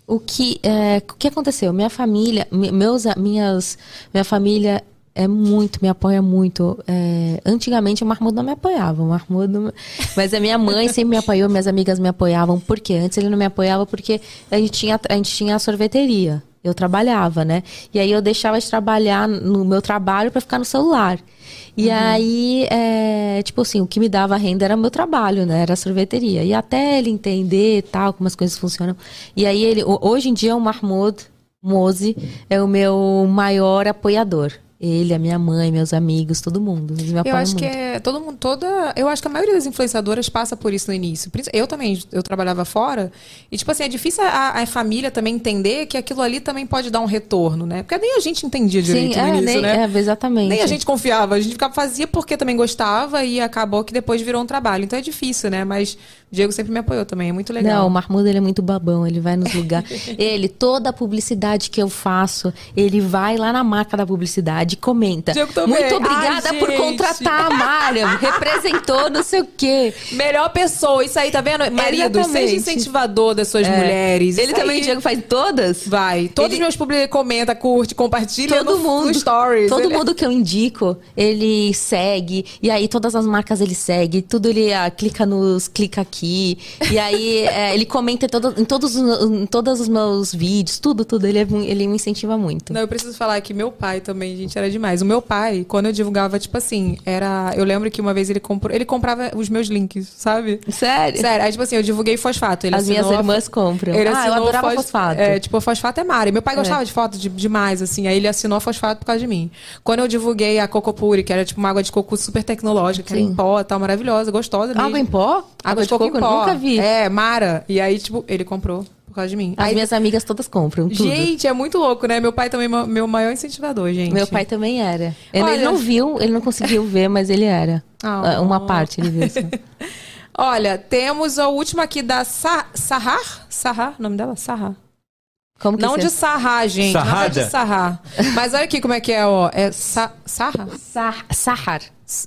Speaker 5: O que, é, o que aconteceu? Minha família, meus, minhas, minha família é muito, me apoia muito. É, antigamente o Mahmoud não me apoiava, o me- mas a minha mãe (laughs) sempre me apoiou, minhas amigas me apoiavam. Por quê? Antes ele não me apoiava porque a gente tinha, a gente tinha a sorveteria. Eu trabalhava, né? E aí eu deixava de trabalhar no meu trabalho para ficar no celular. E aí, é, tipo assim, o que me dava renda era meu trabalho, né? Era a sorveteria. E até ele entender tal, como as coisas funcionam. E aí, ele, ho- hoje em dia, o Mahmoud Mose é o meu maior apoiador. Ele, a minha mãe, meus amigos, todo mundo.
Speaker 1: Eu
Speaker 5: apoiam
Speaker 1: acho
Speaker 5: muito.
Speaker 1: que é todo mundo, toda. Eu acho que a maioria das influenciadoras passa por isso no início. Eu também, eu trabalhava fora. E, tipo assim, é difícil a, a família também entender que aquilo ali também pode dar um retorno, né? Porque nem a gente entendia direito
Speaker 5: Sim,
Speaker 1: no
Speaker 5: é,
Speaker 1: início,
Speaker 5: nem,
Speaker 1: né?
Speaker 5: é, exatamente.
Speaker 1: Nem a gente confiava, a gente ficava, fazia porque também gostava e acabou que depois virou um trabalho. Então é difícil, né? Mas o Diego sempre me apoiou também, é muito legal.
Speaker 5: Não, o Mahmoud ele é muito babão, ele vai nos lugares. (laughs) ele, toda a publicidade que eu faço, ele vai lá na marca da publicidade e comenta.
Speaker 1: Diego também.
Speaker 5: Muito obrigada
Speaker 1: Ai,
Speaker 5: por contratar a Mária. (laughs) Representou não sei o quê.
Speaker 1: Melhor pessoa, isso aí, tá vendo? Marido,
Speaker 5: Exatamente.
Speaker 1: seja incentivador das suas
Speaker 5: É.
Speaker 1: mulheres.
Speaker 5: Ele também,
Speaker 1: aí
Speaker 5: Diego, faz todas?
Speaker 1: Vai. Todos
Speaker 5: Ele-
Speaker 1: os meus publi comenta, curte, compartilha
Speaker 5: Todo
Speaker 1: no,
Speaker 5: mundo.
Speaker 1: no stories.
Speaker 5: Todo
Speaker 1: Ele-
Speaker 5: mundo que eu indico, ele segue. E aí todas as marcas ele segue. Tudo ele ah, clica nos clica aqui. E aí (laughs) é, ele comenta em, todo- em todos, os- em todos os meus vídeos. Tudo, tudo. Ele, é ele me incentiva muito.
Speaker 1: Não, eu preciso falar que meu pai também, gente, era demais. O meu pai, quando eu divulgava, tipo assim, era. Eu lembro que uma vez ele comprou. Ele comprava os meus links, sabe?
Speaker 5: Sério?
Speaker 1: Sério. Aí, tipo assim, eu divulguei fosfato. Ele
Speaker 5: As minhas
Speaker 1: a
Speaker 5: irmãs
Speaker 1: fo-
Speaker 5: compram.
Speaker 1: Ele
Speaker 5: ah, eu adorava
Speaker 1: fos-
Speaker 5: fosfato.
Speaker 1: É, tipo, fosfato é Mari. Meu pai
Speaker 5: É.
Speaker 1: gostava de foto de- demais, assim. Aí ele assinou a fosfato por causa de mim. Quando eu divulguei a Cocopuri, que era tipo uma água de coco super tecnológica, que era em pó, tal, maravilhosa, gostosa mesmo.
Speaker 5: Água em pó?
Speaker 1: Água de coco, pó.
Speaker 5: nunca vi.
Speaker 1: É, Mara. E aí, tipo, ele comprou por causa de mim.
Speaker 5: As
Speaker 1: Aí,
Speaker 5: minhas amigas todas compram. Tudo.
Speaker 1: Gente, é muito louco, né? Meu pai também é meu maior incentivador, gente.
Speaker 5: Meu pai também era. Ele,
Speaker 1: Olha-
Speaker 5: ele não viu, ele não conseguiu ver, mas ele era.
Speaker 1: Ah,
Speaker 5: Uma parte ele viu. (laughs)
Speaker 1: Olha, temos a última aqui da Sa Sahar? Sahar? O nome dela? Sahar.
Speaker 5: Como que
Speaker 1: Não de Sahar, gente. Não é
Speaker 2: Sarrada?
Speaker 1: de Sahar. Mas olha aqui como é que é, ó. É Sa Sahar?
Speaker 5: Sah- Sahar.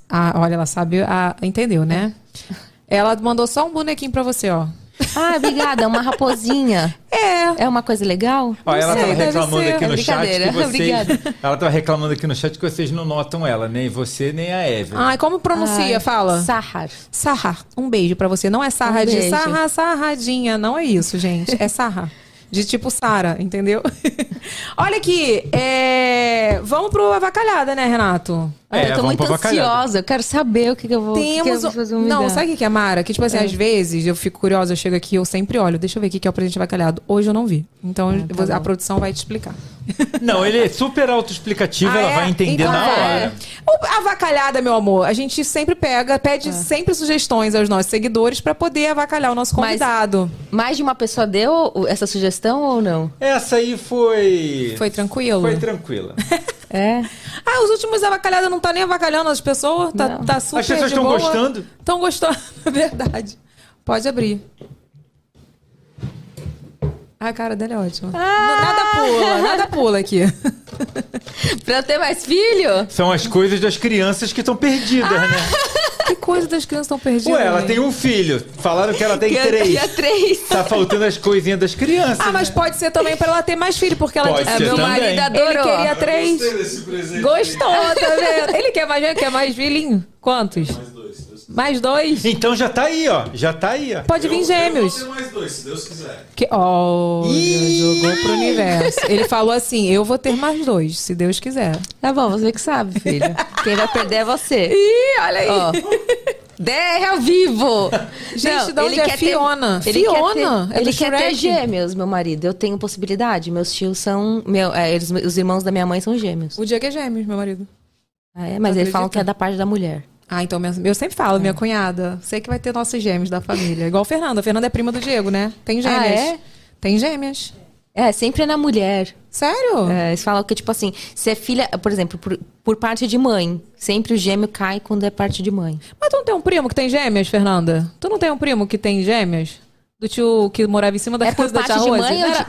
Speaker 1: Ah, olha, ela sabe, ah, entendeu, né? (laughs) Ela mandou só um bonequinho pra você, ó.
Speaker 5: Ah, obrigada. É uma raposinha. (laughs)
Speaker 1: É.
Speaker 5: É uma coisa legal?
Speaker 2: Ó, ela
Speaker 1: sei,
Speaker 2: tava
Speaker 1: deve
Speaker 2: reclamando
Speaker 1: ser.
Speaker 2: aqui no
Speaker 5: É
Speaker 2: chat que
Speaker 5: brincadeira,
Speaker 2: vocês.
Speaker 5: obrigada.
Speaker 2: Ela tava reclamando aqui no chat que vocês não notam ela, nem você, nem a Evelyn.
Speaker 1: Ai, como pronuncia?
Speaker 5: Ai,
Speaker 1: Fala.
Speaker 5: Sahar.
Speaker 1: Sahar. Um beijo pra você. Não é Sarra
Speaker 5: Um
Speaker 1: de
Speaker 5: beijo.
Speaker 1: Sarra, Sarradinha. Não é isso, gente. É Sarra. De tipo Sara, entendeu? (laughs) Olha aqui. é, Vamos pro avacalhada, né, Renato?
Speaker 2: É,
Speaker 5: eu tô muito ansiosa. Eu quero saber o que, que eu vou. o que que
Speaker 1: Temos.
Speaker 5: eu
Speaker 1: um-
Speaker 5: vou fazer me
Speaker 1: Não, sabe o que que é, Mara? Que, tipo assim, às vezes eu fico curiosa, eu chego aqui, eu sempre olho. Deixa eu ver o que que é o presente avacalhado. Hoje eu não vi. Então
Speaker 5: Ah, tá
Speaker 1: vou- a produção vai te explicar.
Speaker 2: Não, ele é super autoexplicativo,
Speaker 1: Ah,
Speaker 2: ela
Speaker 1: é?
Speaker 2: vai entender
Speaker 1: Então
Speaker 2: na hora.
Speaker 1: O avacalhada, meu amor, a gente sempre pega, pede
Speaker 5: Ah.
Speaker 1: sempre sugestões aos nossos seguidores pra poder avacalhar o nosso
Speaker 5: Mas-
Speaker 1: convidado.
Speaker 5: Mais de uma pessoa deu essa sugestão ou não?
Speaker 2: Essa aí foi.
Speaker 1: Foi tranquilo?
Speaker 2: Foi tranquila. (laughs)
Speaker 5: É.
Speaker 1: Ah, os últimos avacalhadas não tá nem avacalhando as pessoas, tá,
Speaker 5: Não.
Speaker 1: tá super
Speaker 2: As pessoas estão gostando?
Speaker 1: Estão gostando, (laughs) é verdade. Pode abrir. Ah, a cara dele é ótima.
Speaker 5: Ah!
Speaker 1: Nada pula, nada pula aqui. (laughs)
Speaker 5: Pra ter mais filho?
Speaker 2: São as coisas das crianças que estão perdidas,
Speaker 5: Ah!
Speaker 2: né? (laughs)
Speaker 1: que coisa das crianças estão perdidas.
Speaker 2: Ué, ela tem um filho. Falaram que ela tem
Speaker 5: Que eu
Speaker 2: três.
Speaker 5: tinha três.
Speaker 2: Tá faltando as coisinhas das crianças.
Speaker 1: Ah, mas
Speaker 2: né?
Speaker 1: pode ser também pra ela ter mais filho, porque ela
Speaker 2: Pode
Speaker 1: disse que
Speaker 5: meu
Speaker 2: também.
Speaker 5: marido
Speaker 1: ele
Speaker 5: adorou.
Speaker 1: queria três.
Speaker 9: Gostei desse presente.
Speaker 1: Gostou, tá vendo? Ele quer mais, quer mais filhinho? Quantos?
Speaker 9: Mais dois.
Speaker 1: Mais dois?
Speaker 2: Então já tá aí, ó. Já tá aí, ó.
Speaker 1: Pode vir gêmeos.
Speaker 9: Eu vou ter mais dois, se Deus quiser.
Speaker 1: Que, olha,
Speaker 2: Ih!
Speaker 1: jogou pro universo. Ele falou assim: eu vou ter mais dois, se Deus quiser.
Speaker 5: Tá bom, você que sabe, filho. Quem vai perder é você.
Speaker 1: Ih, olha aí.
Speaker 5: Ó. DR ao vivo!
Speaker 1: Gente, de onde
Speaker 5: ele
Speaker 1: é
Speaker 5: quer ter-
Speaker 1: Fiona?
Speaker 5: ele
Speaker 1: Fiona?
Speaker 5: Quer ter,
Speaker 1: É
Speaker 5: ele quer ter gêmeos, meu marido. Eu tenho possibilidade. Meus tios são. Meu, é, eles- os irmãos da minha mãe são gêmeos.
Speaker 1: O Diego é gêmeos, meu marido.
Speaker 5: Ah, é? Mas eles falam que é da parte da mulher.
Speaker 1: Ah, então minha- eu sempre falo,
Speaker 5: É.
Speaker 1: minha cunhada. Sei que vai ter nossos gêmeos da família. Igual a Fernanda. A Fernanda é prima do Diego, né? Tem gêmeas.
Speaker 5: Ah, é?
Speaker 1: Tem gêmeas.
Speaker 5: É, sempre é na mulher.
Speaker 1: Sério?
Speaker 5: É, eles falam que, tipo assim, se é filha, por exemplo, por, por parte de mãe, sempre o gêmeo cai quando é parte de mãe.
Speaker 1: Mas tu não tem um primo que tem gêmeas, Fernanda? Tu não tem um primo que tem gêmeas? Do tio que morava em cima da
Speaker 5: É
Speaker 1: casa da
Speaker 5: parte
Speaker 1: tia
Speaker 5: de
Speaker 1: Rose?
Speaker 5: mãe
Speaker 1: Não
Speaker 5: ou de...
Speaker 1: era-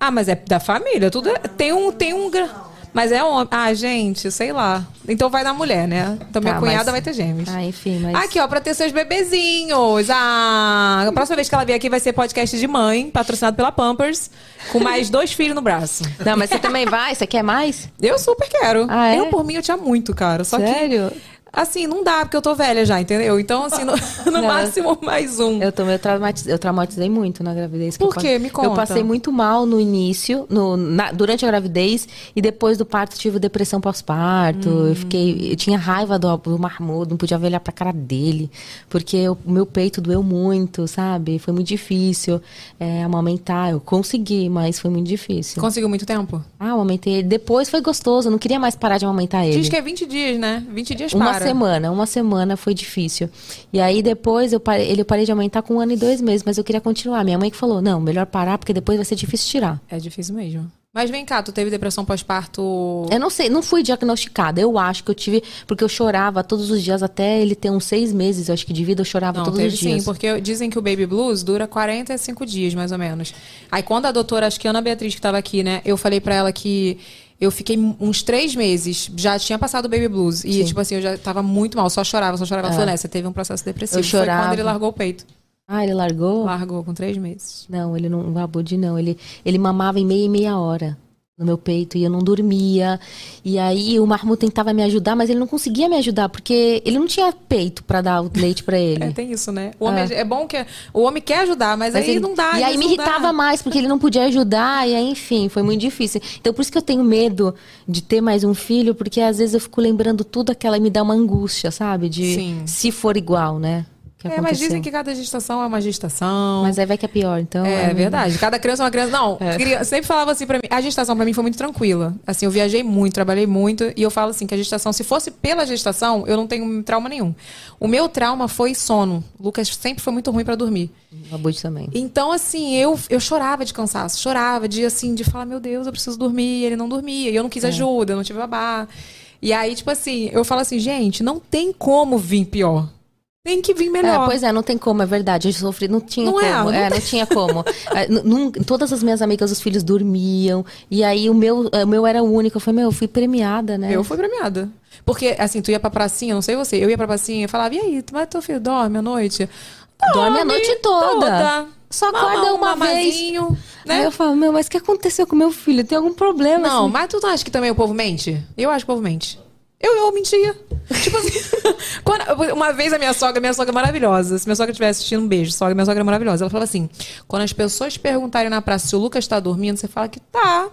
Speaker 1: Ah, mas é da família. Tudo é- tem um. Tem um gra- mas é homem. Ah, gente, sei lá. Então vai na mulher, né? Então minha
Speaker 5: Tá,
Speaker 1: cunhada
Speaker 5: mas-
Speaker 1: vai ter gêmeos.
Speaker 5: Ah, enfim, mas.
Speaker 1: Aqui, ó, pra ter seus bebezinhos. Ah, a próxima vez que ela vier aqui vai ser podcast de mãe, patrocinado pela Pampers, com mais (laughs) dois filhos no braço.
Speaker 5: Não, mas você também vai? Você quer mais?
Speaker 1: Eu super quero.
Speaker 5: Ah, é?
Speaker 1: Eu, por mim, eu tinha muito, cara. Só
Speaker 5: Sério?
Speaker 1: que. Assim, não dá, porque eu tô velha já, entendeu? Então, assim, no, (laughs) no
Speaker 5: Não.
Speaker 1: máximo mais um.
Speaker 5: Eu, tô, eu, traumatizei, eu traumatizei muito na gravidez.
Speaker 1: Por
Speaker 5: eu
Speaker 1: quê? Me conta.
Speaker 5: Eu passei muito mal no início, no, na- durante a gravidez, e depois do parto tive depressão pós-parto.
Speaker 1: Hum.
Speaker 5: Eu fiquei. Eu tinha raiva do, do marmudo, não podia olhar pra cara dele, porque o meu peito doeu muito, sabe? Foi muito difícil é, amamentar. Eu consegui, mas foi muito difícil.
Speaker 1: Conseguiu muito tempo?
Speaker 5: Ah, amamentei ele. Depois foi gostoso, eu não queria mais parar de amamentar ele.
Speaker 1: Diz que é 20 dias, né? 20 dias
Speaker 5: Uma
Speaker 1: para.
Speaker 5: Semana, uma semana foi difícil. E aí depois eu parei, ele eu parei de aumentar com um ano e dois meses, mas eu queria continuar. Minha mãe que falou, não, melhor parar, porque depois vai ser difícil tirar.
Speaker 1: É difícil mesmo. Mas vem cá, tu teve depressão pós-parto.
Speaker 5: Eu não sei, não fui diagnosticada. Eu acho que eu tive, porque eu chorava todos os dias, até ele ter uns seis meses, eu acho que de vida, eu chorava
Speaker 1: Não,
Speaker 5: todos os dias.
Speaker 1: sim, porque dizem que o baby blues dura 45 dias, mais ou menos. Aí quando a doutora, acho que a Ana Beatriz que tava aqui, né, eu falei pra ela que eu fiquei uns três meses, já tinha passado o baby blues. E,
Speaker 5: Sim.
Speaker 1: tipo assim, eu já tava muito mal, só chorava, só chorava.
Speaker 5: É.
Speaker 1: falou, né, você teve um processo depressivo.
Speaker 5: Eu
Speaker 1: Foi
Speaker 5: chorava.
Speaker 1: quando ele largou o peito.
Speaker 5: Ah, ele largou?
Speaker 1: Largou com três meses.
Speaker 5: Não, ele não, o Abud não. Ele, ele mamava em meia e meia hora no meu peito e eu não dormia. E aí o Marmu tentava me ajudar, mas ele não conseguia me ajudar, porque ele não tinha peito pra dar o leite pra ele. (laughs)
Speaker 1: É, tem isso, né? O homem
Speaker 5: É.
Speaker 1: é, bom que o homem quer ajudar, mas,
Speaker 5: Mas
Speaker 1: aí
Speaker 5: ele-
Speaker 1: não dá.
Speaker 5: E aí me
Speaker 1: dá.
Speaker 5: irritava mais, porque ele não podia ajudar, e aí, enfim, foi muito difícil. Então, por isso que eu tenho medo de ter mais um filho, porque às vezes eu fico lembrando tudo aquela e me dá uma angústia, sabe? De
Speaker 1: Sim.
Speaker 5: se for igual, né? Que
Speaker 1: É, mas dizem que cada gestação é uma gestação.
Speaker 5: Mas aí vai que é pior, então.
Speaker 1: É verdade. Cada criança é uma criança. Não,
Speaker 5: É.
Speaker 1: cria- sempre falava assim pra mim. A gestação pra mim foi muito tranquila. Assim, eu viajei muito, trabalhei muito. E eu falo assim que a gestação, se fosse pela gestação, eu não tenho trauma nenhum. O meu trauma foi sono. O Lucas sempre foi muito ruim pra dormir.
Speaker 5: O Abud também.
Speaker 1: Então, assim, eu, eu chorava de cansaço. Chorava de, assim, de falar, meu Deus, eu preciso dormir. E ele não dormia. E eu não
Speaker 5: É.
Speaker 1: quis ajuda, eu não tive babá. E aí, tipo assim, eu falo assim, gente, não tem como vir pior. Tem que vir melhor.
Speaker 5: É, pois é, não tem como, é verdade. Eu sofri, não tinha
Speaker 1: Não
Speaker 5: como.
Speaker 1: é, não
Speaker 5: É, não tinha como. (laughs) É, todas as minhas amigas, os filhos dormiam. E aí o meu, é, o meu era o único. Eu falei, meu, eu fui premiada, né?
Speaker 1: Eu fui premiada. Porque, assim, tu ia pra pracinha, não sei você, eu ia pra pracinha e falava, e aí, tu vai teu filho dorme à noite?
Speaker 5: Dorme a noite toda. Só acorda
Speaker 1: um
Speaker 5: uma vez.
Speaker 1: né?
Speaker 5: Aí eu falo, meu, mas o que aconteceu com meu filho? Tem algum problema?
Speaker 1: Não,
Speaker 5: assim?
Speaker 1: mas tu não acha que também o povo mente? Eu acho que o povo mente. Eu, eu mentia. tipo assim, (laughs) quando- uma vez a minha sogra, minha sogra é maravilhosa. Se minha sogra estiver assistindo, um beijo. Sogra, minha sogra é maravilhosa. Ela falava assim: quando as pessoas perguntarem na praça se o Lucas tá dormindo, você fala que tá.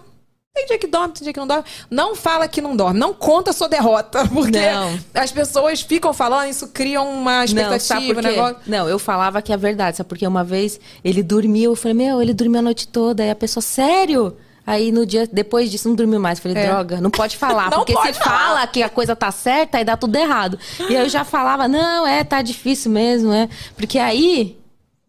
Speaker 1: Tem dia que dorme, tem dia que não dorme. Não fala que não dorme. Não conta a sua derrota. (laughs) Porque
Speaker 5: Não.
Speaker 1: as pessoas ficam falando, isso cria uma
Speaker 5: Não,
Speaker 1: expectativa,
Speaker 5: por
Speaker 1: um negócio.
Speaker 5: Não, eu falava que é verdade, sabe? Porque uma vez ele dormiu, eu falei, meu, ele dormiu a noite toda. Aí a pessoa, sério? Aí no dia, depois disso, não dormiu mais. Falei,
Speaker 1: É.
Speaker 5: droga, não pode falar.
Speaker 1: Não
Speaker 5: porque
Speaker 1: pode
Speaker 5: se
Speaker 1: falar.
Speaker 5: fala que a coisa tá certa, aí dá tudo errado. E aí eu já falava, não, é, tá difícil mesmo, é. Porque aí,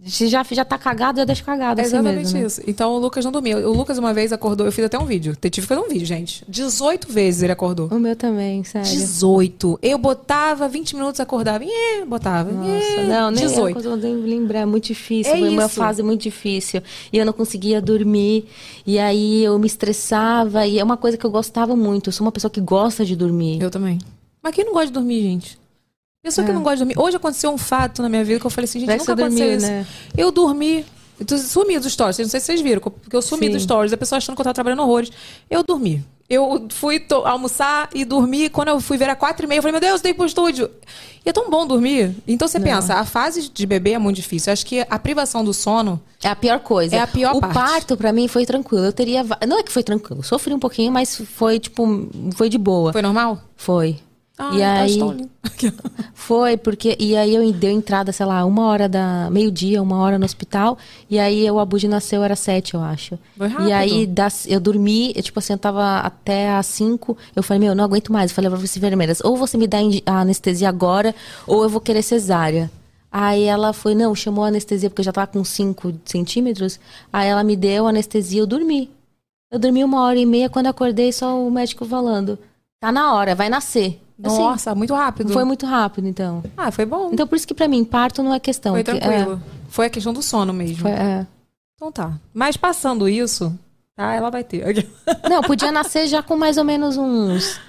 Speaker 5: se já, já tá cagado, eu deixo cagado
Speaker 1: É
Speaker 5: assim
Speaker 1: exatamente
Speaker 5: mesmo. né?
Speaker 1: isso. Então o Lucas não dormia. O Lucas uma vez acordou, eu fiz até um vídeo. Eu tive que fazer um vídeo, gente. 18 vezes ele acordou.
Speaker 5: O meu também, sério.
Speaker 1: 18. Eu botava 20 minutos, acordava. E botava.
Speaker 5: Nossa,
Speaker 1: nhê,
Speaker 5: não, nem
Speaker 1: 18.
Speaker 5: eu consigo lembrar, é muito difícil.
Speaker 1: É
Speaker 5: foi uma
Speaker 1: isso.
Speaker 5: fase muito difícil. E eu não conseguia dormir. E aí eu me estressava. E é uma coisa que eu gostava muito. Eu sou uma pessoa que gosta de dormir.
Speaker 1: Eu também. Mas quem não gosta de dormir, gente? Pessoa que
Speaker 5: É.
Speaker 1: não gosta de dormir. Hoje aconteceu um fato na minha vida que eu falei assim, gente,
Speaker 5: Vai que
Speaker 1: nunca aconteceu
Speaker 5: dormiu,
Speaker 1: isso.
Speaker 5: né?
Speaker 1: Eu dormi. Eu sumi dos stories. Não sei se vocês viram, porque eu sumi
Speaker 5: Sim.
Speaker 1: dos stories. A pessoa achando que eu tava trabalhando horrores. Eu dormi. Eu fui almoçar e dormi. Quando eu fui ver a quatro e meia, eu falei, meu Deus, tem pro estúdio. E é tão bom dormir. Então você pensa, a fase de bebê é muito difícil. Eu acho que a privação do sono
Speaker 5: É a pior coisa.
Speaker 1: É a pior
Speaker 5: o
Speaker 1: parte.
Speaker 5: parto, pra mim, foi tranquilo. Eu teria. Não é que foi tranquilo. Sofri um pouquinho, mas foi, tipo, foi de boa.
Speaker 1: foi normal?
Speaker 5: Foi.
Speaker 1: Ah,
Speaker 5: e
Speaker 1: acho
Speaker 5: aí.
Speaker 1: tão lindo. (laughs)
Speaker 5: Foi, porque. E aí eu dei entrada, sei lá, uma hora da. meio-dia, uma hora no hospital. E aí o Abuji nasceu, era sete, eu acho.
Speaker 1: Foi rápido.
Speaker 5: E aí das, eu dormi, eu, tipo assim, eu tava até às cinco. Eu falei, meu, eu não aguento mais. Eu falei pra enfermeiras, ou você me dá a anestesia agora, ou eu vou querer cesárea. Aí ela foi, não, chamou a anestesia, porque eu já tava com 5 centímetros. Aí ela me deu a anestesia, eu dormi. Eu dormi uma hora e meia, quando acordei, só o médico falando. Tá na hora, vai nascer. Assim,
Speaker 1: Nossa, muito rápido.
Speaker 5: foi muito rápido, então.
Speaker 1: Ah, foi bom.
Speaker 5: Então, por isso que pra mim, parto não é questão.
Speaker 1: foi
Speaker 5: que-
Speaker 1: tranquilo. Foi a questão do sono
Speaker 5: É,
Speaker 1: mesmo.
Speaker 5: foi, é.
Speaker 1: Então tá. Mas passando isso, Tá, ela vai ter.
Speaker 5: Não, podia nascer já com mais ou menos uns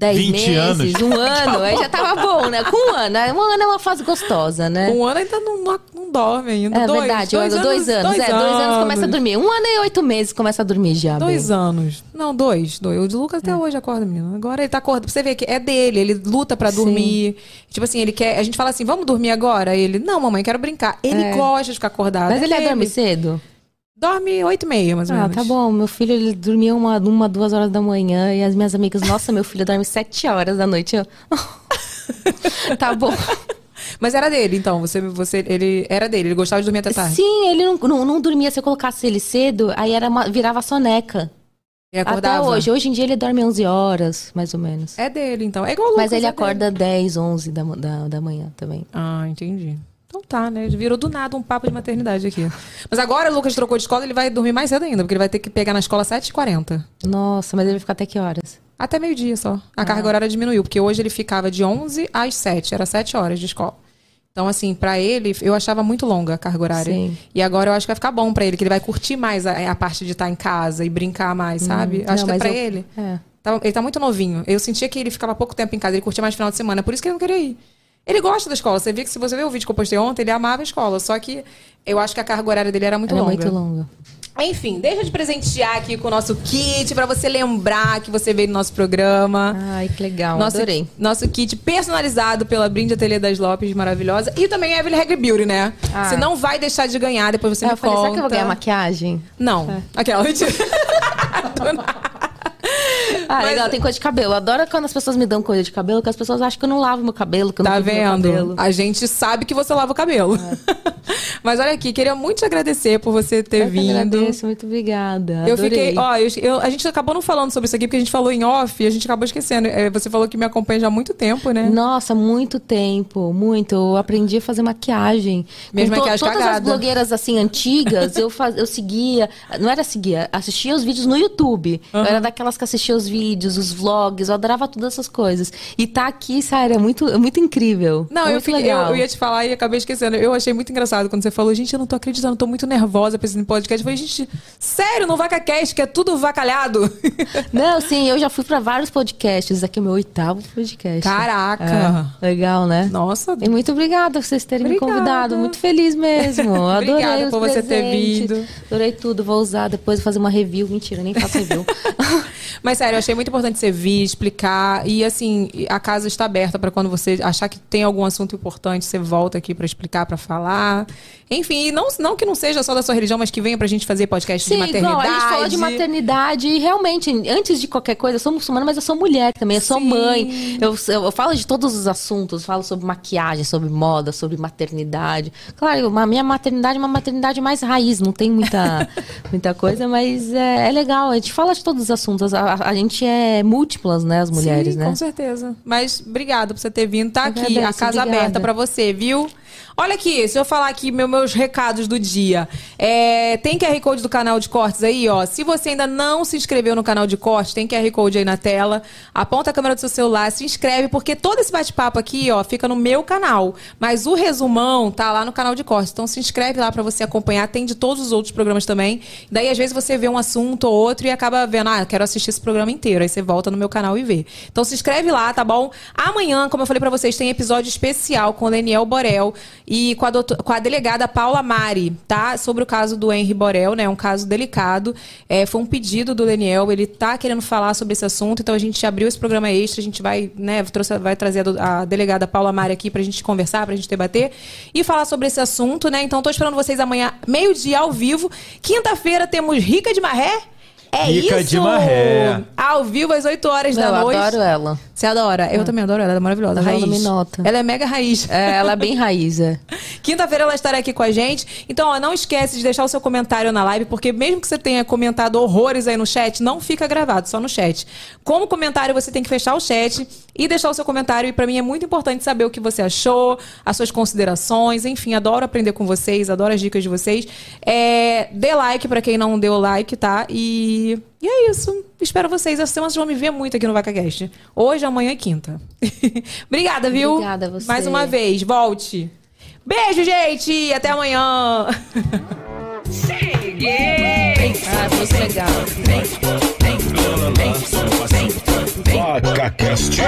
Speaker 5: 10
Speaker 2: 20
Speaker 5: meses,
Speaker 2: anos.
Speaker 5: um ano. Aí já tava bom, né? Com um ano. né? Um ano é uma fase gostosa, né?
Speaker 1: Um ano ainda não, não, dorme ainda.
Speaker 5: É
Speaker 1: dois,
Speaker 5: verdade,
Speaker 1: dois,
Speaker 5: dois, dois anos.
Speaker 1: Dois
Speaker 5: é, dois anos começa a dormir. Um ano e oito meses começa a dormir já.
Speaker 1: Dois
Speaker 5: bem.
Speaker 1: anos. Não, dois. dois. O de Lucas
Speaker 5: É.
Speaker 1: até hoje acorda, menino. Agora ele tá acordando. Pra você ver que é dele, ele luta pra dormir. Tipo assim, ele quer. A gente fala assim, vamos dormir agora? Ele, não, mamãe, quero brincar. Ele
Speaker 5: É.
Speaker 1: gosta de ficar acordado.
Speaker 5: Mas ele
Speaker 1: é
Speaker 5: dorme cedo?
Speaker 1: Dorme oito e meia, mais ou
Speaker 5: Ah,
Speaker 1: menos.
Speaker 5: tá bom. Meu filho, ele dormia uma, uma, duas horas da manhã. E as minhas amigas, nossa, meu filho dorme sete horas da noite. Eu... (laughs) tá bom.
Speaker 1: Mas era dele, então. Você, você, ele era dele, ele gostava de dormir até tarde.
Speaker 5: Sim, ele não, não, não dormia. Se eu colocasse ele cedo, aí era uma- virava soneca. Até
Speaker 1: acordava?
Speaker 5: hoje. Hoje em dia ele dorme 11 horas, mais ou menos.
Speaker 1: É dele, então. É igual o Lucas.
Speaker 5: Mas ele
Speaker 1: é
Speaker 5: acorda
Speaker 1: dele.
Speaker 5: 10, 11 da, da, da manhã também.
Speaker 1: Ah, entendi. Então tá, né? Virou do nada um papo de maternidade aqui. Mas agora o Lucas trocou de escola, ele vai dormir mais cedo ainda, porque ele vai ter que pegar na escola às 7h40.
Speaker 5: Nossa, mas ele vai ficar até que horas?
Speaker 1: Até meio-dia só. A carga horária diminuiu, porque hoje ele ficava de 11 às 7, era 7 horas de escola. Então, assim, pra ele, eu achava muito longa a carga horária.
Speaker 5: Sim.
Speaker 1: E agora eu acho que vai ficar bom pra ele, que ele vai curtir mais a, a parte de estar em casa e brincar mais, sabe? acho
Speaker 5: Hum, não,
Speaker 1: que é pra
Speaker 5: eu-
Speaker 1: ele.
Speaker 5: É.
Speaker 1: Tá- ele tá muito novinho. Eu sentia que ele ficava pouco tempo em casa, ele curtia mais final de semana, por isso que ele não queria ir. Ele gosta da escola. Você vê que se você ver o vídeo que eu postei ontem, ele amava a escola. Só que eu acho que a carga horária dele era muito
Speaker 5: Era
Speaker 1: longa.
Speaker 5: muito longa.
Speaker 1: Enfim, deixa eu te presentear aqui com o nosso kit pra você lembrar que você veio no nosso programa.
Speaker 5: Ai, que legal.
Speaker 1: Nosso,
Speaker 5: Adorei.
Speaker 1: nosso kit personalizado pela Brinde Ateliê das Lopes, maravilhosa. E também Evelyn Hair Beauty, né?
Speaker 5: Ah.
Speaker 1: Você não vai deixar de ganhar, depois você
Speaker 5: Aí
Speaker 1: me
Speaker 5: eu falei,
Speaker 1: conta.
Speaker 5: será que eu vou ganhar maquiagem?
Speaker 1: Não. Aquela, (laughs) mentira.
Speaker 5: Ah,
Speaker 1: Mas-
Speaker 5: legal, tem coisa de cabelo. Eu adoro quando as pessoas me dão coisa de cabelo, que as pessoas acham que eu não lavo meu cabelo, que eu não
Speaker 1: Tá
Speaker 5: cuido do meu
Speaker 1: vendo?
Speaker 5: cabelo.
Speaker 1: A gente sabe que você lava o cabelo. (laughs) Mas olha aqui, queria muito te agradecer por você ter
Speaker 5: Eu
Speaker 1: vindo.
Speaker 5: agradeço, muito obrigada.
Speaker 1: Eu
Speaker 5: Adorei.
Speaker 1: fiquei, ó, eu- eu- a gente acabou não falando sobre isso aqui porque a gente falou em off e a gente acabou esquecendo. É, você falou que me acompanha já há muito tempo, né?
Speaker 5: Nossa, muito tempo, muito. Eu aprendi a fazer maquiagem.
Speaker 1: Mesmo
Speaker 5: to-
Speaker 1: maquiagem
Speaker 5: todas as
Speaker 1: cagada.
Speaker 5: blogueiras assim antigas, eu faz, eu seguia, não era seguia, assistia os vídeos no YouTube. Eu era daquelas que assistia os vídeos, os vlogs, eu adorava todas essas coisas. E tá aqui, sério, é muito, é muito incrível.
Speaker 1: Não,
Speaker 5: é
Speaker 1: eu, fiquei- eu,
Speaker 5: legal.
Speaker 1: eu ia te falar e acabei esquecendo. Eu achei muito engraçado quando você falou, gente, eu não tô acreditando, tô muito nervosa pra esse podcast. Eu falei, gente, sério, no VacaCast, que é tudo vacalhado? (laughs)
Speaker 5: Não, sim, eu já fui pra vários podcasts. Esse aqui é o meu oitavo podcast.
Speaker 1: Caraca!
Speaker 5: É, legal, né?
Speaker 1: Nossa,
Speaker 5: E muito obrigada por vocês terem
Speaker 1: Obrigada.
Speaker 5: me convidado. Muito feliz mesmo. (laughs) Adorei
Speaker 1: Obrigada
Speaker 5: os
Speaker 1: por você ter
Speaker 5: presentes.
Speaker 1: vindo.
Speaker 5: Adorei tudo. Vou usar depois fazer uma review. Mentira, nem faço review. (laughs)
Speaker 1: Mas sério, eu achei muito importante você vir, explicar. E assim, a casa está aberta para quando você achar que tem algum assunto importante, você volta aqui para explicar, para falar. Enfim, e não, não que não seja só da sua religião, mas que venha pra gente fazer podcast de
Speaker 5: Sim,
Speaker 1: maternidade.
Speaker 5: igual, a gente falou de maternidade e realmente, antes de qualquer coisa, eu sou muçulmana, mas eu sou mulher também, eu sou
Speaker 1: Sim.
Speaker 5: mãe. Eu, eu, eu falo de todos os assuntos, falo sobre maquiagem, sobre moda, sobre maternidade. Claro, a minha maternidade é uma maternidade mais raiz, não tem muita, (laughs) muita coisa, mas é, é legal. A gente fala de todos os assuntos. A, a- a gente é múltiplas, né, as mulheres,
Speaker 1: Sim,
Speaker 5: né?
Speaker 1: com certeza. Mas obrigada por você ter vindo. Tá
Speaker 5: Eu
Speaker 1: aqui,
Speaker 5: agradeço,
Speaker 1: a casa
Speaker 5: obrigada.
Speaker 1: aberta pra você, viu? Olha aqui, se eu falar aqui meu- meus recados do dia. É, tem QR Code do canal de cortes aí, ó. Se você ainda não se inscreveu no canal de cortes, tem QR Code aí na tela. Aponta a câmera do seu celular, se inscreve, porque todo esse bate-papo aqui, ó, fica no meu canal. Mas o resumão tá lá no canal de cortes. Então se inscreve lá pra você acompanhar. Tem de todos os outros programas também. Daí, às vezes, você vê um assunto ou outro e acaba vendo, ah, quero assistir esse programa inteiro. Aí você volta no meu canal e vê. Então se inscreve lá, tá bom? Amanhã, como eu falei pra vocês, tem episódio especial com o Daniel Borel e com a, doutor- com a delegada Paula Mari, tá? Sobre o caso do Henry Borel, né? Um caso delicado. É, foi um pedido do Daniel, ele tá querendo falar sobre esse assunto, então a gente abriu esse programa extra, a gente vai, né, trouxe, vai trazer a, a delegada Paula Mari aqui pra gente conversar, pra gente debater e falar sobre esse assunto, né? Então tô esperando vocês amanhã, meio-dia ao vivo. Quinta-feira temos Rica de Marré. É
Speaker 2: Rica
Speaker 1: isso!
Speaker 2: de Marré.
Speaker 1: Ao vivo às 8 horas
Speaker 5: Eu
Speaker 1: da noite.
Speaker 5: adoro ela.
Speaker 1: Você adora? Eu também adoro ela, ela é maravilhosa.
Speaker 5: Ela
Speaker 1: raiz.
Speaker 5: me nota.
Speaker 1: Ela é mega raiz.
Speaker 5: É, ela é bem raiz, é. (laughs)
Speaker 1: Quinta-feira ela estará aqui com a gente. Então, ó, não esquece de deixar o seu comentário na live, porque mesmo que você tenha comentado horrores aí no chat, não fica gravado, só no chat. Como comentário, você tem que fechar o chat e deixar o seu comentário. E pra mim é muito importante saber o que você achou, as suas considerações. Enfim, adoro aprender com vocês, adoro as dicas de vocês. É, dê like pra quem não deu like, tá? E, e é isso. Espero vocês. Essa semana vocês vão me ver muito aqui no VacaCast. Hoje, amanhã e quinta. (laughs) Obrigada, viu?
Speaker 5: Obrigada a você.
Speaker 1: Mais uma vez, volte. Beijo, gente! Até amanhã!
Speaker 10: Cheguei!
Speaker 5: Ah, muito legal.
Speaker 2: Vaca Cast.